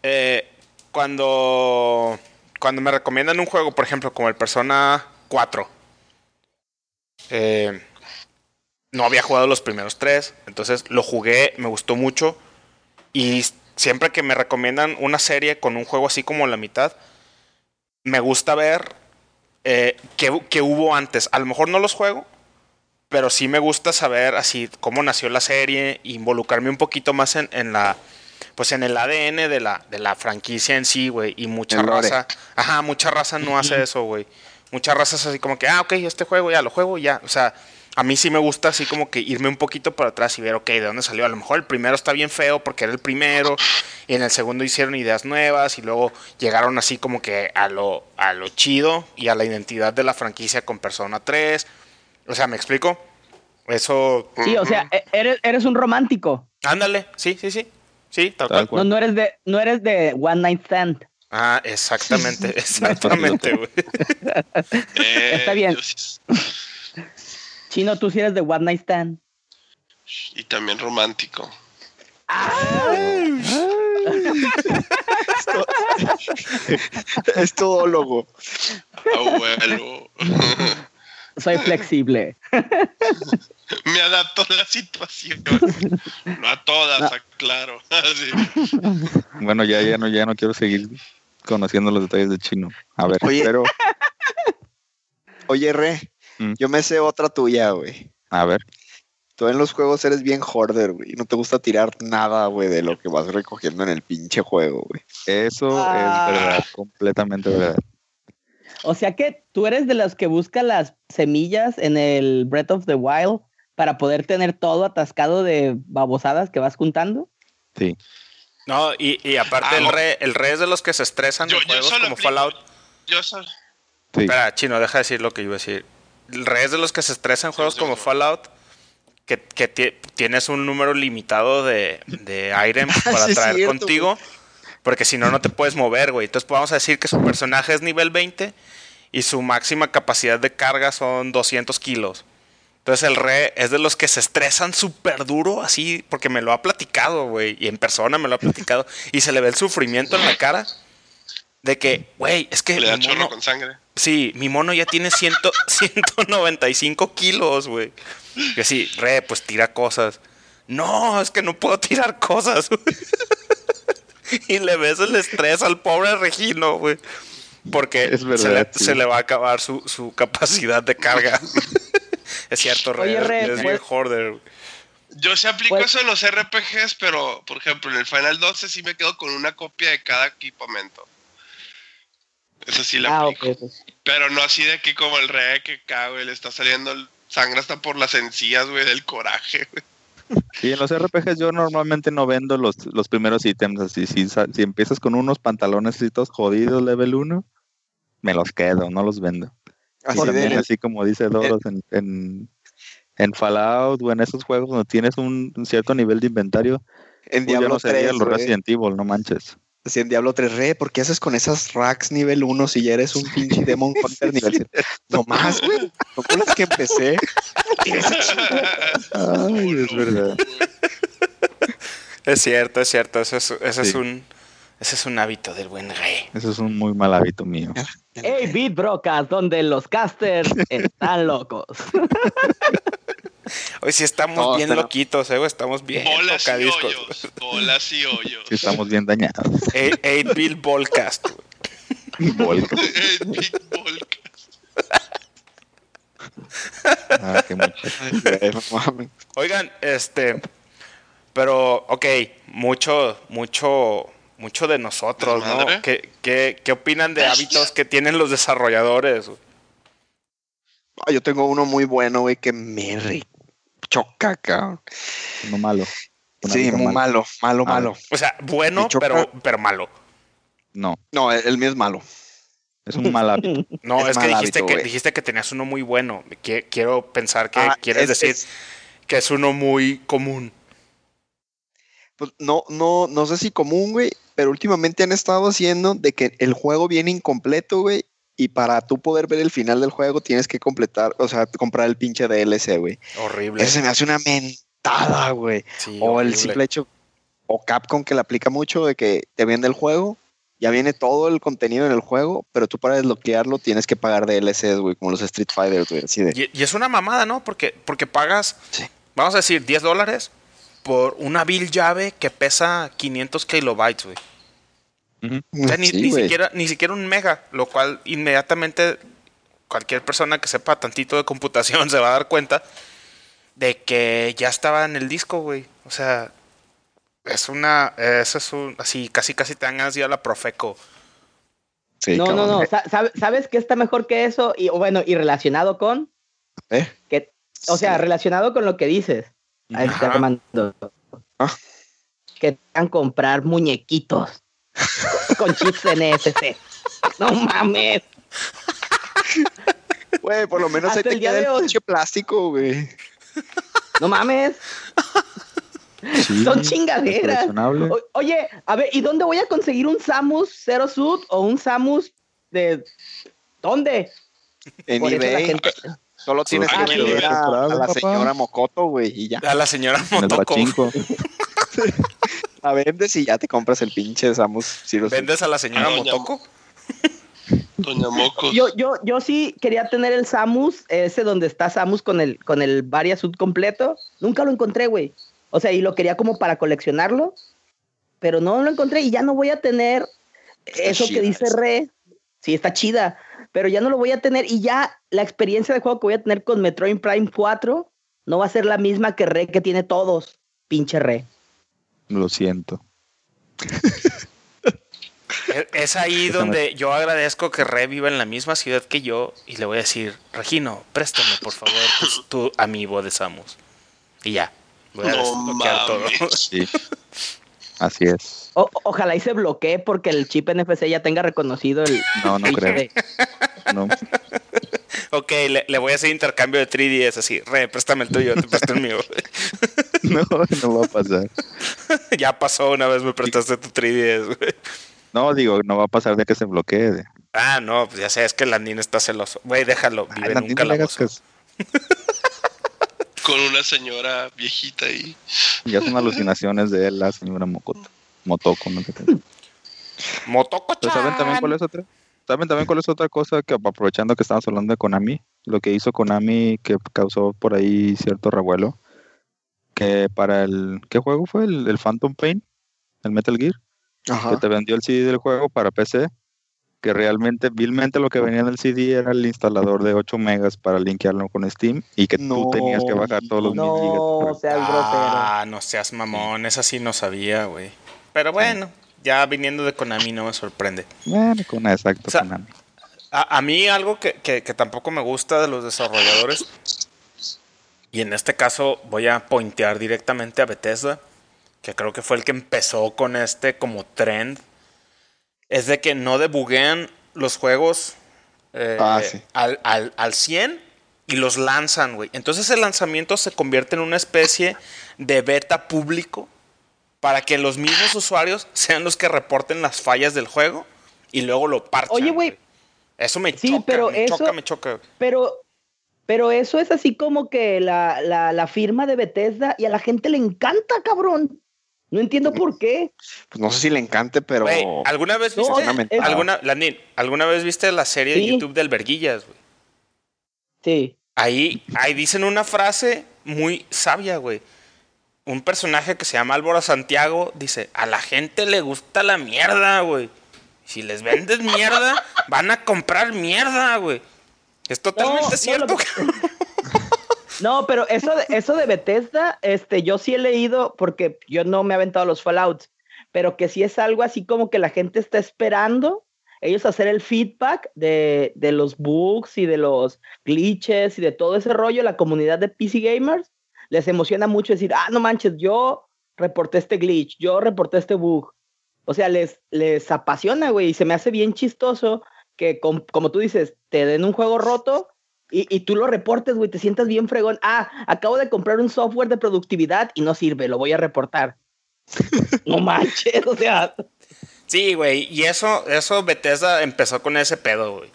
Eh, cuando, cuando me recomiendan un juego, por ejemplo, como el Persona 4, eh, no había jugado los primeros tres, entonces lo jugué, me gustó mucho. Y siempre que me recomiendan una serie con un juego así como la mitad, me gusta ver eh, qué, qué hubo antes. A lo mejor no los juego, pero sí me gusta saber así cómo nació la serie, involucrarme un poquito más en, en la pues en el ADN de la, de la franquicia en sí, güey. Y mucha El lore. raza, ajá, mucha raza no hace eso, güey. Mucha raza es así como que, ah, ok, este juego ya lo juego y ya. O sea, a mí sí me gusta así como que irme un poquito para atrás y ver, ok, de dónde salió. A lo mejor el primero está bien feo porque era el primero, y en el segundo hicieron ideas nuevas y luego llegaron así como que a lo, a lo chido y a la identidad de la franquicia con Persona 3. O sea, ¿me explico? Eso, Sí, o sea, e- eres, eres un romántico. ándale, sí, sí, sí. Sí, tal Tal cual. No, no eres de, no eres de One Night Stand. Ah, exactamente, exactamente, güey. Eh, Está bien. yo Chino, tú sí eres de One Night Stand. y también romántico. Es todólogo. Abuelo. Soy flexible. Me adapto a la situación. No a todas, claro. Sí. Bueno, ya, ya no, ya no quiero seguir conociendo los detalles de chino. A ver, Oye. pero, Oye, Re, Mm. yo me sé otra tuya, güey. a ver, Tú en los juegos eres bien hoarder, güey. No te gusta tirar nada, güey, de lo que vas recogiendo en el pinche juego, güey. eso Ah. es verdad, completamente verdad. O sea que tú eres de los que busca las semillas en el Breath of the Wild para poder tener todo atascado de babosadas que vas juntando. Sí. No, y, y aparte Ah, el re, el re es de los que se estresan Yo- en yo juegos solo como aplico- Fallout. Yo solo. Sí. Espera, chino, deja de decir lo que yo iba a decir. El re es de los que se estresan en juegos como. Fallout. Que, que ti- tienes un número limitado de, de items para Sí, traer cierto, contigo. Porque si no, no te puedes mover, güey. Entonces, vamos a decir que su personaje es nivel 20 y su máxima capacidad de carga son 200 kilos. Entonces, el re es de los que se estresan súper duro, así, porque me lo ha platicado, güey. Y en persona me lo ha platicado. Y se le ve el sufrimiento en la cara. De que, güey, es que. Le da mi chorro mono- con sangre. Sí, mi mono ya tiene 100, 195 kilos, güey. Que sí, re, pues tira cosas. No, es que no puedo tirar cosas, güey. Y le ves el estrés al pobre Regino, güey. Porque Es se, le, sí. se le va a acabar su, su capacidad de carga. es cierto. Oye, Re, es pues- bien hoarder. güey. Yo sí aplico Pues- eso en los RPGs, pero por ejemplo en el Final 12 sí me quedo con una copia de cada equipamiento. Esa sí la Ah, aplico. ok. Pero no así de que como el rey que cago, güey, le está saliendo sangre hasta por las encías, güey, del coraje, güey. Y en los RPGs yo normalmente no vendo los, los primeros ítems así. Si, si empiezas con unos pantalones jodidos level 1, me los quedo, no los vendo. Así también, de, así como dice Doros, en, en, en Fallout o en esos juegos donde tienes un, un cierto nivel de inventario, en pues ya Diablo no sería 3, los. Resident Evil, no manches. Así en Diablo 3, re, ¿por qué haces con esas racks nivel 1 si ya eres un pinche Demon Hunter nivel 7? No más, güey. No con las que empecé. Ay, es verdad. Es cierto, es cierto. Ese es, ese es un ese es un hábito del buen rey. Eso es un muy mal hábito mío. Hey, Beat Brocas, donde los casters están locos. Hoy sí estamos No, bien pero- loquitos, eh, Estamos bien Bolas y tocadiscos. hoyos. Bolas y hoyos. Sí, estamos bien dañados. 8 Bill Ballcast. güey. Volca. Big Volcas. Ah, qué. Oigan, este, pero, ok, mucho, mucho, mucho de nosotros, ¿no? ¿Qué, qué, qué opinan de hábitos que tienen los desarrolladores? Ah, yo tengo uno muy bueno, güey, que me choca, cabrón. No malo. Sí, muy malo, malo, A ver. malo. O sea, bueno, pero, pero malo. No, No, el, el mío es malo. es un mal hábito. No, Es es, que dijiste hábito, que güey. dijiste que tenías uno muy bueno. Qui- Quiero pensar que Ah, quieres es- decir es- que es uno muy común. Pues no, no, no sé si común, güey, pero últimamente han estado haciendo de que el juego viene incompleto, güey, y para tú poder ver el final del juego tienes que completar, o sea, comprar el pinche DLC, güey. Horrible. Eso se me hace una mentada, güey. Sí, O el simple hecho, o Capcom que le aplica mucho de que te vende el juego, ya viene todo el contenido en el juego, pero tú para desbloquearlo tienes que pagar DLCs, güey, como los Street Fighter, güey, así de... Y, y es una mamada, ¿no? Porque, porque pagas, Sí. vamos a decir, 10 dólares por una bill llave que pesa 500 kilobytes, güey. O sea, ni, Sí, ni siquiera, ni siquiera un mega, lo cual inmediatamente cualquier persona que sepa tantito de computación se va a dar cuenta de que ya estaba en el disco, güey. O sea, es una, eso es un, así, casi casi te dan ganas de ir a la Profeco. Sí, no, no, cabrón. no. Sa- sabe- ¿Sabes qué está mejor que eso? Y bueno, y relacionado con, ¿Eh? que, o sea, Sí. relacionado con lo que dices. Ahí está. Armando. Ah. Que te hagan comprar muñequitos con chips NFC. No mames. Güey, por lo menos ahí Hasta te el día queda de el pinche plástico, güey. No mames. Sí, Son chingaderas. O- oye, a ver, ¿y dónde voy a conseguir un Samus Zero Suit o un Samus de dónde? En Por eBay gente- solo tienes Ah, que vender a, a la papá. señora Mocoto, güey, y ya. A la señora pachinko. La vendes y ya te compras el pinche Samus Zero. ¿Vendes a la señora doña- Motoko? Doña Mocos. Yo, yo, yo sí quería tener el Samus, ese donde está Samus con el, con el Varia Suit completo. Nunca lo encontré, güey. O sea, y lo quería como para coleccionarlo, pero no lo encontré y ya no voy a tener eso que dice esa. Re. Sí, está chida, pero ya no lo voy a tener y ya la experiencia de juego que voy a tener con Metroid Prime 4 no va a ser la misma que Re que tiene todos. Pinche Re. Lo siento. Es- ahí donde yo agradezco que Re viva en la misma ciudad que yo y le voy a decir, Regino, préstame por favor tu, tu amiibo de Samus. Y ya. Voy a No desbloquear todo. mames. Sí. Así es. O- ojalá y se bloquee porque el chip NFC ya tenga reconocido el. No, no creo. de- No. Ok, le, le voy a hacer intercambio de 3DS así. Re, préstame el tuyo, te presto el mío. No, no va a pasar. ya pasó una vez me prestaste tu 3DS, güey. No, digo, no va a pasar de que se bloquee. Ah, no, pues ya sé, es que Landín está celoso. Güey, déjalo, Ay, vive hagas calabozo. caso. Con una señora viejita ahí. Ya son alucinaciones de él, la señora Mocoto. Motoko, no sé qué. Motoko Pero ¿Saben también cuál es otra? ¿Saben también cuál es otra cosa que aprovechando que estamos hablando de Konami? Lo que hizo Konami que causó por ahí cierto revuelo. Que para el... ¿Qué juego fue? El, el Phantom Pain, el Metal Gear, que Ajá. te vendió el CD del juego para PC. Que realmente, vilmente lo que venía en el CD era el instalador de 8 megas para linkearlo con Steam y que No. tú tenías que bajar todos los mil gigas. No, seas grosero. Ah, no seas mamón, esa sí no sabía, güey. Pero bueno, ya viniendo de Konami no me sorprende. Bueno, con una exacto Konami. A, mí algo que, que, tampoco me gusta de los desarrolladores, y en este caso voy a pointear directamente a Bethesda, que creo que fue el que empezó con este como trend, es de que no debuguean los juegos eh, ah, al, al, al 100 y los lanzan, güey. Entonces el lanzamiento se convierte en una especie de beta público para que los mismos usuarios sean los que reporten las fallas del juego y luego lo parchan. Oye, güey. Eso me choca, pero me choca, me choca. Pero, pero eso es así como que la, la, firma de Bethesda y a la gente le encanta, cabrón. No entiendo por qué. Pues no sé si le encante, pero. ¿alguna vez viste? alguna, ¿alguna vez viste la serie de YouTube del Verguillas, güey? Sí. Ahí, ahí dicen una frase muy sabia, güey. Un personaje que se llama Álvaro Santiago dice: A la gente le gusta la mierda, güey. Si les vendes mierda, van a comprar mierda, güey. Es totalmente cierto. No, pero eso de, eso de Bethesda, este, yo sí he leído, porque yo no me he aventado los Fallouts, pero que sí es algo así como que la gente está esperando ellos hacer el feedback de, de los bugs y de los glitches y de todo ese rollo, la comunidad de PC Gamers, les emociona mucho decir, ah, no manches, yo reporté este glitch, yo reporté este bug. O sea, les, les apasiona, güey, y se me hace bien chistoso que, como tú dices, te den un juego roto y, y tú lo reportes, güey, te sientas bien fregón. Ah, acabo de comprar un software de productividad y no sirve, lo voy a reportar. no manches, o sea. Sí, güey, y eso, eso Bethesda empezó con ese pedo, güey.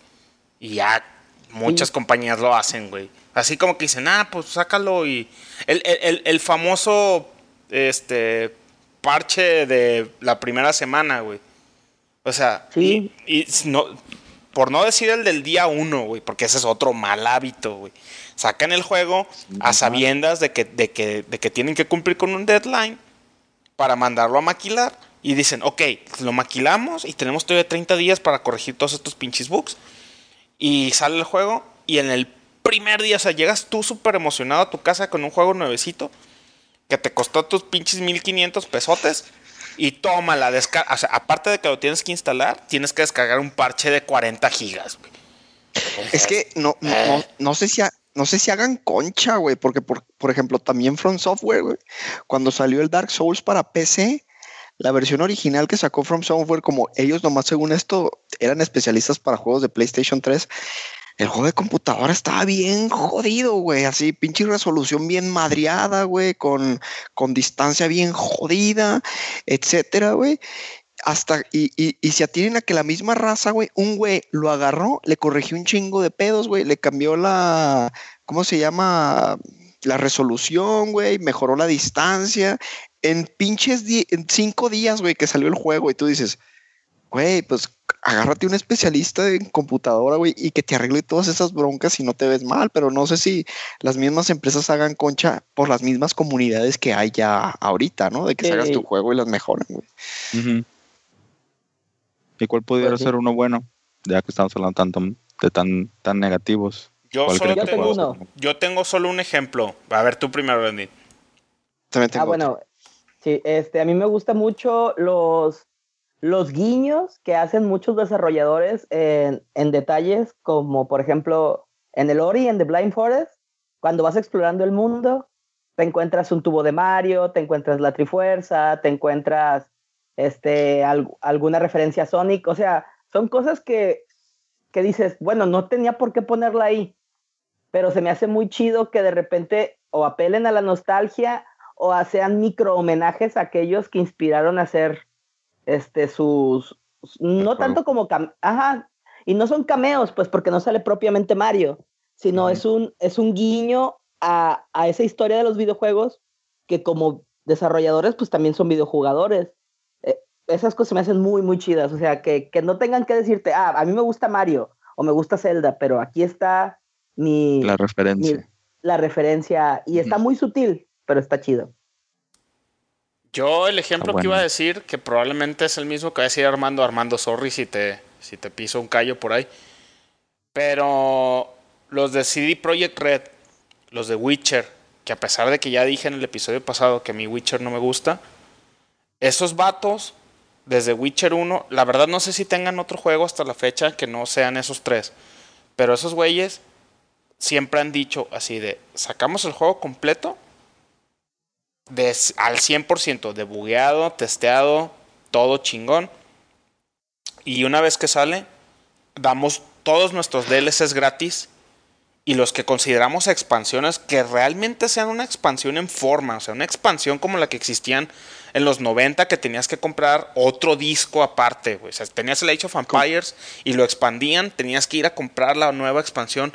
Y ya muchas compañías lo hacen, güey. Así como que dicen, ah, pues sácalo y... El, el, el famoso, este, parche de la primera semana, güey. O sea, sí. y, no, por no decir el del día uno, güey, porque ese es otro mal hábito, güey. Sacan el juego a sabiendas de que, de, que, de que tienen que cumplir con un deadline para mandarlo a maquilar y dicen, ok, lo maquilamos y tenemos todavía 30 días para corregir todos estos pinches bugs. Y sale el juego y en el primer día, o sea, llegas tú súper emocionado a tu casa con un juego nuevecito que te costó tus pinches 1500 pesotes y toma la descarga. O sea, aparte de que lo tienes que instalar, tienes que descargar un parche de 40 gigas, güey. Es que no, no, eh. no, sé si no sé si hagan concha, güey, porque por, por ejemplo, también From Software, güey, cuando salió el Dark Souls para PC, la versión original que sacó From Software, como ellos nomás según esto eran especialistas para juegos de PlayStation 3, el juego de computadora estaba bien jodido, güey. Así, pinche resolución bien madriada, güey, con, con distancia bien jodida, etcétera, güey. Hasta, y, y, y se atienen a que la misma raza, güey, un güey lo agarró, le corrigió un chingo de pedos, güey, le cambió la, ¿cómo se llama? La resolución, güey, mejoró la distancia, en pinches en cinco días, güey, que salió el juego y tú dices, güey, pues agárrate un especialista en computadora, güey, y que te arregle todas esas broncas y no te ves mal, pero no sé si las mismas empresas hagan concha por las mismas comunidades que hay ya ahorita, ¿no? De que hagas tu juego y las mejoren, güey. ¿Y cuál pudiera pues ser uno bueno? Ya que estamos hablando tanto de tan, tan negativos. Yo, solo tengo, yo tengo solo un ejemplo. A ver, tú primero, Andy. Ah, bueno, Sí, este, a mí me gusta mucho los, los guiños que hacen muchos desarrolladores en, detalles, como por ejemplo en el Ori, en The Blind Forest, cuando vas explorando el mundo, te encuentras un tubo de Mario, te encuentras la Trifuerza, te encuentras este, alguna referencia a Sonic, o sea, son cosas que, que dices, bueno, no tenía por qué ponerla ahí, pero se me hace muy chido que de repente o apelen a la nostalgia o sean micro homenajes a aquellos que inspiraron a hacer este sus no tanto como ajá y no son cameos pues porque no sale propiamente Mario sino es un es un guiño a, a, esa historia de los videojuegos que como desarrolladores pues también son videojugadores. Eh, esas cosas me hacen muy muy chidas o sea que, que no tengan que decirte ah a mí me gusta Mario o me gusta Zelda pero aquí está mi la referencia. la referencia y está muy sutil pero está chido. Yo el ejemplo que iba a decir, que probablemente es el mismo que va a decir Armando, Armando, sorry si te, si te piso un callo por ahí. Pero los de CD Projekt Red, los de Witcher, que a pesar de que ya dije en el episodio pasado que a mi Witcher no me gusta, esos vatos desde Witcher 1, la verdad no sé si tengan otro juego hasta la fecha que no sean esos tres. Pero esos güeyes siempre han dicho así de, sacamos el juego completo de, al 100%, debugueado, testeado, todo chingón. Y una vez que sale, damos todos nuestros DLCs gratis y los que consideramos expansiones que realmente sean una expansión en forma, o sea, una expansión como la que existían en los 90 que tenías que comprar otro disco aparte, O sea, tenías el Age of Empires y lo expandían, tenías que ir a comprar la nueva expansión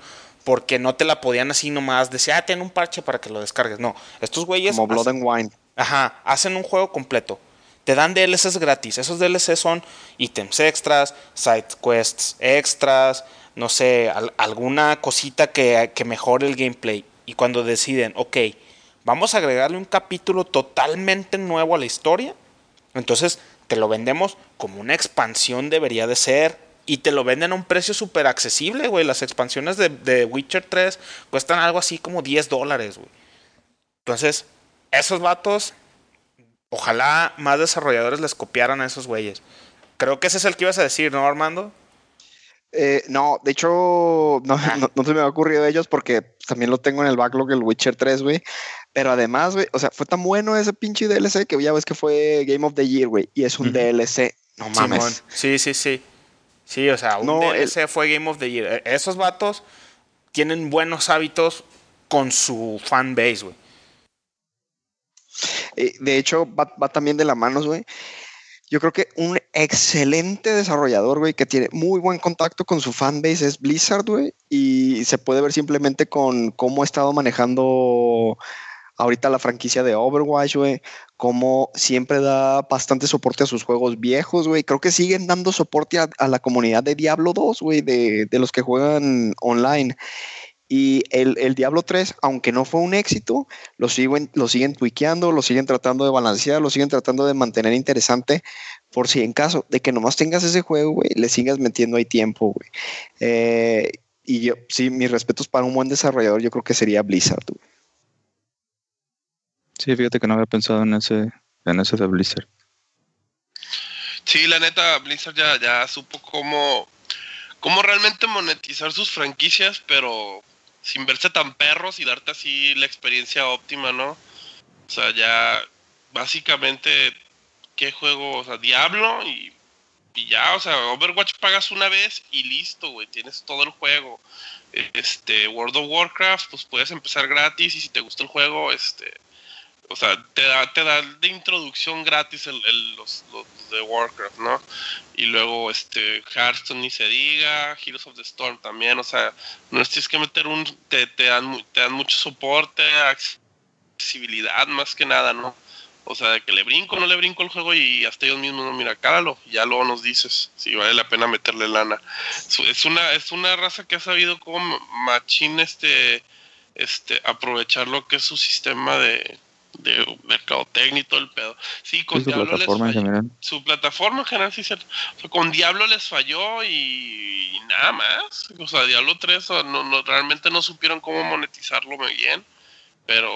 porque no te la podían así nomás decir, ah, ten un parche para que lo descargues. No, estos güeyes... Como Blood and Wine. Ajá, hacen un juego completo. Te dan DLCs gratis. Esos DLCs son ítems extras, side quests extras, no sé, alguna cosita que, que mejore el gameplay. Y cuando deciden, ok, vamos a agregarle un capítulo totalmente nuevo a la historia, entonces te lo vendemos como una expansión debería de ser y te lo venden a un precio súper accesible, güey. Las expansiones de, Witcher 3 cuestan algo así como 10 dólares, güey. Entonces, esos vatos, ojalá más desarrolladores les copiaran a esos güeyes. Creo que ese es el que ibas a decir, ¿no, Armando? Eh, no, de hecho, ah. no, no, se me ha ocurrido ellos porque también lo tengo en el backlog el Witcher 3, güey. Pero además, güey, o sea, fue tan bueno ese pinche DLC que ya ves que fue Game of the Year, güey. Y es un DLC. No mames. Sí, sí, sí. Sí, o sea, un DLC fue Game of the Year. E, esos vatos tienen buenos hábitos con su fan base, güey. Eh, de hecho, va, también de la mano, güey. Yo creo que un excelente desarrollador, güey, que tiene muy buen contacto con su fanbase es Blizzard, güey. Y se puede ver simplemente con cómo ha estado manejando ahorita la franquicia de Overwatch, güey, como siempre da bastante soporte a sus juegos viejos, güey. Creo que siguen dando soporte a, la comunidad de Diablo 2, güey, de, los que juegan online. Y el, Diablo 3, aunque no fue un éxito, lo siguen, lo siguen lo siguen tratando de balancear, lo siguen tratando de mantener interesante, por si en caso de que nomás tengas ese juego, güey, le sigas metiendo ahí tiempo, güey. Eh, y yo, sí, mis respetos para un buen desarrollador, yo creo que sería Blizzard, güey. Sí, fíjate que no había pensado en ese, en ese de Blizzard. Sí, la neta, Blizzard ya, ya supo cómo, cómo realmente monetizar sus franquicias, pero sin verse tan perros y darte así la experiencia óptima, ¿no? O sea, ya básicamente, ¿qué juego? O sea, Diablo y, y ya, o sea, Overwatch pagas una vez y listo, güey, tienes todo el juego. Este, World of Warcraft, pues puedes empezar gratis y si te gusta el juego, este, o sea, te da, te da de introducción gratis el, los, de Warcraft, ¿no? Y luego este Hearthstone ni se diga, Heroes of the Storm también, o sea, no tienes que meter un, te, te, dan, te dan mucho soporte, accesibilidad más que nada, ¿no? O sea, que le brinco no le brinco el juego y hasta ellos mismos no, mira, cáralo, ya luego nos dices si vale la pena meterle lana. Es una, es una raza que ha sabido como machín este, este, aprovechar lo que es su sistema de, de mercadotecnia y todo el pedo. Sí, con Diablo plataforma les falló. Su plataforma en general, sí, cierto. O sea, con Diablo les falló y, nada más. O sea, Diablo 3 no, no, realmente no supieron cómo monetizarlo muy bien. Pero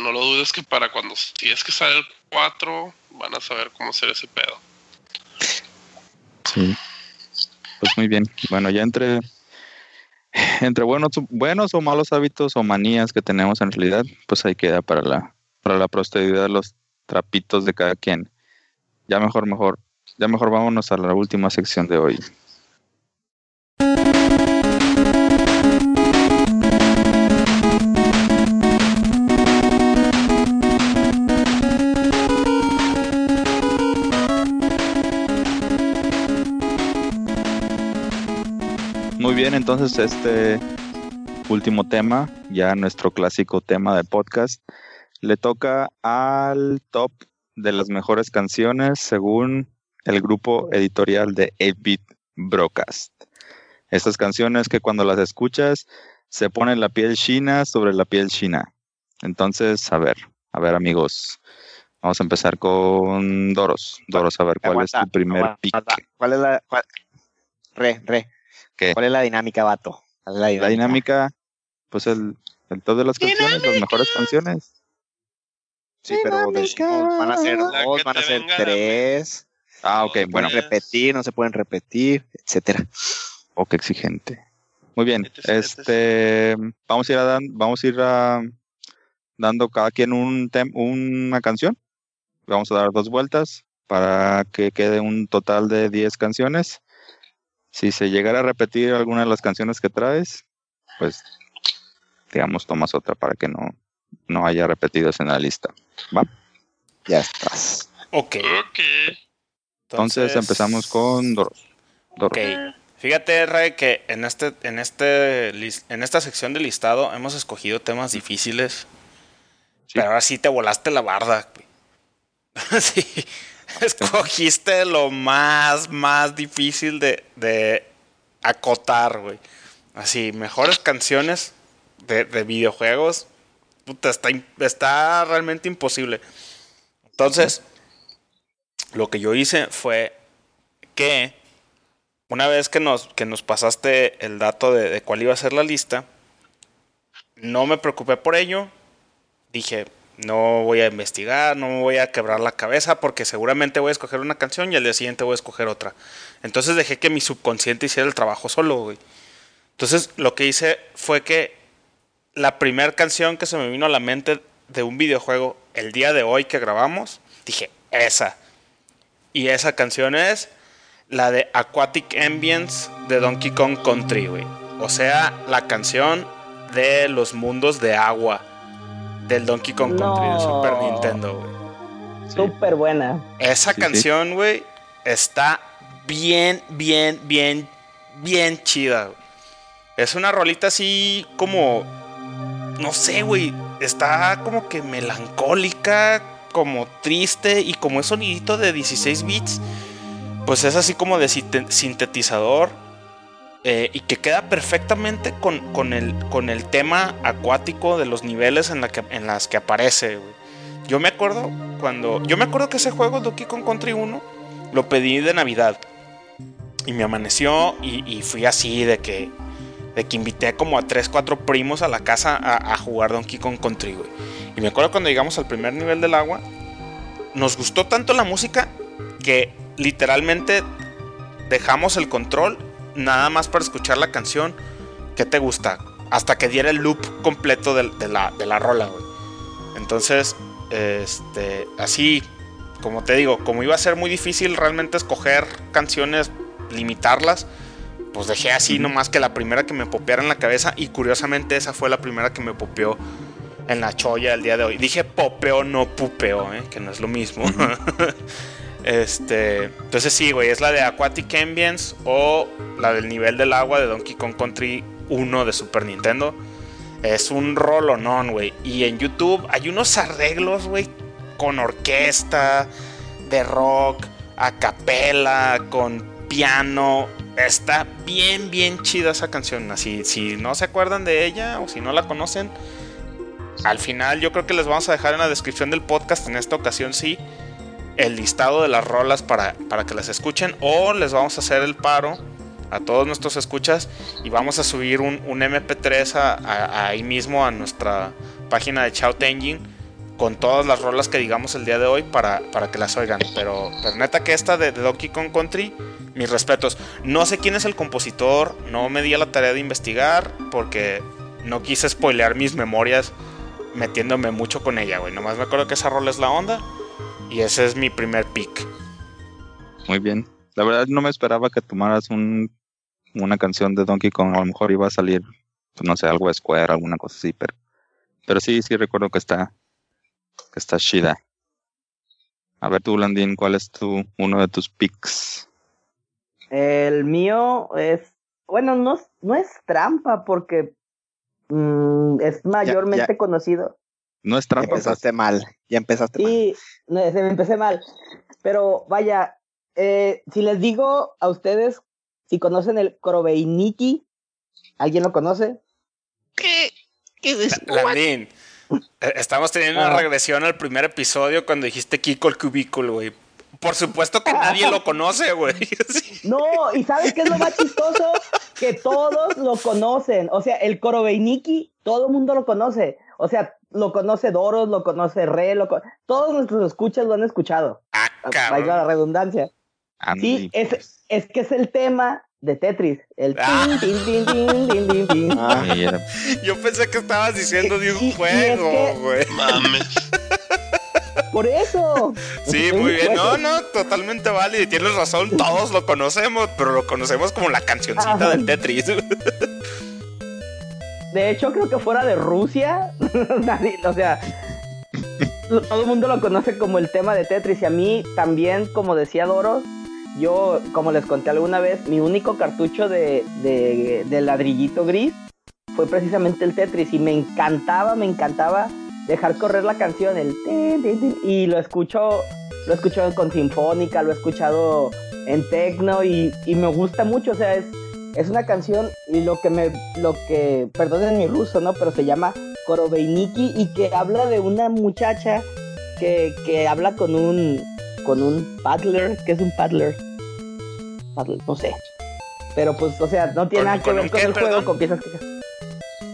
no lo dudes que para cuando si es que sale el 4, van a saber cómo hacer ese pedo. Sí. Pues muy bien. Bueno, ya entre entre buenos, buenos o malos hábitos o manías que tenemos en realidad, pues ahí queda para la para la prosperidad los trapitos de cada quien. Ya mejor, mejor, ya mejor vámonos a la última sección de hoy. Muy bien, entonces este último tema, ya nuestro clásico tema de podcast, le toca al top de las mejores canciones según el grupo editorial de 8-Bit Broadcast. Estas canciones que cuando las escuchas se pone la piel china sobre la piel china. Entonces, a ver, a ver amigos, vamos a empezar con Doros. Doros, a ver, ¿cuál es tu primer pick? ¿Cuál es la... Re, re. ¿Qué? ¿Cuál es la dinámica, vato? la, dinámica? pues el, el top de las canciones, las mejores canciones. Sí, pero van a ser dos, van a ser tres. Ah, ok, bueno. Repetir, no se pueden repetir, etcétera. Oh, qué exigente. Muy bien. Este es- vamos a ir a dan- vamos a ir a- dando cada quien un tem- una canción. Vamos a dar dos vueltas para que quede un total de 10 canciones. Si se llegara a repetir alguna de las canciones que traes, pues digamos tomas otra para que no, no haya repetidos en la lista. Ya estás. Ok. Ok. Entonces, empezamos con Doros. Doros. Ok. Fíjate, Ray, que en este, en este en esta sección de listado hemos escogido temas difíciles. Sí. Pero ahora sí te volaste la barda. güey. sí. Escogiste lo más, más difícil de, de acotar, güey. Así, mejores canciones de, de videojuegos. Puta, está, realmente imposible. Entonces, lo que yo hice fue que una vez que nos, que nos pasaste el dato de, de cuál iba a ser la lista, no me preocupé por ello. Dije, no voy a investigar, no me voy a quebrar la cabeza porque seguramente voy a escoger una canción y al día siguiente voy a escoger otra. Entonces dejé que mi subconsciente hiciera el trabajo solo, güey. Entonces lo que hice fue que la primera canción que se me vino a la mente de un videojuego el día de hoy que grabamos, dije, esa. Y esa canción es la de Aquatic Ambience de Donkey Kong Country, güey. O sea, la canción de los mundos de agua del Donkey Kong Country de. Super Nintendo, güey. Sí. Súper buena. Esa Sí, canción, güey, está bien, bien, bien, bien chida. güey. Es una rolita así como, no sé, güey, está como que melancólica, como triste y como es sonidito de 16 bits, pues es así como de sinte- sintetizador eh, y que queda perfectamente con, con el, con el tema acuático de los niveles en, la que, en las que aparece, güey. Yo me acuerdo cuando. Yo me acuerdo que ese juego, Donkey Kong Country 1, lo pedí de Navidad. Y me amaneció y fui así de que. De que invité como a 3, 4 primos a la casa a, jugar Donkey Kong Country, güey. Y me acuerdo cuando llegamos al primer nivel del agua. Nos gustó tanto la música que literalmente dejamos el control nada más para escuchar la canción. ¿Qué te gusta? Hasta que diera el loop completo de, de la, de la rola, güey. Entonces, este, así, como te digo, como iba a ser muy difícil realmente escoger canciones, limitarlas, pues dejé así nomás que la primera que me popeara en la cabeza y curiosamente esa fue la primera que me popeó en la cholla el día de hoy. Dije popeo, no pupeo, ¿eh? que no es lo mismo. este, entonces sí, güey, es la de Aquatic Ambience o la del nivel del agua de Donkey Kong Country 1 de Super Nintendo. Es un rolonón, güey. Y en YouTube hay unos arreglos, güey, con orquesta, de rock, a capela, con piano. Está bien, bien chida esa canción. Así, si no se acuerdan de ella o si no la conocen, al final yo creo que les vamos a dejar en la descripción del podcast, en esta ocasión sí, el listado de las rolas para, para que las escuchen. O les vamos a hacer el paro a todos nuestros escuchas y vamos a subir un, un MP3 a- ahí mismo a nuestra página de Shout Engine con todas las rolas que digamos el día de hoy para, para que las oigan. Pero, pero neta que esta de, Donkey Kong Country, mis respetos. No sé quién es el compositor, no me di a la tarea de investigar porque no quise spoilear mis memorias metiéndome mucho con ella, güey. Nomás me acuerdo que esa rola es la onda y ese es mi primer pick. Muy bien. La verdad no me esperaba que tomaras un, una canción de Donkey Kong. A lo mejor iba a salir, pues, no sé, algo de Square, alguna cosa así, pero, pero sí, sí recuerdo que está, que está chida. A ver tú, Landín, ¿cuál es tu, uno de tus picks? El mío es, bueno, no, no es trampa porque mm, es mayormente conocido. No es trampa. empezaste mal. Ya empezaste mal. Y no, se me empecé mal. Pero vaya, eh, si les digo a ustedes si conocen el Korobeiniki, ¿alguien lo conoce? Landín, eh, estamos teniendo una Ah. regresión al primer episodio cuando dijiste Kiko el Cubículo, güey. Por supuesto que nadie lo conoce, güey. Sí. No, y ¿sabes qué es lo más chistoso? Que todos lo conocen. O sea, el Korobeiniki, todo el mundo lo conoce. O sea, lo conoce Doros, lo conoce Re, lo co- todos nuestros escuchas lo han escuchado. Ah, la cabrón. redundancia. Sí, es, es que es el tema de Tetris. El ah. ah. Yo pensé que estabas diciendo de un juego, güey. Mames. Por eso. Sí, muy bien. No, no, totalmente válido. Y tienes razón, todos lo conocemos, pero lo conocemos como la cancioncita del Tetris. De hecho, creo que fuera de Rusia, o sea, todo el mundo lo conoce como el tema de Tetris. Y a mí también, como decía Doros, yo, como les conté alguna vez, mi único cartucho de, de, ladrillito gris fue precisamente el Tetris. Y me encantaba, me encantaba dejar correr la canción, el y lo escucho, lo escucho con sinfónica, lo he escuchado en techno y, me gusta mucho, o sea, es, es una canción y lo que me, lo que, perdonen mi ruso, ¿no? Pero se llama Korobeiniki y que habla de una muchacha que, que habla con un, con un paddler, ¿qué es un paddler? No sé. Pero pues, o sea, no tiene nada que ver con el juego, con piezas que...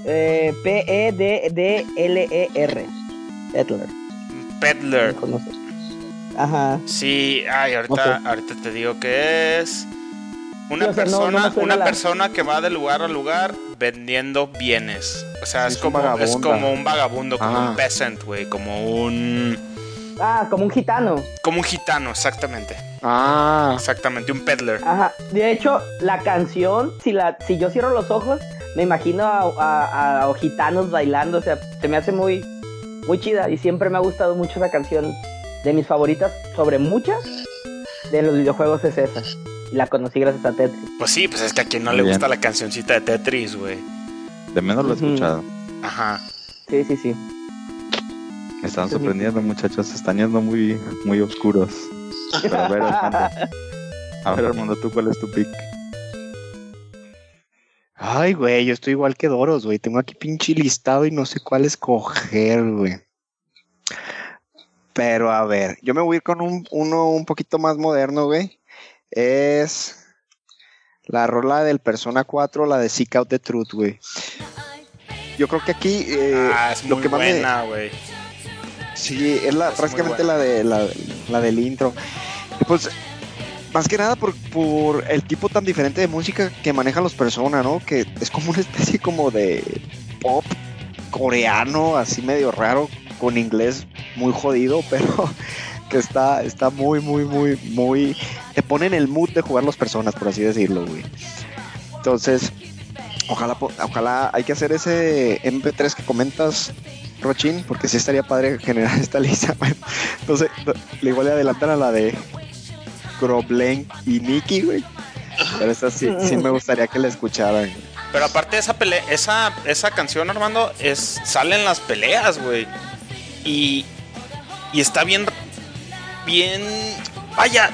Eh, P-E-D-D-L-E-R. Peddler. Peddler. Ajá. Sí, ay, ahorita, ahorita te digo que es una persona, una persona que va de lugar a lugar vendiendo bienes. O sea, es, como, es como un vagabundo, como un peasant, güey, como un Ah, como un gitano. Como un gitano, exactamente. Ah. Exactamente, un peddler. Ajá. De hecho, la canción, si la, si yo cierro los ojos, me imagino a, gitanos bailando, o sea, se me hace muy, muy chida y siempre me ha gustado mucho esa canción. De mis favoritas sobre muchas de los videojuegos es esa. Y la conocí gracias a Tetris. Pues sí, pues es que a quien no le gusta la cancioncita de Tetris, güey. De menos lo he escuchado. Ajá. Sí, sí, sí. Me están sorprendiendo, muchachos. Se están yendo muy, muy oscuros. Pero a ver, Armando. A ver, Armando, ¿tú cuál es tu pick? Ay, güey, yo estoy igual que Doros, güey. Tengo aquí pinche listado y no sé cuál escoger, güey. Pero a ver, yo me voy a ir con un, uno un poquito más moderno, güey. Es la rola del Persona 4, la de Seek Out the Truth, güey. Yo creo que aquí eh, ah, es lo que más buena, güey. Sí, es la, prácticamente la de la, la del intro. Pues más que nada por, por, el tipo tan diferente de música que manejan los personas, ¿no? Que es como una especie como de pop coreano, así medio raro, con inglés muy jodido, pero que está, está muy, muy, muy, muy... Te pone en el mood de jugar las personas, por así decirlo, güey. Entonces, ojalá, ojalá hay que hacer ese MP3 que comentas, Rochin, porque sí estaría padre generar esta lista. entonces, le igual le adelantan a la de Groblen y Nicky, güey. Pero esa sí, sí me gustaría que la escucharan. Pero aparte de esa pelea, esa, esa canción, Armando, es, sale en las peleas, güey. Y, y está bien, bien, vaya,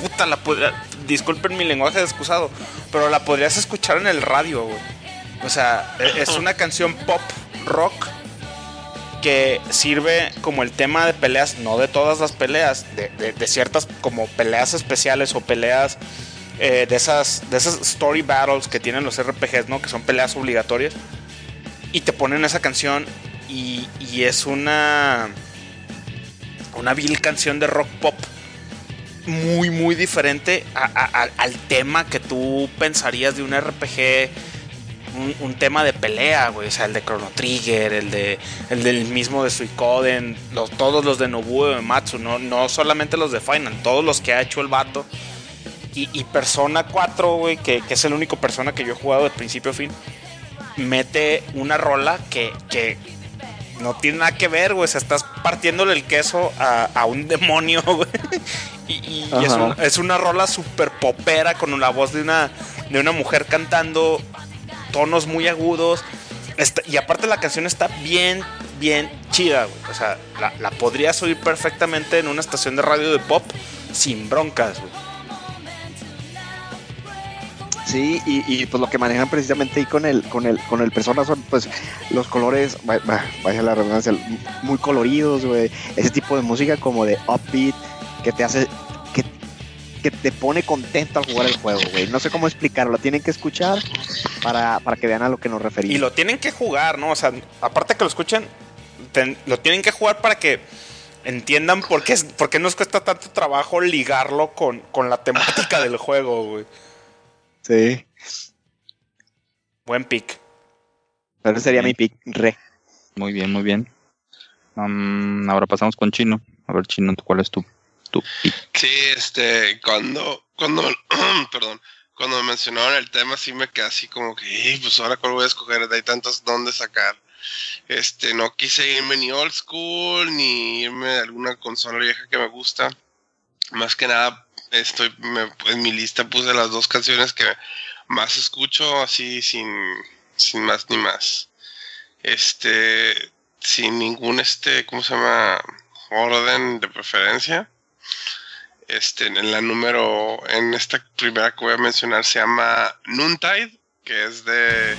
puta, la disculpen mi lenguaje excusado, pero la podrías escuchar en el radio, güey. O sea, e, es una canción pop, rock, que sirve como el tema de peleas, no de todas las peleas, de, ciertas como peleas especiales o peleas eh, de, esas, de esas story battles que tienen los RPGs, ¿no? Que son peleas obligatorias. Y te ponen esa canción y, es una, una vil canción de rock pop muy, muy diferente al tema que tú pensarías de un RPG un, tema de pelea, güey. O sea, el de Chrono Trigger, el de el del mismo de Suicoden, los, todos los de Nobuo de Matsu, no, no solamente los de Final, todos los que ha hecho el vato. Y, Persona 4, güey, que, es el único persona que yo he jugado de principio a fin, mete una rola que, que no tiene nada que ver, güey. O sea, estás partiéndole el queso a, un demonio, güey. Y, es, es, una rola súper popera con la voz de una, de una mujer cantando tonos muy agudos. y aparte la canción está bien, bien chida, güey. O sea, la, podrías oír perfectamente en una estación de radio de pop sin broncas, güey. Sí, y, pues lo que manejan precisamente ahí con el, con el, con el persona son pues los colores, vaya la redundancia, muy coloridos, güey. Ese tipo de música como de upbeat que te hace que te pone contento al jugar el juego, güey. No sé cómo explicarlo, lo tienen que escuchar para, que vean a lo que nos referimos. Y lo tienen que jugar, ¿no? O sea, aparte que lo escuchen, lo tienen que jugar para que entiendan por qué, por qué nos cuesta tanto trabajo ligarlo con, con la temática del juego, güey. Sí. Buen pick. Pero ese sería mi pick re. Muy bien, muy bien. Um, ahora pasamos con Chino. A ver, Chino, ¿cuál es tu, Sí, este, cuando, cuando, perdón, cuando me mencionaron el tema, sí me quedé así como que, "Eh, pues ahora cuál voy a escoger, hay tantos dónde sacar. Este, no quise irme ni old school, ni irme a alguna consola vieja que me gusta. Más que nada, estoy, me- en mi lista puse las dos canciones que más escucho, así sin, sin más ni más. Este, sin ningún, este, ¿cómo se llama? Orden de preferencia. Este, en la número, en esta primera que voy a mencionar se llama Noontide, que es de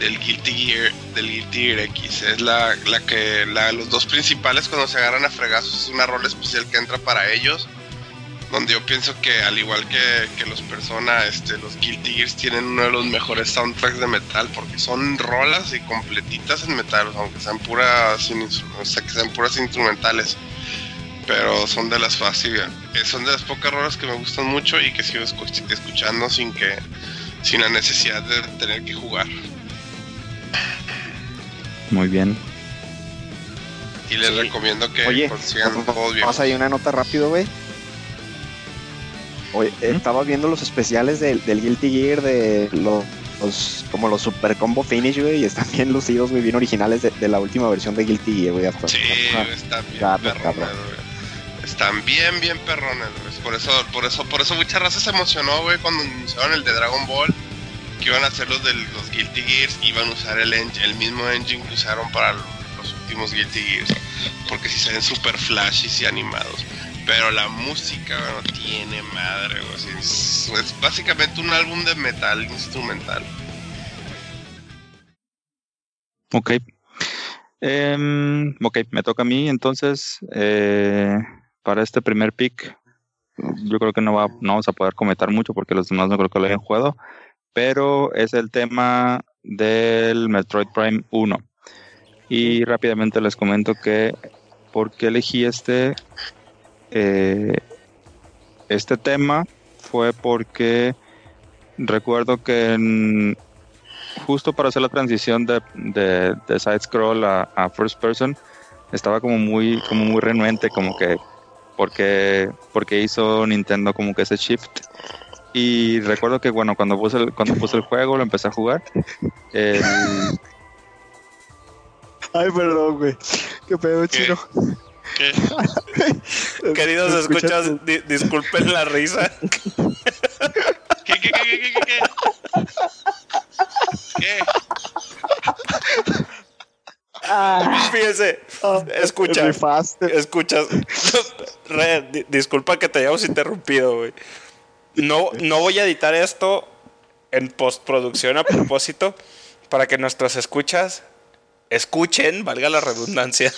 del Guilty Gear, del Guilty Gear X. Es la, la que, la, los dos principales cuando se agarran a fregazos es una rol especial que entra para ellos. Donde yo pienso que al igual que, que los Persona, este, los Guilty Gears tienen uno de los mejores soundtracks de metal porque son rolas y completitas en metal, aunque sean puras, o sea, que sean puras instrumentales pero son de las fáciles, son de las pocas rolas que me gustan mucho y que sigo escu- escuchando sin que sin la necesidad de tener que jugar. Muy bien. Y les Sí. recomiendo que Oye, consigan todos bien. Vamos ahí una nota rápido, güey. Oye, ¿Mm? estaba viendo los especiales del, del Guilty Gear de los, los- como los super combo finish, güey, y están bien lucidos, güey, bien originales de, de la última versión de Guilty Gear, güey, hasta. Sí, están bien cabrón. Están bien, bien perrones. Por eso, por eso, por eso mucha raza se emocionó, güey, cuando anunciaron el de Dragon Ball, que iban a hacer los de los Guilty Gears, iban a usar el, en- el mismo engine que usaron para los últimos Guilty Gears, porque si se ven super flashy y animados. Pero la música güey, no tiene madre, Es, básicamente un álbum de metal instrumental. Ok. Em, ok, me toca a mí. Entonces, eh, para este primer pick, yo creo que no, va, no vamos a poder comentar mucho porque los demás no creo que lo hayan jugado. Pero es el tema del Metroid Prime 1. Y rápidamente les comento que por qué elegí este, eh, este tema fue porque recuerdo que justo para hacer la transición de, de, de side scroll a, a first person estaba como muy como muy renuente como que porque porque hizo Nintendo como que ese shift y recuerdo que bueno cuando puse el, cuando puse el juego lo empecé a jugar el- Ay, perdón, güey. Qué pedo, chino. ¿Qué? Queridos ¿Me escuchas, di- disculpen la risa. ¿Qué, qué, qué, qué, qué, qué? ¿Qué? Ah, Fíjense, escucha, Rifaste. escuchas. Re, di- disculpa que te hayamos interrumpido, güey. No, no voy a editar esto en postproducción a propósito para que nuestras escuchas escuchen, valga la redundancia,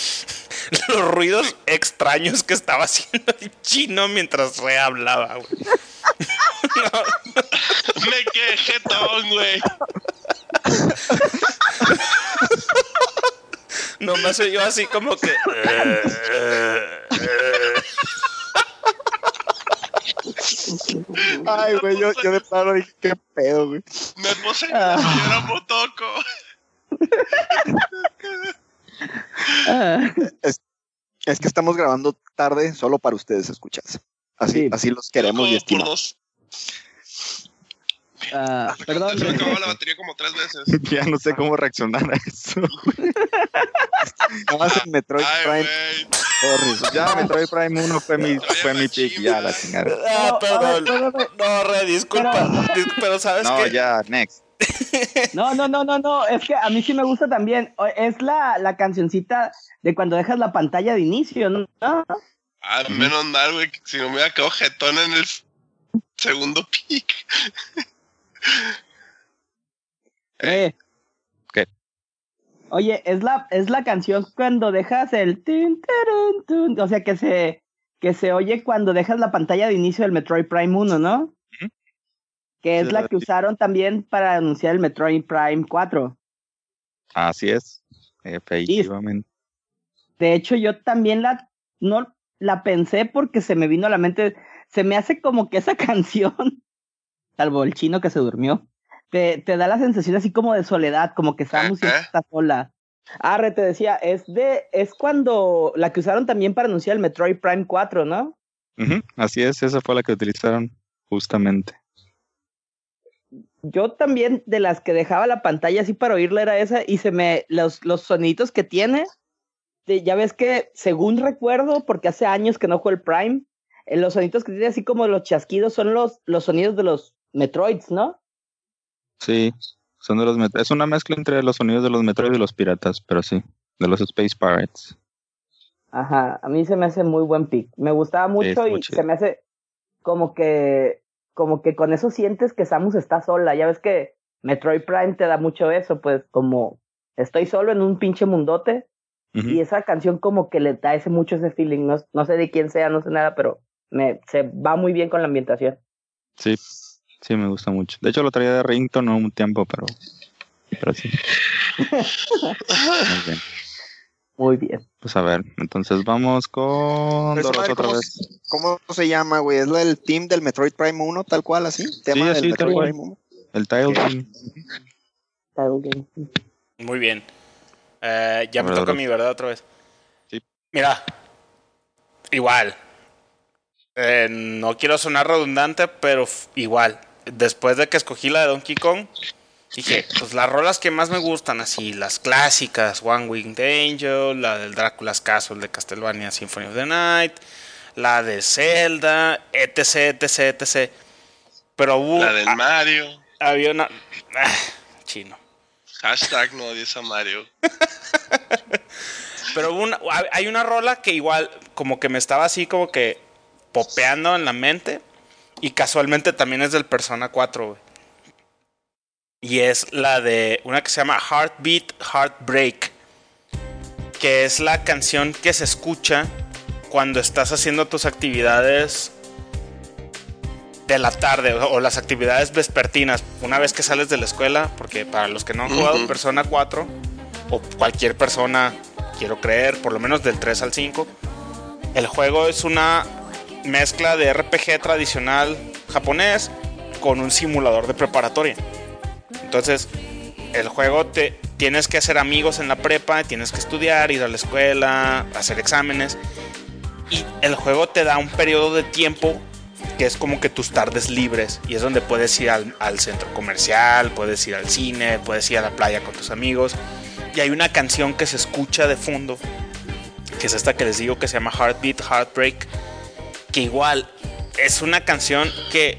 los ruidos extraños que estaba haciendo el chino mientras re hablaba, Me quejé todo, güey. Nomás soy yo así como que. Ay, güey, yo, yo de plano dije, qué pedo, güey. Me puse la señora Motoco. ah. Es que estamos grabando tarde solo para ustedes, escuchas. Así, Sí. así los queremos y estimamos. dos. Ah, perdón. Se me acabó la batería como tres veces. ya no sé cómo reaccionar a eso Nada más en Metroid Ay, Prime. Sorry. ya Metroid Prime 1 fue mi fue mi pick ya la chingada Ah, No, perdón. espérame. No, re, disculpa. Dis- Pero sabes no que. ya next No, no, no, no, no. Es que a mí sí me gusta también. Es la, la cancioncita de cuando dejas la pantalla de inicio, ¿no? Ah, menos mal, güey. que Si no me hubiera quedado jetón en el segundo pick. Eh. ¿Qué? Oye, es la, es la canción cuando dejas el tin, tarun, tun, o sea que se que se oye cuando dejas la pantalla de inicio del Metroid Prime 1, ¿no? Que es Sí, la la- que usaron también para anunciar el Metroid Prime 4. así es efectivamente De hecho, yo también la, no, la pensé porque se me vino a la mente, se me hace como que esa canción, salvo el chino que se durmió, te, te da la sensación así como de soledad, como que Samus siempre está sola. Arre, te decía, es de, es cuando la que usaron también para anunciar el Metroid Prime 4, ¿no? así es, esa fue la que utilizaron justamente. Yo también de las que dejaba la pantalla así para oírla era esa y se me los los sonidos que tiene ya ves que según recuerdo porque hace años que no juego el Prime eh, los sonidos que tiene así como los chasquidos son los los sonidos de los Metroids, ¿no? Sí, son de los es una mezcla entre los sonidos de los Metroid y los piratas, pero sí, de los Space Pirates. Ajá, a mí se me hace muy buen pick. Me gustaba mucho y se me hace como que, como que con eso sientes que Samus está sola. Ya ves que Metroid Prime te da mucho eso, pues como estoy solo en un pinche mundote. Y esa canción como que le da ese mucho ese feeling. No, no sé de quién sea, no sé nada, pero me, se va muy bien con la ambientación. Sí, sí, me gusta mucho. De hecho lo traía de Rington no un tiempo, pero, pero sí. muy bien. Muy bien. Pues a ver, entonces vamos con Doros otra cómo, vez. ¿Cómo se llama, güey? ¿Es la del team del Metroid Prime 1, tal cual, así? ¿Tema sí, del Metroid Prime 1? El Tile Team. Muy bien. Eh, ya me toca mi verdad otra vez. Sí. Mira, igual. Eh, no quiero sonar redundante, pero igual. Después de que escogí la de Donkey Kong, Dije, pues las rolas que más me gustan, así, las clásicas, One Winged Angel, la del Drácula's Castle de Castlevania Symphony of the Night, la de Zelda, etc, etc, etc. Pero hubo... La del Mario. Había una... Ah, chino. Hashtag no odies a Mario. Pero hay una rola que igual como que me estaba así como que popeando en la mente y casualmente también es del Persona 4, güey. Y es la de una que se llama Heartbeat Heartbreak. Que es la canción que se escucha cuando estás haciendo tus actividades de la tarde o, las actividades vespertinas. Una vez que sales de la escuela, porque para los que no han jugado Persona 4 o cualquier persona, quiero creer, por lo menos del 3 al 5, el juego es una mezcla de RPG tradicional japonés con un simulador de preparatoria. Entonces, el juego te tienes que hacer amigos en la prepa, tienes que estudiar, ir a la escuela, hacer exámenes. Y el juego te da un periodo de tiempo que es como que tus tardes libres. Y es donde puedes ir al, centro comercial, puedes ir al cine, puedes ir a la playa con tus amigos. Y hay una canción que se escucha de fondo, que es esta que les digo que se llama Heartbeat, Heartbreak. Que igual es una canción que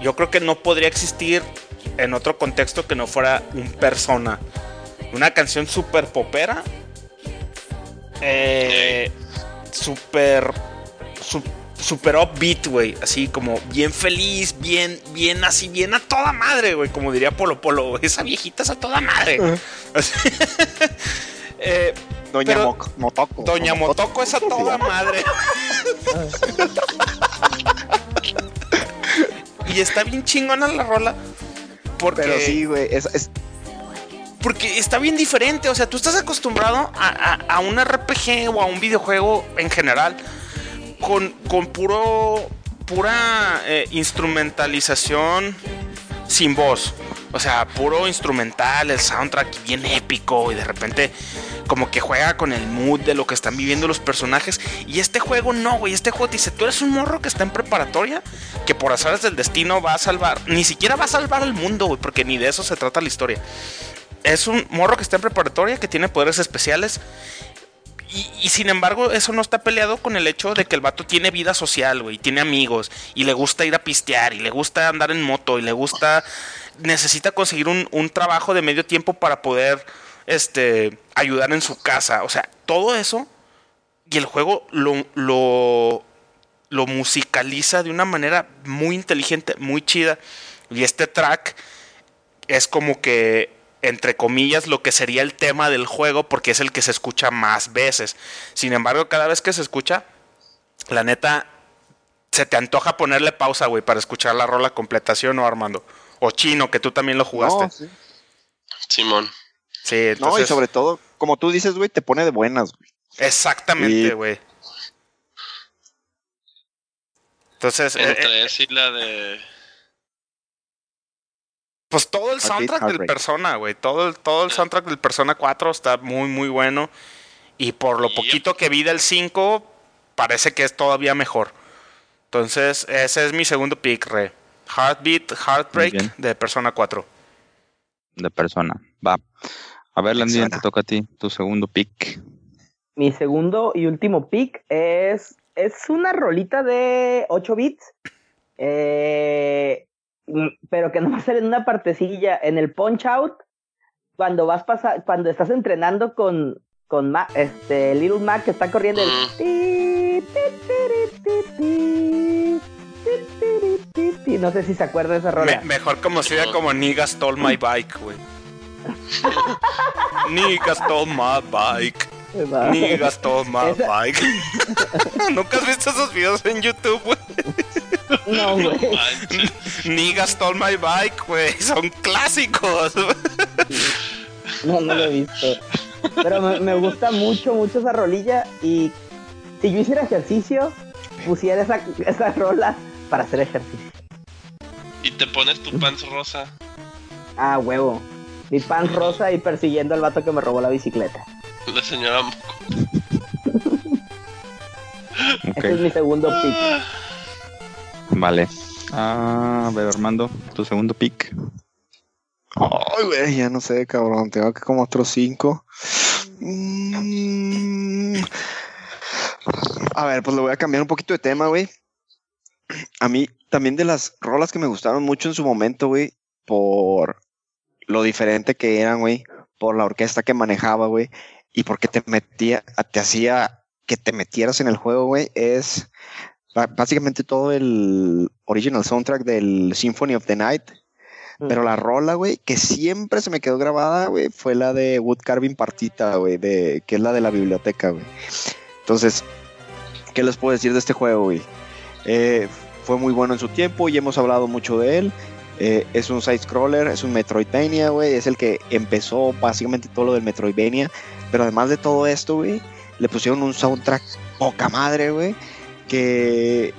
yo creo que no podría existir en otro contexto que no fuera un persona. Una canción súper popera. Eh, súper. Super upbeat, güey. Así como bien feliz, bien, bien así, bien a toda madre, güey. Como diría Polo Polo. Esa viejita es a toda madre. eh, Doña Motoco. Doña Motoco es a toda madre. y está bien chingona la rola. Pero sí, güey, es, Porque está bien diferente, o sea, tú estás acostumbrado a, un RPG o a un videojuego en general con, con puro, pura eh, instrumentalización sin voz. O sea, puro instrumental, el soundtrack bien épico y de repente como que juega con el mood de lo que están viviendo los personajes. Y este juego no, güey. Este juego dice, tú eres un morro que está en preparatoria, que por azares del destino va a salvar, ni siquiera va a salvar al mundo, güey, porque ni de eso se trata la historia. Es un morro que está en preparatoria, que tiene poderes especiales. Y, y, sin embargo, eso no está peleado con el hecho de que el vato tiene vida social, güey, tiene amigos, y le gusta ir a pistear, y le gusta andar en moto, y le gusta necesita conseguir un, un, trabajo de medio tiempo para poder este, ayudar en su casa. O sea, todo eso. Y el juego lo, lo, lo musicaliza de una manera muy inteligente, muy chida. Y este track es como que, entre comillas, lo que sería el tema del juego, porque es el que se escucha más veces. Sin embargo, cada vez que se escucha, la neta, se te antoja ponerle pausa, güey, para escuchar la rola completación o Armando? O Chino, que tú también lo jugaste. Simón. Sí, No, y sobre todo, como tú dices, güey, te pone de buenas, güey. Exactamente, güey. Entonces. Entre eh, y la de. Pues todo el soundtrack del Persona, güey. Todo el, todo el soundtrack del Persona 4 está muy, muy bueno. Y por lo poquito que vi del 5, parece que es todavía mejor. Entonces, ese es mi segundo pick, re. Heartbeat, Heartbreak de Persona 4. De Persona, va. A ver, Landin, te toca a ti, tu segundo pick. Mi segundo y último pick es, es una rolita de 8 bits. Eh, pero que no va a ser en una partecilla, en el punch out, cuando vas pasar, cuando estás entrenando con, con este Little Mac que está corriendo el no sé si se acuerda de esa rola. mejor como si como Nigga stole my bike, güey. Nigga stole my bike. Nigga stole my bike. ¿Nunca has visto esos videos en YouTube, güey? No, güey. Nigga stole my bike, güey. Son clásicos. No, no lo he visto. Pero me, gusta mucho, mucho esa rolilla. Y si yo hiciera ejercicio, pusiera esa, esa rola para hacer ejercicio. Y te pones tu pants rosa. Ah, huevo. Mi pants rosa y persiguiendo al vato que me robó la bicicleta. La señora Este es mi segundo pick. Vale. Ah, a ver, Armando, tu segundo pick. Ay, güey, ya no sé, cabrón. Tengo que como otros cinco. Mm. A ver, pues le voy a cambiar un poquito de tema, güey. A mí también de las rolas que me gustaron mucho en su momento, güey, por lo diferente que eran, güey, por la orquesta que manejaba, güey, y porque te metía, te hacía que te metieras en el juego, güey, es básicamente todo el original soundtrack del Symphony of the Night. Mm. Pero la rola, güey, que siempre se me quedó grabada, güey, fue la de Wood Carving Partita, güey, de, que es la de la biblioteca, güey. Entonces, ¿qué les puedo decir de este juego, güey? Eh, fue muy bueno en su tiempo y hemos hablado mucho de él. Eh, es un side-scroller, es un Metroidvania, güey. Es el que empezó básicamente todo lo del Metroidvania. Pero además de todo esto, güey, le pusieron un soundtrack poca madre, güey. Que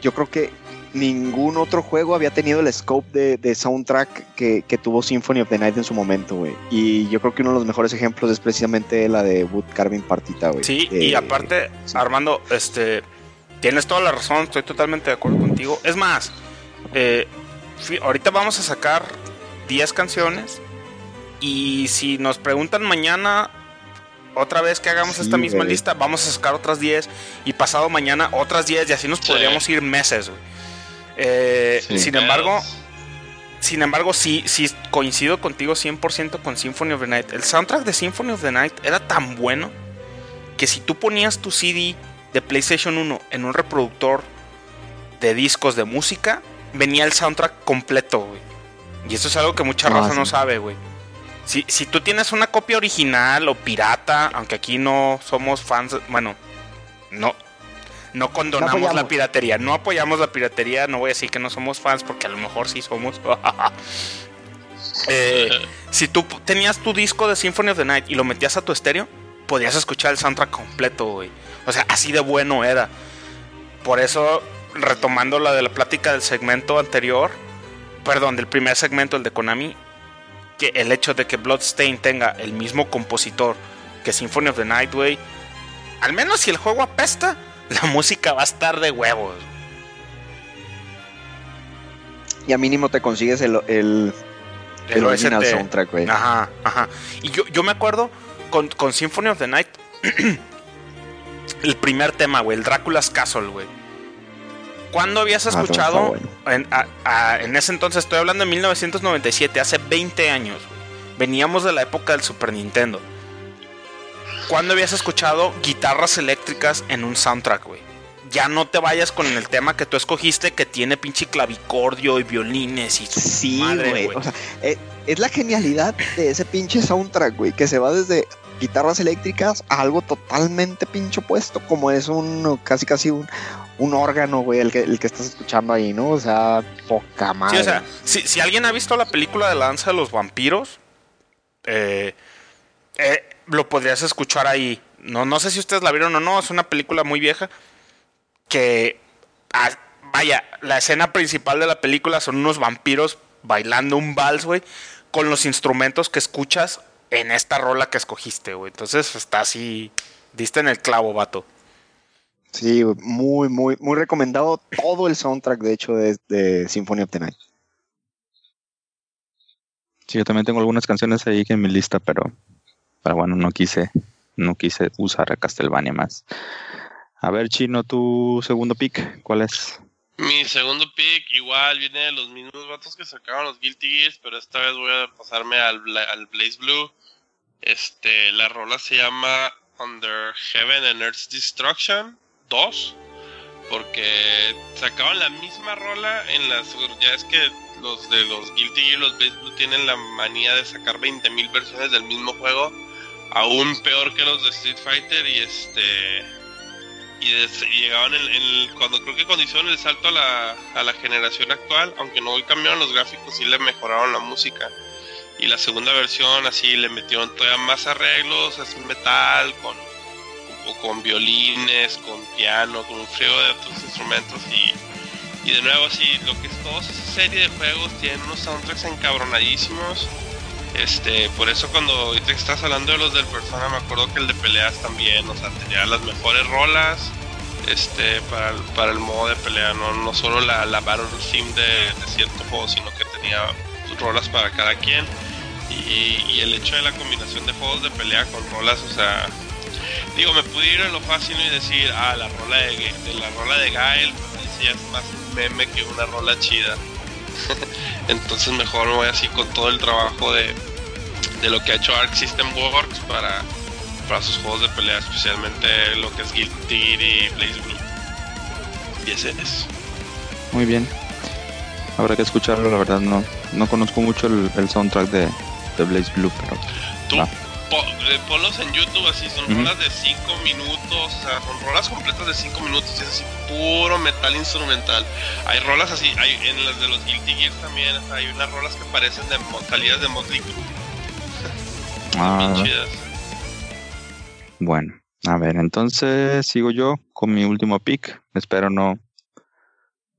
yo creo que ningún otro juego había tenido el scope de, soundtrack que, tuvo Symphony of the Night en su momento, güey. Y yo creo que uno de los mejores ejemplos es precisamente la de Wood Carving Partita, güey. Sí, y eh, aparte, Armando, este, tienes toda la razón, estoy totalmente de acuerdo contigo. Es más, eh, ahorita vamos a sacar 10 canciones y si nos preguntan mañana otra vez que hagamos esta misma lista, vamos a sacar otras 10 y pasado mañana otras 10 y así nos podríamos ir meses. Eh, sin embargo, sin embargo, sí, sí coincido contigo 100% con Symphony of the Night. El soundtrack de Symphony of the Night era tan bueno que si tú ponías tu CD de PlayStation 1 en un reproductor de discos de música, venía el soundtrack completo, güey. Y eso es algo que mucha ah, raza no sabe, güey. Si, si tú tienes una copia original o pirata, aunque aquí no somos fans, bueno, no, no condonamos la piratería, no apoyamos la piratería, no voy a decir que no somos fans porque a lo mejor sí somos. Eh, si tú tenías tu disco de Symphony of the Night y lo metías a tu estéreo, podías escuchar el soundtrack completo, güey. O sea, así de bueno era. Por eso, retomando la de la plática del segmento anterior, perdón, del primer segmento, el de Konami, que el hecho de que Bloodstain tenga el mismo compositor que Symphony of the Night, güey, al menos si el juego apesta, la música va a estar de huevos. Y a mínimo te consigues el, el, el, original soundtrack, güey. Ajá, ajá. Y yo, yo me acuerdo con, con Symphony of the Night, el primer tema, güey, el Drácula's Castle, güey ¿Cuándo habías ah, escuchado? en, ese entonces, estoy hablando de 1997, hace 20 años. Veníamos de la época del Super Nintendo. ¿Cuándo habías escuchado guitarras eléctricas en un soundtrack, güey? Ya no te vayas con el tema que tú escogiste que tiene pinche clavicordio y violines y sí, güey. O sea, eh, es la genialidad de ese pinche soundtrack, güey, que se va desde guitarras eléctricas a algo totalmente pincho puesto, como es un casi casi un, un órgano, güey, el que, el que estás escuchando ahí, ¿no? O sea, poca madre. Sí, o sea, si, si alguien ha visto la película de la danza de los vampiros, eh, eh, lo podrías escuchar ahí. no, no sé si ustedes la vieron o no, es una película muy vieja que, ah, vaya, la escena principal de la película son unos vampiros bailando un vals, güey, con los instrumentos que escuchas en esta rola que escogiste, güey. Entonces está así, diste en el clavo, vato. Sí, muy, muy, muy recomendado todo el soundtrack, de hecho, de, de Symphony of the Night. Sí, yo también tengo algunas canciones ahí en mi lista, pero, pero bueno, no quise, no quise usar a Castlevania más. A ver, Chino, tu segundo pick, ¿cuál es? Mi segundo pick igual viene de los mismos vatos que sacaron los Guilty Gears, pero esta vez voy a pasarme al, al Blaze Blue. Este, la rola se llama Under Heaven and Earth's Destruction 2, porque sacaban la misma rola en las... Ya es que los de los Guilty Gear, los Blue tienen la manía de sacar 20.000 versiones del mismo juego, aún peor que los de Street Fighter y este y, llegaban en, cuando creo que cuando hicieron el salto a la, a la generación actual, aunque no cambiaron los gráficos, sí le mejoraron la música. Y la segunda versión así le metieron todavía más arreglos, así metal, con, con violines, con piano, con un frío de otros instrumentos y, y de nuevo así, lo que es toda esa serie de juegos tienen unos soundtracks encabronadísimos este, por eso cuando ahorita estás hablando de los del Persona, me acuerdo que el de peleas también, o sea, tenía las mejores rolas este, para, el, para el modo de pelea, no, no solo la, la Battle Theme de, de cierto juego, sino que tenía rolas para cada quien. Y, el hecho de la combinación de juegos de pelea con rolas, o sea, digo, me pude ir a lo fácil y decir, ah, la rola de, de la rola de Gael, pues es más un meme que una rola chida. Entonces mejor me voy así con todo el trabajo de, de lo que ha hecho Arc System Works para, para sus juegos de pelea, especialmente lo que es Guilty y Blaze Blue. Y ese es. Muy bien. Habrá que escucharlo, la verdad no, no conozco mucho el, soundtrack de, de, Blaze Blue, pero... ¿Tú? Eh, ponlos en YouTube así, son rolas de 5 minutos, o sea, son rolas completas de 5 minutos, es así puro metal instrumental. Hay rolas así, hay en las de los Guilty Gears también, hay unas rolas que parecen de salidas de Motley Crue. ah, Bueno, a ver, entonces sigo yo con mi último pick. Espero no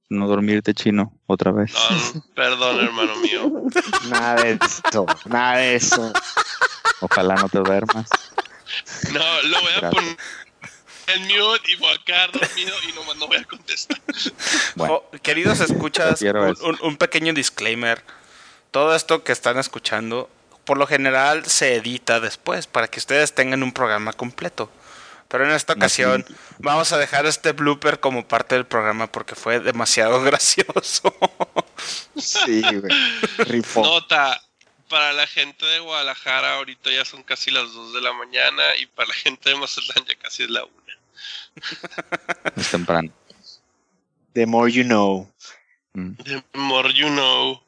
no dormirte chino otra vez. perdón, hermano mío. Nada de eso, nada de eso. Ojalá no te duermas. No, lo voy a poner en mute y voy a quedar dormido y no, no voy a contestar. Bueno, oh, queridos escuchas, un, un, pequeño disclaimer. Todo esto que están escuchando, por lo general se edita después para que ustedes tengan un programa completo. Pero en esta ocasión vamos a dejar este blooper como parte del programa porque fue demasiado gracioso. sí, güey. Nota, para la gente de Guadalajara ahorita ya son casi las 2 de la mañana y para la gente de Mazatlán ya casi es la 1. es temprano. The more you know. Mm. The more you know.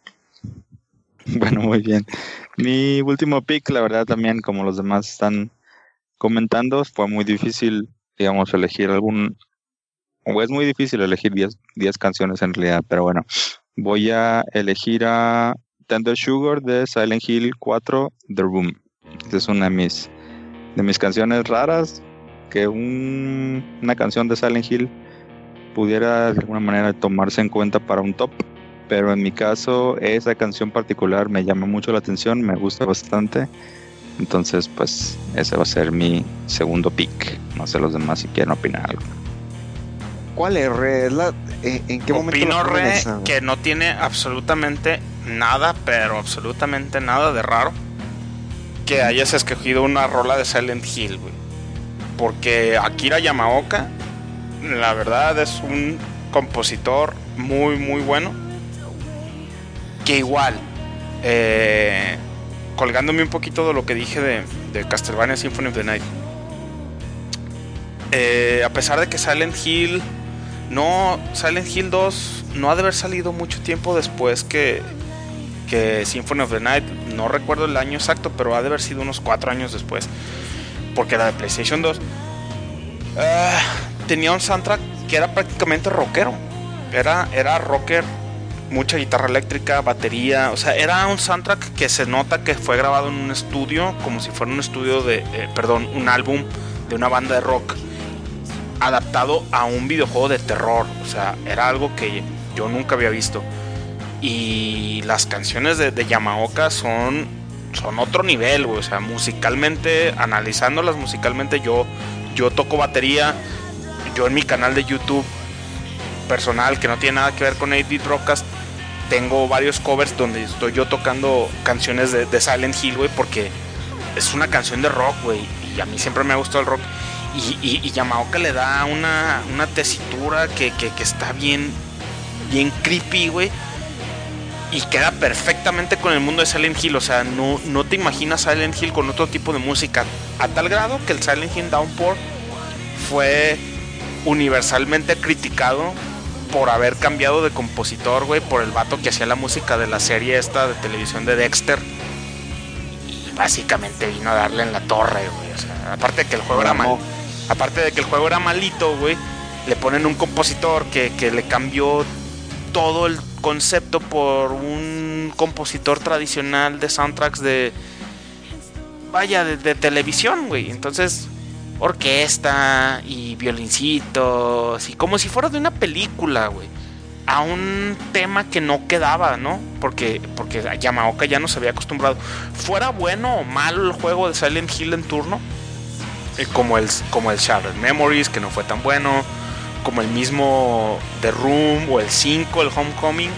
Bueno, muy bien. Mi último pick, la verdad también, como los demás están comentando, fue muy difícil, digamos, elegir algún... O es muy difícil elegir 10 canciones en realidad, pero bueno, voy a elegir a Tender Sugar de Silent Hill 4 The Room. Esta es una de mis, de mis canciones raras que una canción de Silent Hill pudiera de alguna manera tomarse en cuenta para un top. Pero en mi caso, esa canción particular me llama mucho la atención, me gusta bastante. Entonces, pues ese va a ser mi segundo pick. No sé los demás si quieren opinar algo. ¿Cuál es, Re? Eh, ¿En qué momento? Opino, Re, que no tiene absolutamente nada, pero absolutamente nada de raro que hayas escogido una rola de Silent Hill, güey. Porque Akira Yamaoka, la verdad, es un compositor muy, muy bueno. Que igual, eh, colgándome un poquito de lo que dije de, de Castlevania Symphony of the Night. Eh, a pesar de que Silent Hill no, Silent Hill 2 no ha de haber salido mucho tiempo después que, que Symphony of the Night. No recuerdo el año exacto, pero ha de haber sido unos 4 años después. Porque era de PlayStation 2. Ah, tenía un soundtrack que era prácticamente rockero. Era, era rocker, mucha guitarra eléctrica, batería. O sea, era un soundtrack que se nota que fue grabado en un estudio, como si fuera un estudio de, eh, perdón, un álbum de una banda de rock adaptado a un videojuego de terror. O sea, era algo que yo nunca había visto. Y las canciones de, Yamaoka son, son otro nivel, O sea, musicalmente, analizándolas musicalmente, yo, yo toco batería. Yo en mi canal de YouTube personal, que no tiene nada que ver con 8-Bit Broadcast, tengo varios covers donde estoy yo tocando canciones de, Silent Hill, güey, porque es una canción de rock, güey. Y a mí siempre me ha gustado el rock. Y, y, Yamaoka le da una, una tesitura que, que, está bien, bien creepy, güey. Y queda perfectamente con el mundo de Silent Hill. O sea, no, no te imaginas Silent Hill con otro tipo de música. A tal grado que el Silent Hill Downpour fue universalmente criticado por haber cambiado de compositor, güey, por el vato que hacía la música de la serie esta de televisión de Dexter. Y básicamente vino a darle en la torre, güey. O sea, aparte de que el juego era mal, aparte de que el juego era malito, güey, le ponen un compositor que, le cambió todo el concepto por un compositor tradicional de soundtracks de vaya de, de televisión, güey. Entonces, orquesta y violincitos y como si fuera de una película, güey. A un tema que no quedaba, ¿no? Porque, porque Yamaoka ya no se había acostumbrado. Fuera bueno o malo el juego de Silent Hill en turno, eh, como, el, como el Memories, que no fue tan bueno, como el mismo The Room o el 5, el Homecoming,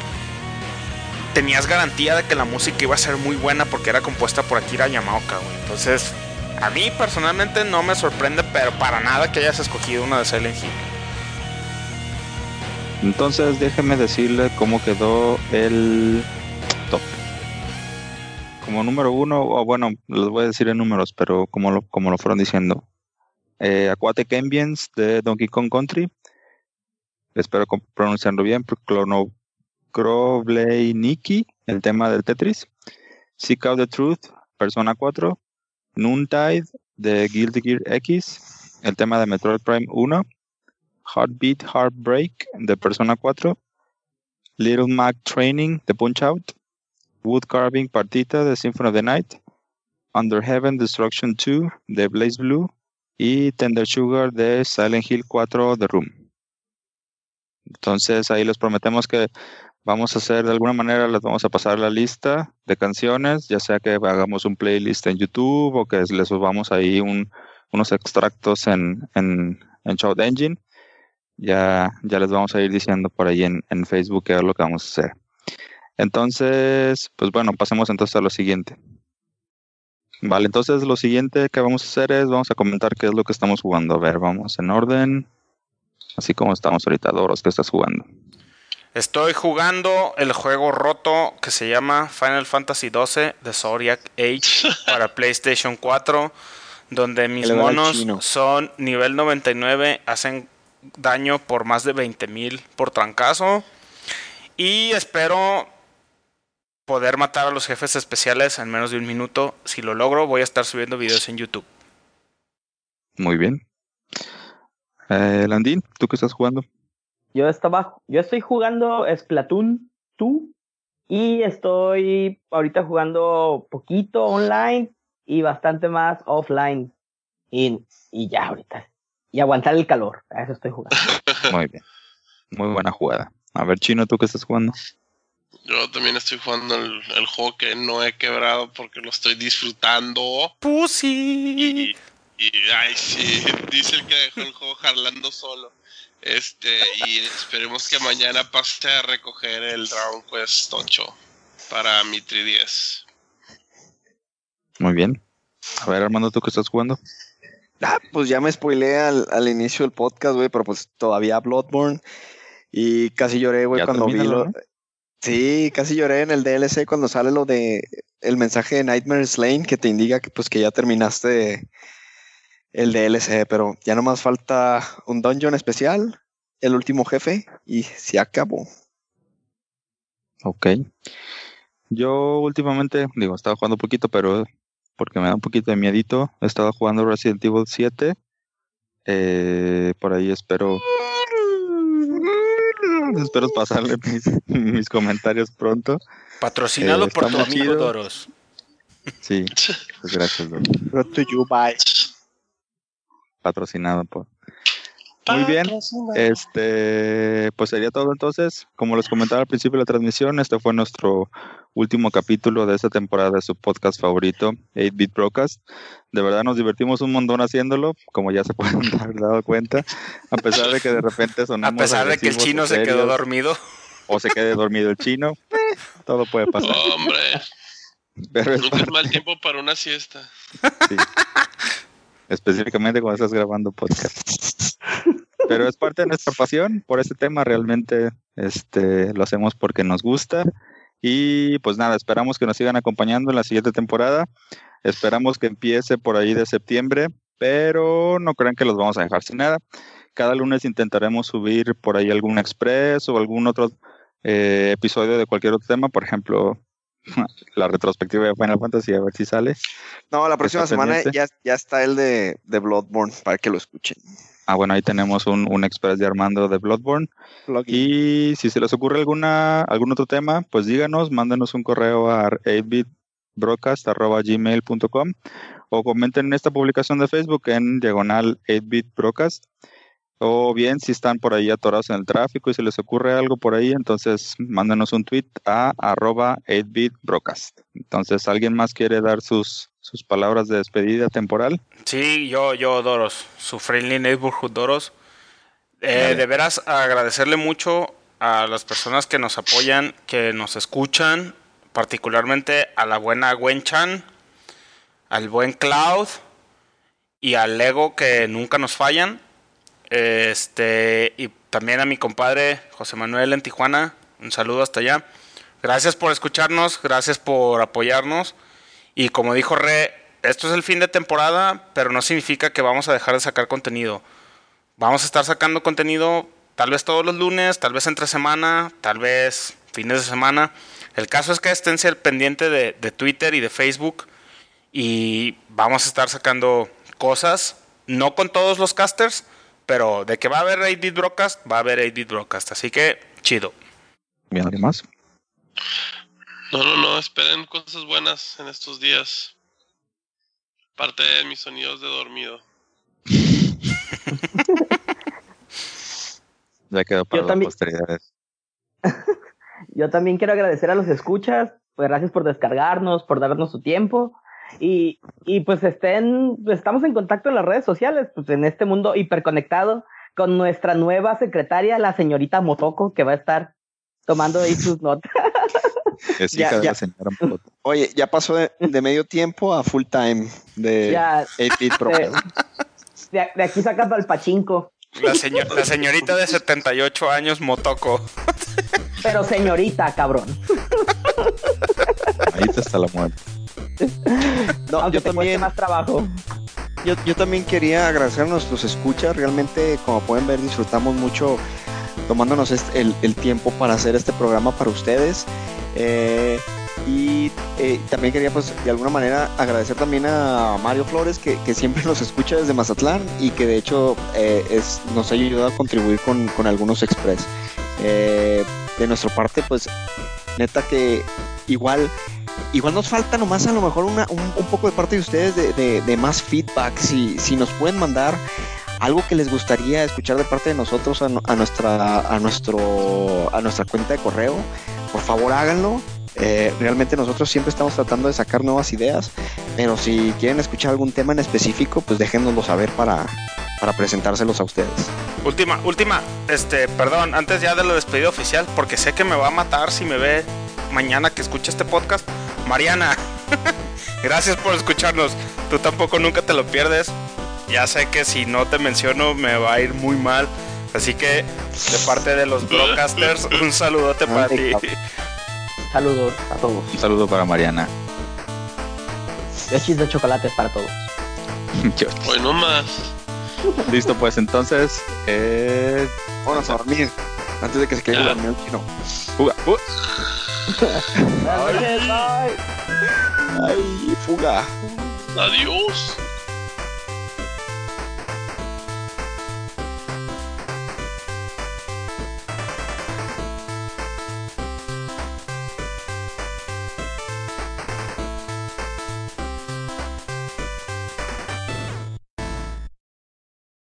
tenías garantía de que la música iba a ser muy buena porque era compuesta por Akira Yamaoka, güey. Entonces, a mí personalmente no me sorprende, pero para nada que hayas escogido una de Silent Hill. Entonces déjeme decirle cómo quedó el top. Como número uno, o bueno, les voy a decir en números, pero como lo, como lo fueron diciendo. Eh, Aquatic Ambience de Donkey Kong Country. Espero pronunciarlo bien. Clono Nikki, el tema del Tetris. Seek Out the Truth, Persona 4. Noontide de Guilty Gear X, el tema de Metroid Prime 1, Heartbeat Heartbreak de Persona 4, Little Mac Training de Punch Out, Wood Carving Partita de Symphony of the Night, Under Heaven Destruction 2 de Blaze Blue y Tender Sugar de Silent Hill 4 The Room. Entonces ahí les prometemos que vamos a hacer de alguna manera, les vamos a pasar la lista de canciones, ya sea que hagamos un playlist en YouTube o que les subamos ahí unos extractos en, en, en Shout Engine. Ya, ya les vamos a ir diciendo por ahí en, en Facebook qué es lo que vamos a hacer. Entonces, pues bueno, pasemos entonces a lo siguiente. Vale, entonces lo siguiente que vamos a hacer es, vamos a comentar qué es lo que estamos jugando. A ver, vamos en orden. Así como estamos ahorita, Doros, ¿qué estás jugando? Estoy jugando el juego roto que se llama Final Fantasy XII de Zodiac Age para PlayStation 4, donde mis monos son nivel 99, hacen daño por más de 20.000 por trancazo. Y espero poder matar a los jefes especiales en menos de un minuto. Si lo logro, voy a estar subiendo videos en YouTube. Muy bien. Eh, Landín, ¿tú qué estás jugando? Yo estaba, yo estoy jugando Splatoon 2 y estoy ahorita jugando poquito online y bastante más offline. Y, y ya ahorita. Y aguantar el calor. A eso estoy jugando. Muy bien. Muy buena jugada. A ver, Chino, ¿tú qué estás jugando? Yo también estoy jugando el, el juego que no he quebrado porque lo estoy disfrutando. Pussy. Y, y ay, sí, dice el que dejó el juego jarlando solo. Este, y esperemos que mañana pase a recoger el Dragon Quest 8 para mi 3DS. Muy bien. A ver, Armando, ¿tú qué estás jugando? Ah, pues ya me spoileé al, inicio del podcast, güey, pero pues todavía Bloodborne. Y casi lloré, güey, cuando vi lo. Sí, casi lloré en el DLC cuando sale lo de el mensaje de Nightmare Lane que te indica que pues que ya terminaste el DLC, pero ya no más falta un dungeon especial, el último jefe y se acabó. Ok. Yo últimamente, digo, estaba jugando un poquito, pero porque me da un poquito de miedito, he estado jugando Resident Evil 7. Eh, por ahí espero espero pasarle mis, comentarios pronto. Patrocinado eh, por tu amigo Doros. Sí, pues gracias, Doros. you, bye. Patrocinado por. Muy bien. Este, pues sería todo entonces. Como les comentaba al principio de la transmisión, este fue nuestro último capítulo de esta temporada de su podcast favorito, 8-Bit Broadcast. De verdad nos divertimos un montón haciéndolo, como ya se pueden dar dado cuenta, a pesar de que de repente sonamos A pesar de que el chino se quedó dormido. O se quede dormido el chino, eh, todo puede pasar. Hombre. Pero es Nunca es mal tiempo para una siesta. Sí. Específicamente cuando estás grabando podcast. Pero es parte de nuestra pasión por este tema, realmente este, lo hacemos porque nos gusta. Y pues nada, esperamos que nos sigan acompañando en la siguiente temporada. Esperamos que empiece por ahí de septiembre, pero no crean que los vamos a dejar sin nada. Cada lunes intentaremos subir por ahí algún express o algún otro eh, episodio de cualquier otro tema. Por ejemplo, la retrospectiva de Final Fantasy, a ver si sale. No, la próxima semana ya, ya, está el de, de, Bloodborne para que lo escuchen. Ah, bueno, ahí tenemos un, un express de Armando de Bloodborne. Y si se les ocurre alguna algún otro tema, pues díganos, mándenos un correo a 8bitbroadcast.gmail.com o comenten en esta publicación de Facebook en diagonal 8bitbroadcast o bien, si están por ahí atorados en el tráfico y se les ocurre algo por ahí, entonces mándenos un tweet a arroba 8bitbroadcast. Entonces, ¿alguien más quiere dar sus, sus palabras de despedida temporal? Sí, yo, yo, Doros, su Friendly Neighborhood Doros. Eh, de veras, agradecerle mucho a las personas que nos apoyan, que nos escuchan, particularmente a la buena Gwen Chan, al buen Cloud y al Lego que nunca nos fallan este, y también a mi compadre José Manuel en Tijuana. Un saludo hasta allá. Gracias por escucharnos, gracias por apoyarnos. Y como dijo Re, esto es el fin de temporada, pero no significa que vamos a dejar de sacar contenido. Vamos a estar sacando contenido tal vez todos los lunes, tal vez entre semana, tal vez fines de semana. El caso es que estén pendiente de, de Twitter y de Facebook y vamos a estar sacando cosas, no con todos los casters, pero de que va a haber 8-bit broadcast, va a haber 8-bit broadcast. Así que, chido. ¿Bien alguien más? No, no, no. Esperen cosas buenas en estos días. Parte de mis sonidos de dormido. ya quedó para las posteridades. Yo también quiero agradecer a los escuchas. Pues gracias por descargarnos, por darnos su tiempo. Y, y pues estén, estamos en contacto en las redes sociales, pues en este mundo hiperconectado, con nuestra nueva secretaria, la señorita Motoko, que va a estar tomando ahí sus notas. Es hija de la señora Motoko. Oye, ya pasó de, medio tiempo a full time de ya, de, de, aquí sacando al pachinko. La, la señorita de 78 años Motoko. Pero señorita, cabrón. Ahí está la muerte. no, yo también. más trabajo. Yo, yo, también quería agradecer a nuestros escuchas. Realmente, como pueden ver, disfrutamos mucho tomándonos el, el tiempo para hacer este programa para ustedes. Eh, y eh, también quería, pues, de alguna manera agradecer también a Mario Flores, que, que siempre nos escucha desde Mazatlán y que de hecho eh, es, nos ha ayudado a contribuir con, con algunos express. de nuestra parte, pues, neta que igual igual nos falta nomás a lo mejor una, un, poco de parte de ustedes de, de, más feedback. Si, si nos pueden mandar algo que les gustaría escuchar de parte de nosotros a, nuestra, a, nuestro, a nuestra cuenta de correo, por favor háganlo. Eh, realmente nosotros siempre estamos tratando de sacar nuevas ideas, pero si quieren escuchar algún tema en específico, pues déjenoslo saber para, para presentárselos a ustedes. Última, última, este, perdón, antes ya de lo despedido oficial, porque sé que me va a matar si me ve mañana que escuche este podcast. Mariana, gracias por escucharnos. Tú tampoco nunca te lo pierdes. Ya sé que si no te menciono me va a ir muy mal. Así que de parte de los broadcasters, un saludote para ti. Saludos a todos. Un saludo para Mariana. Yoshis de chocolates para todos. Hoy no más. Listo, pues entonces. Eh... Vamos a dormir. Antes de que se quede el chino. Bye. Ay, fuga. Adiós.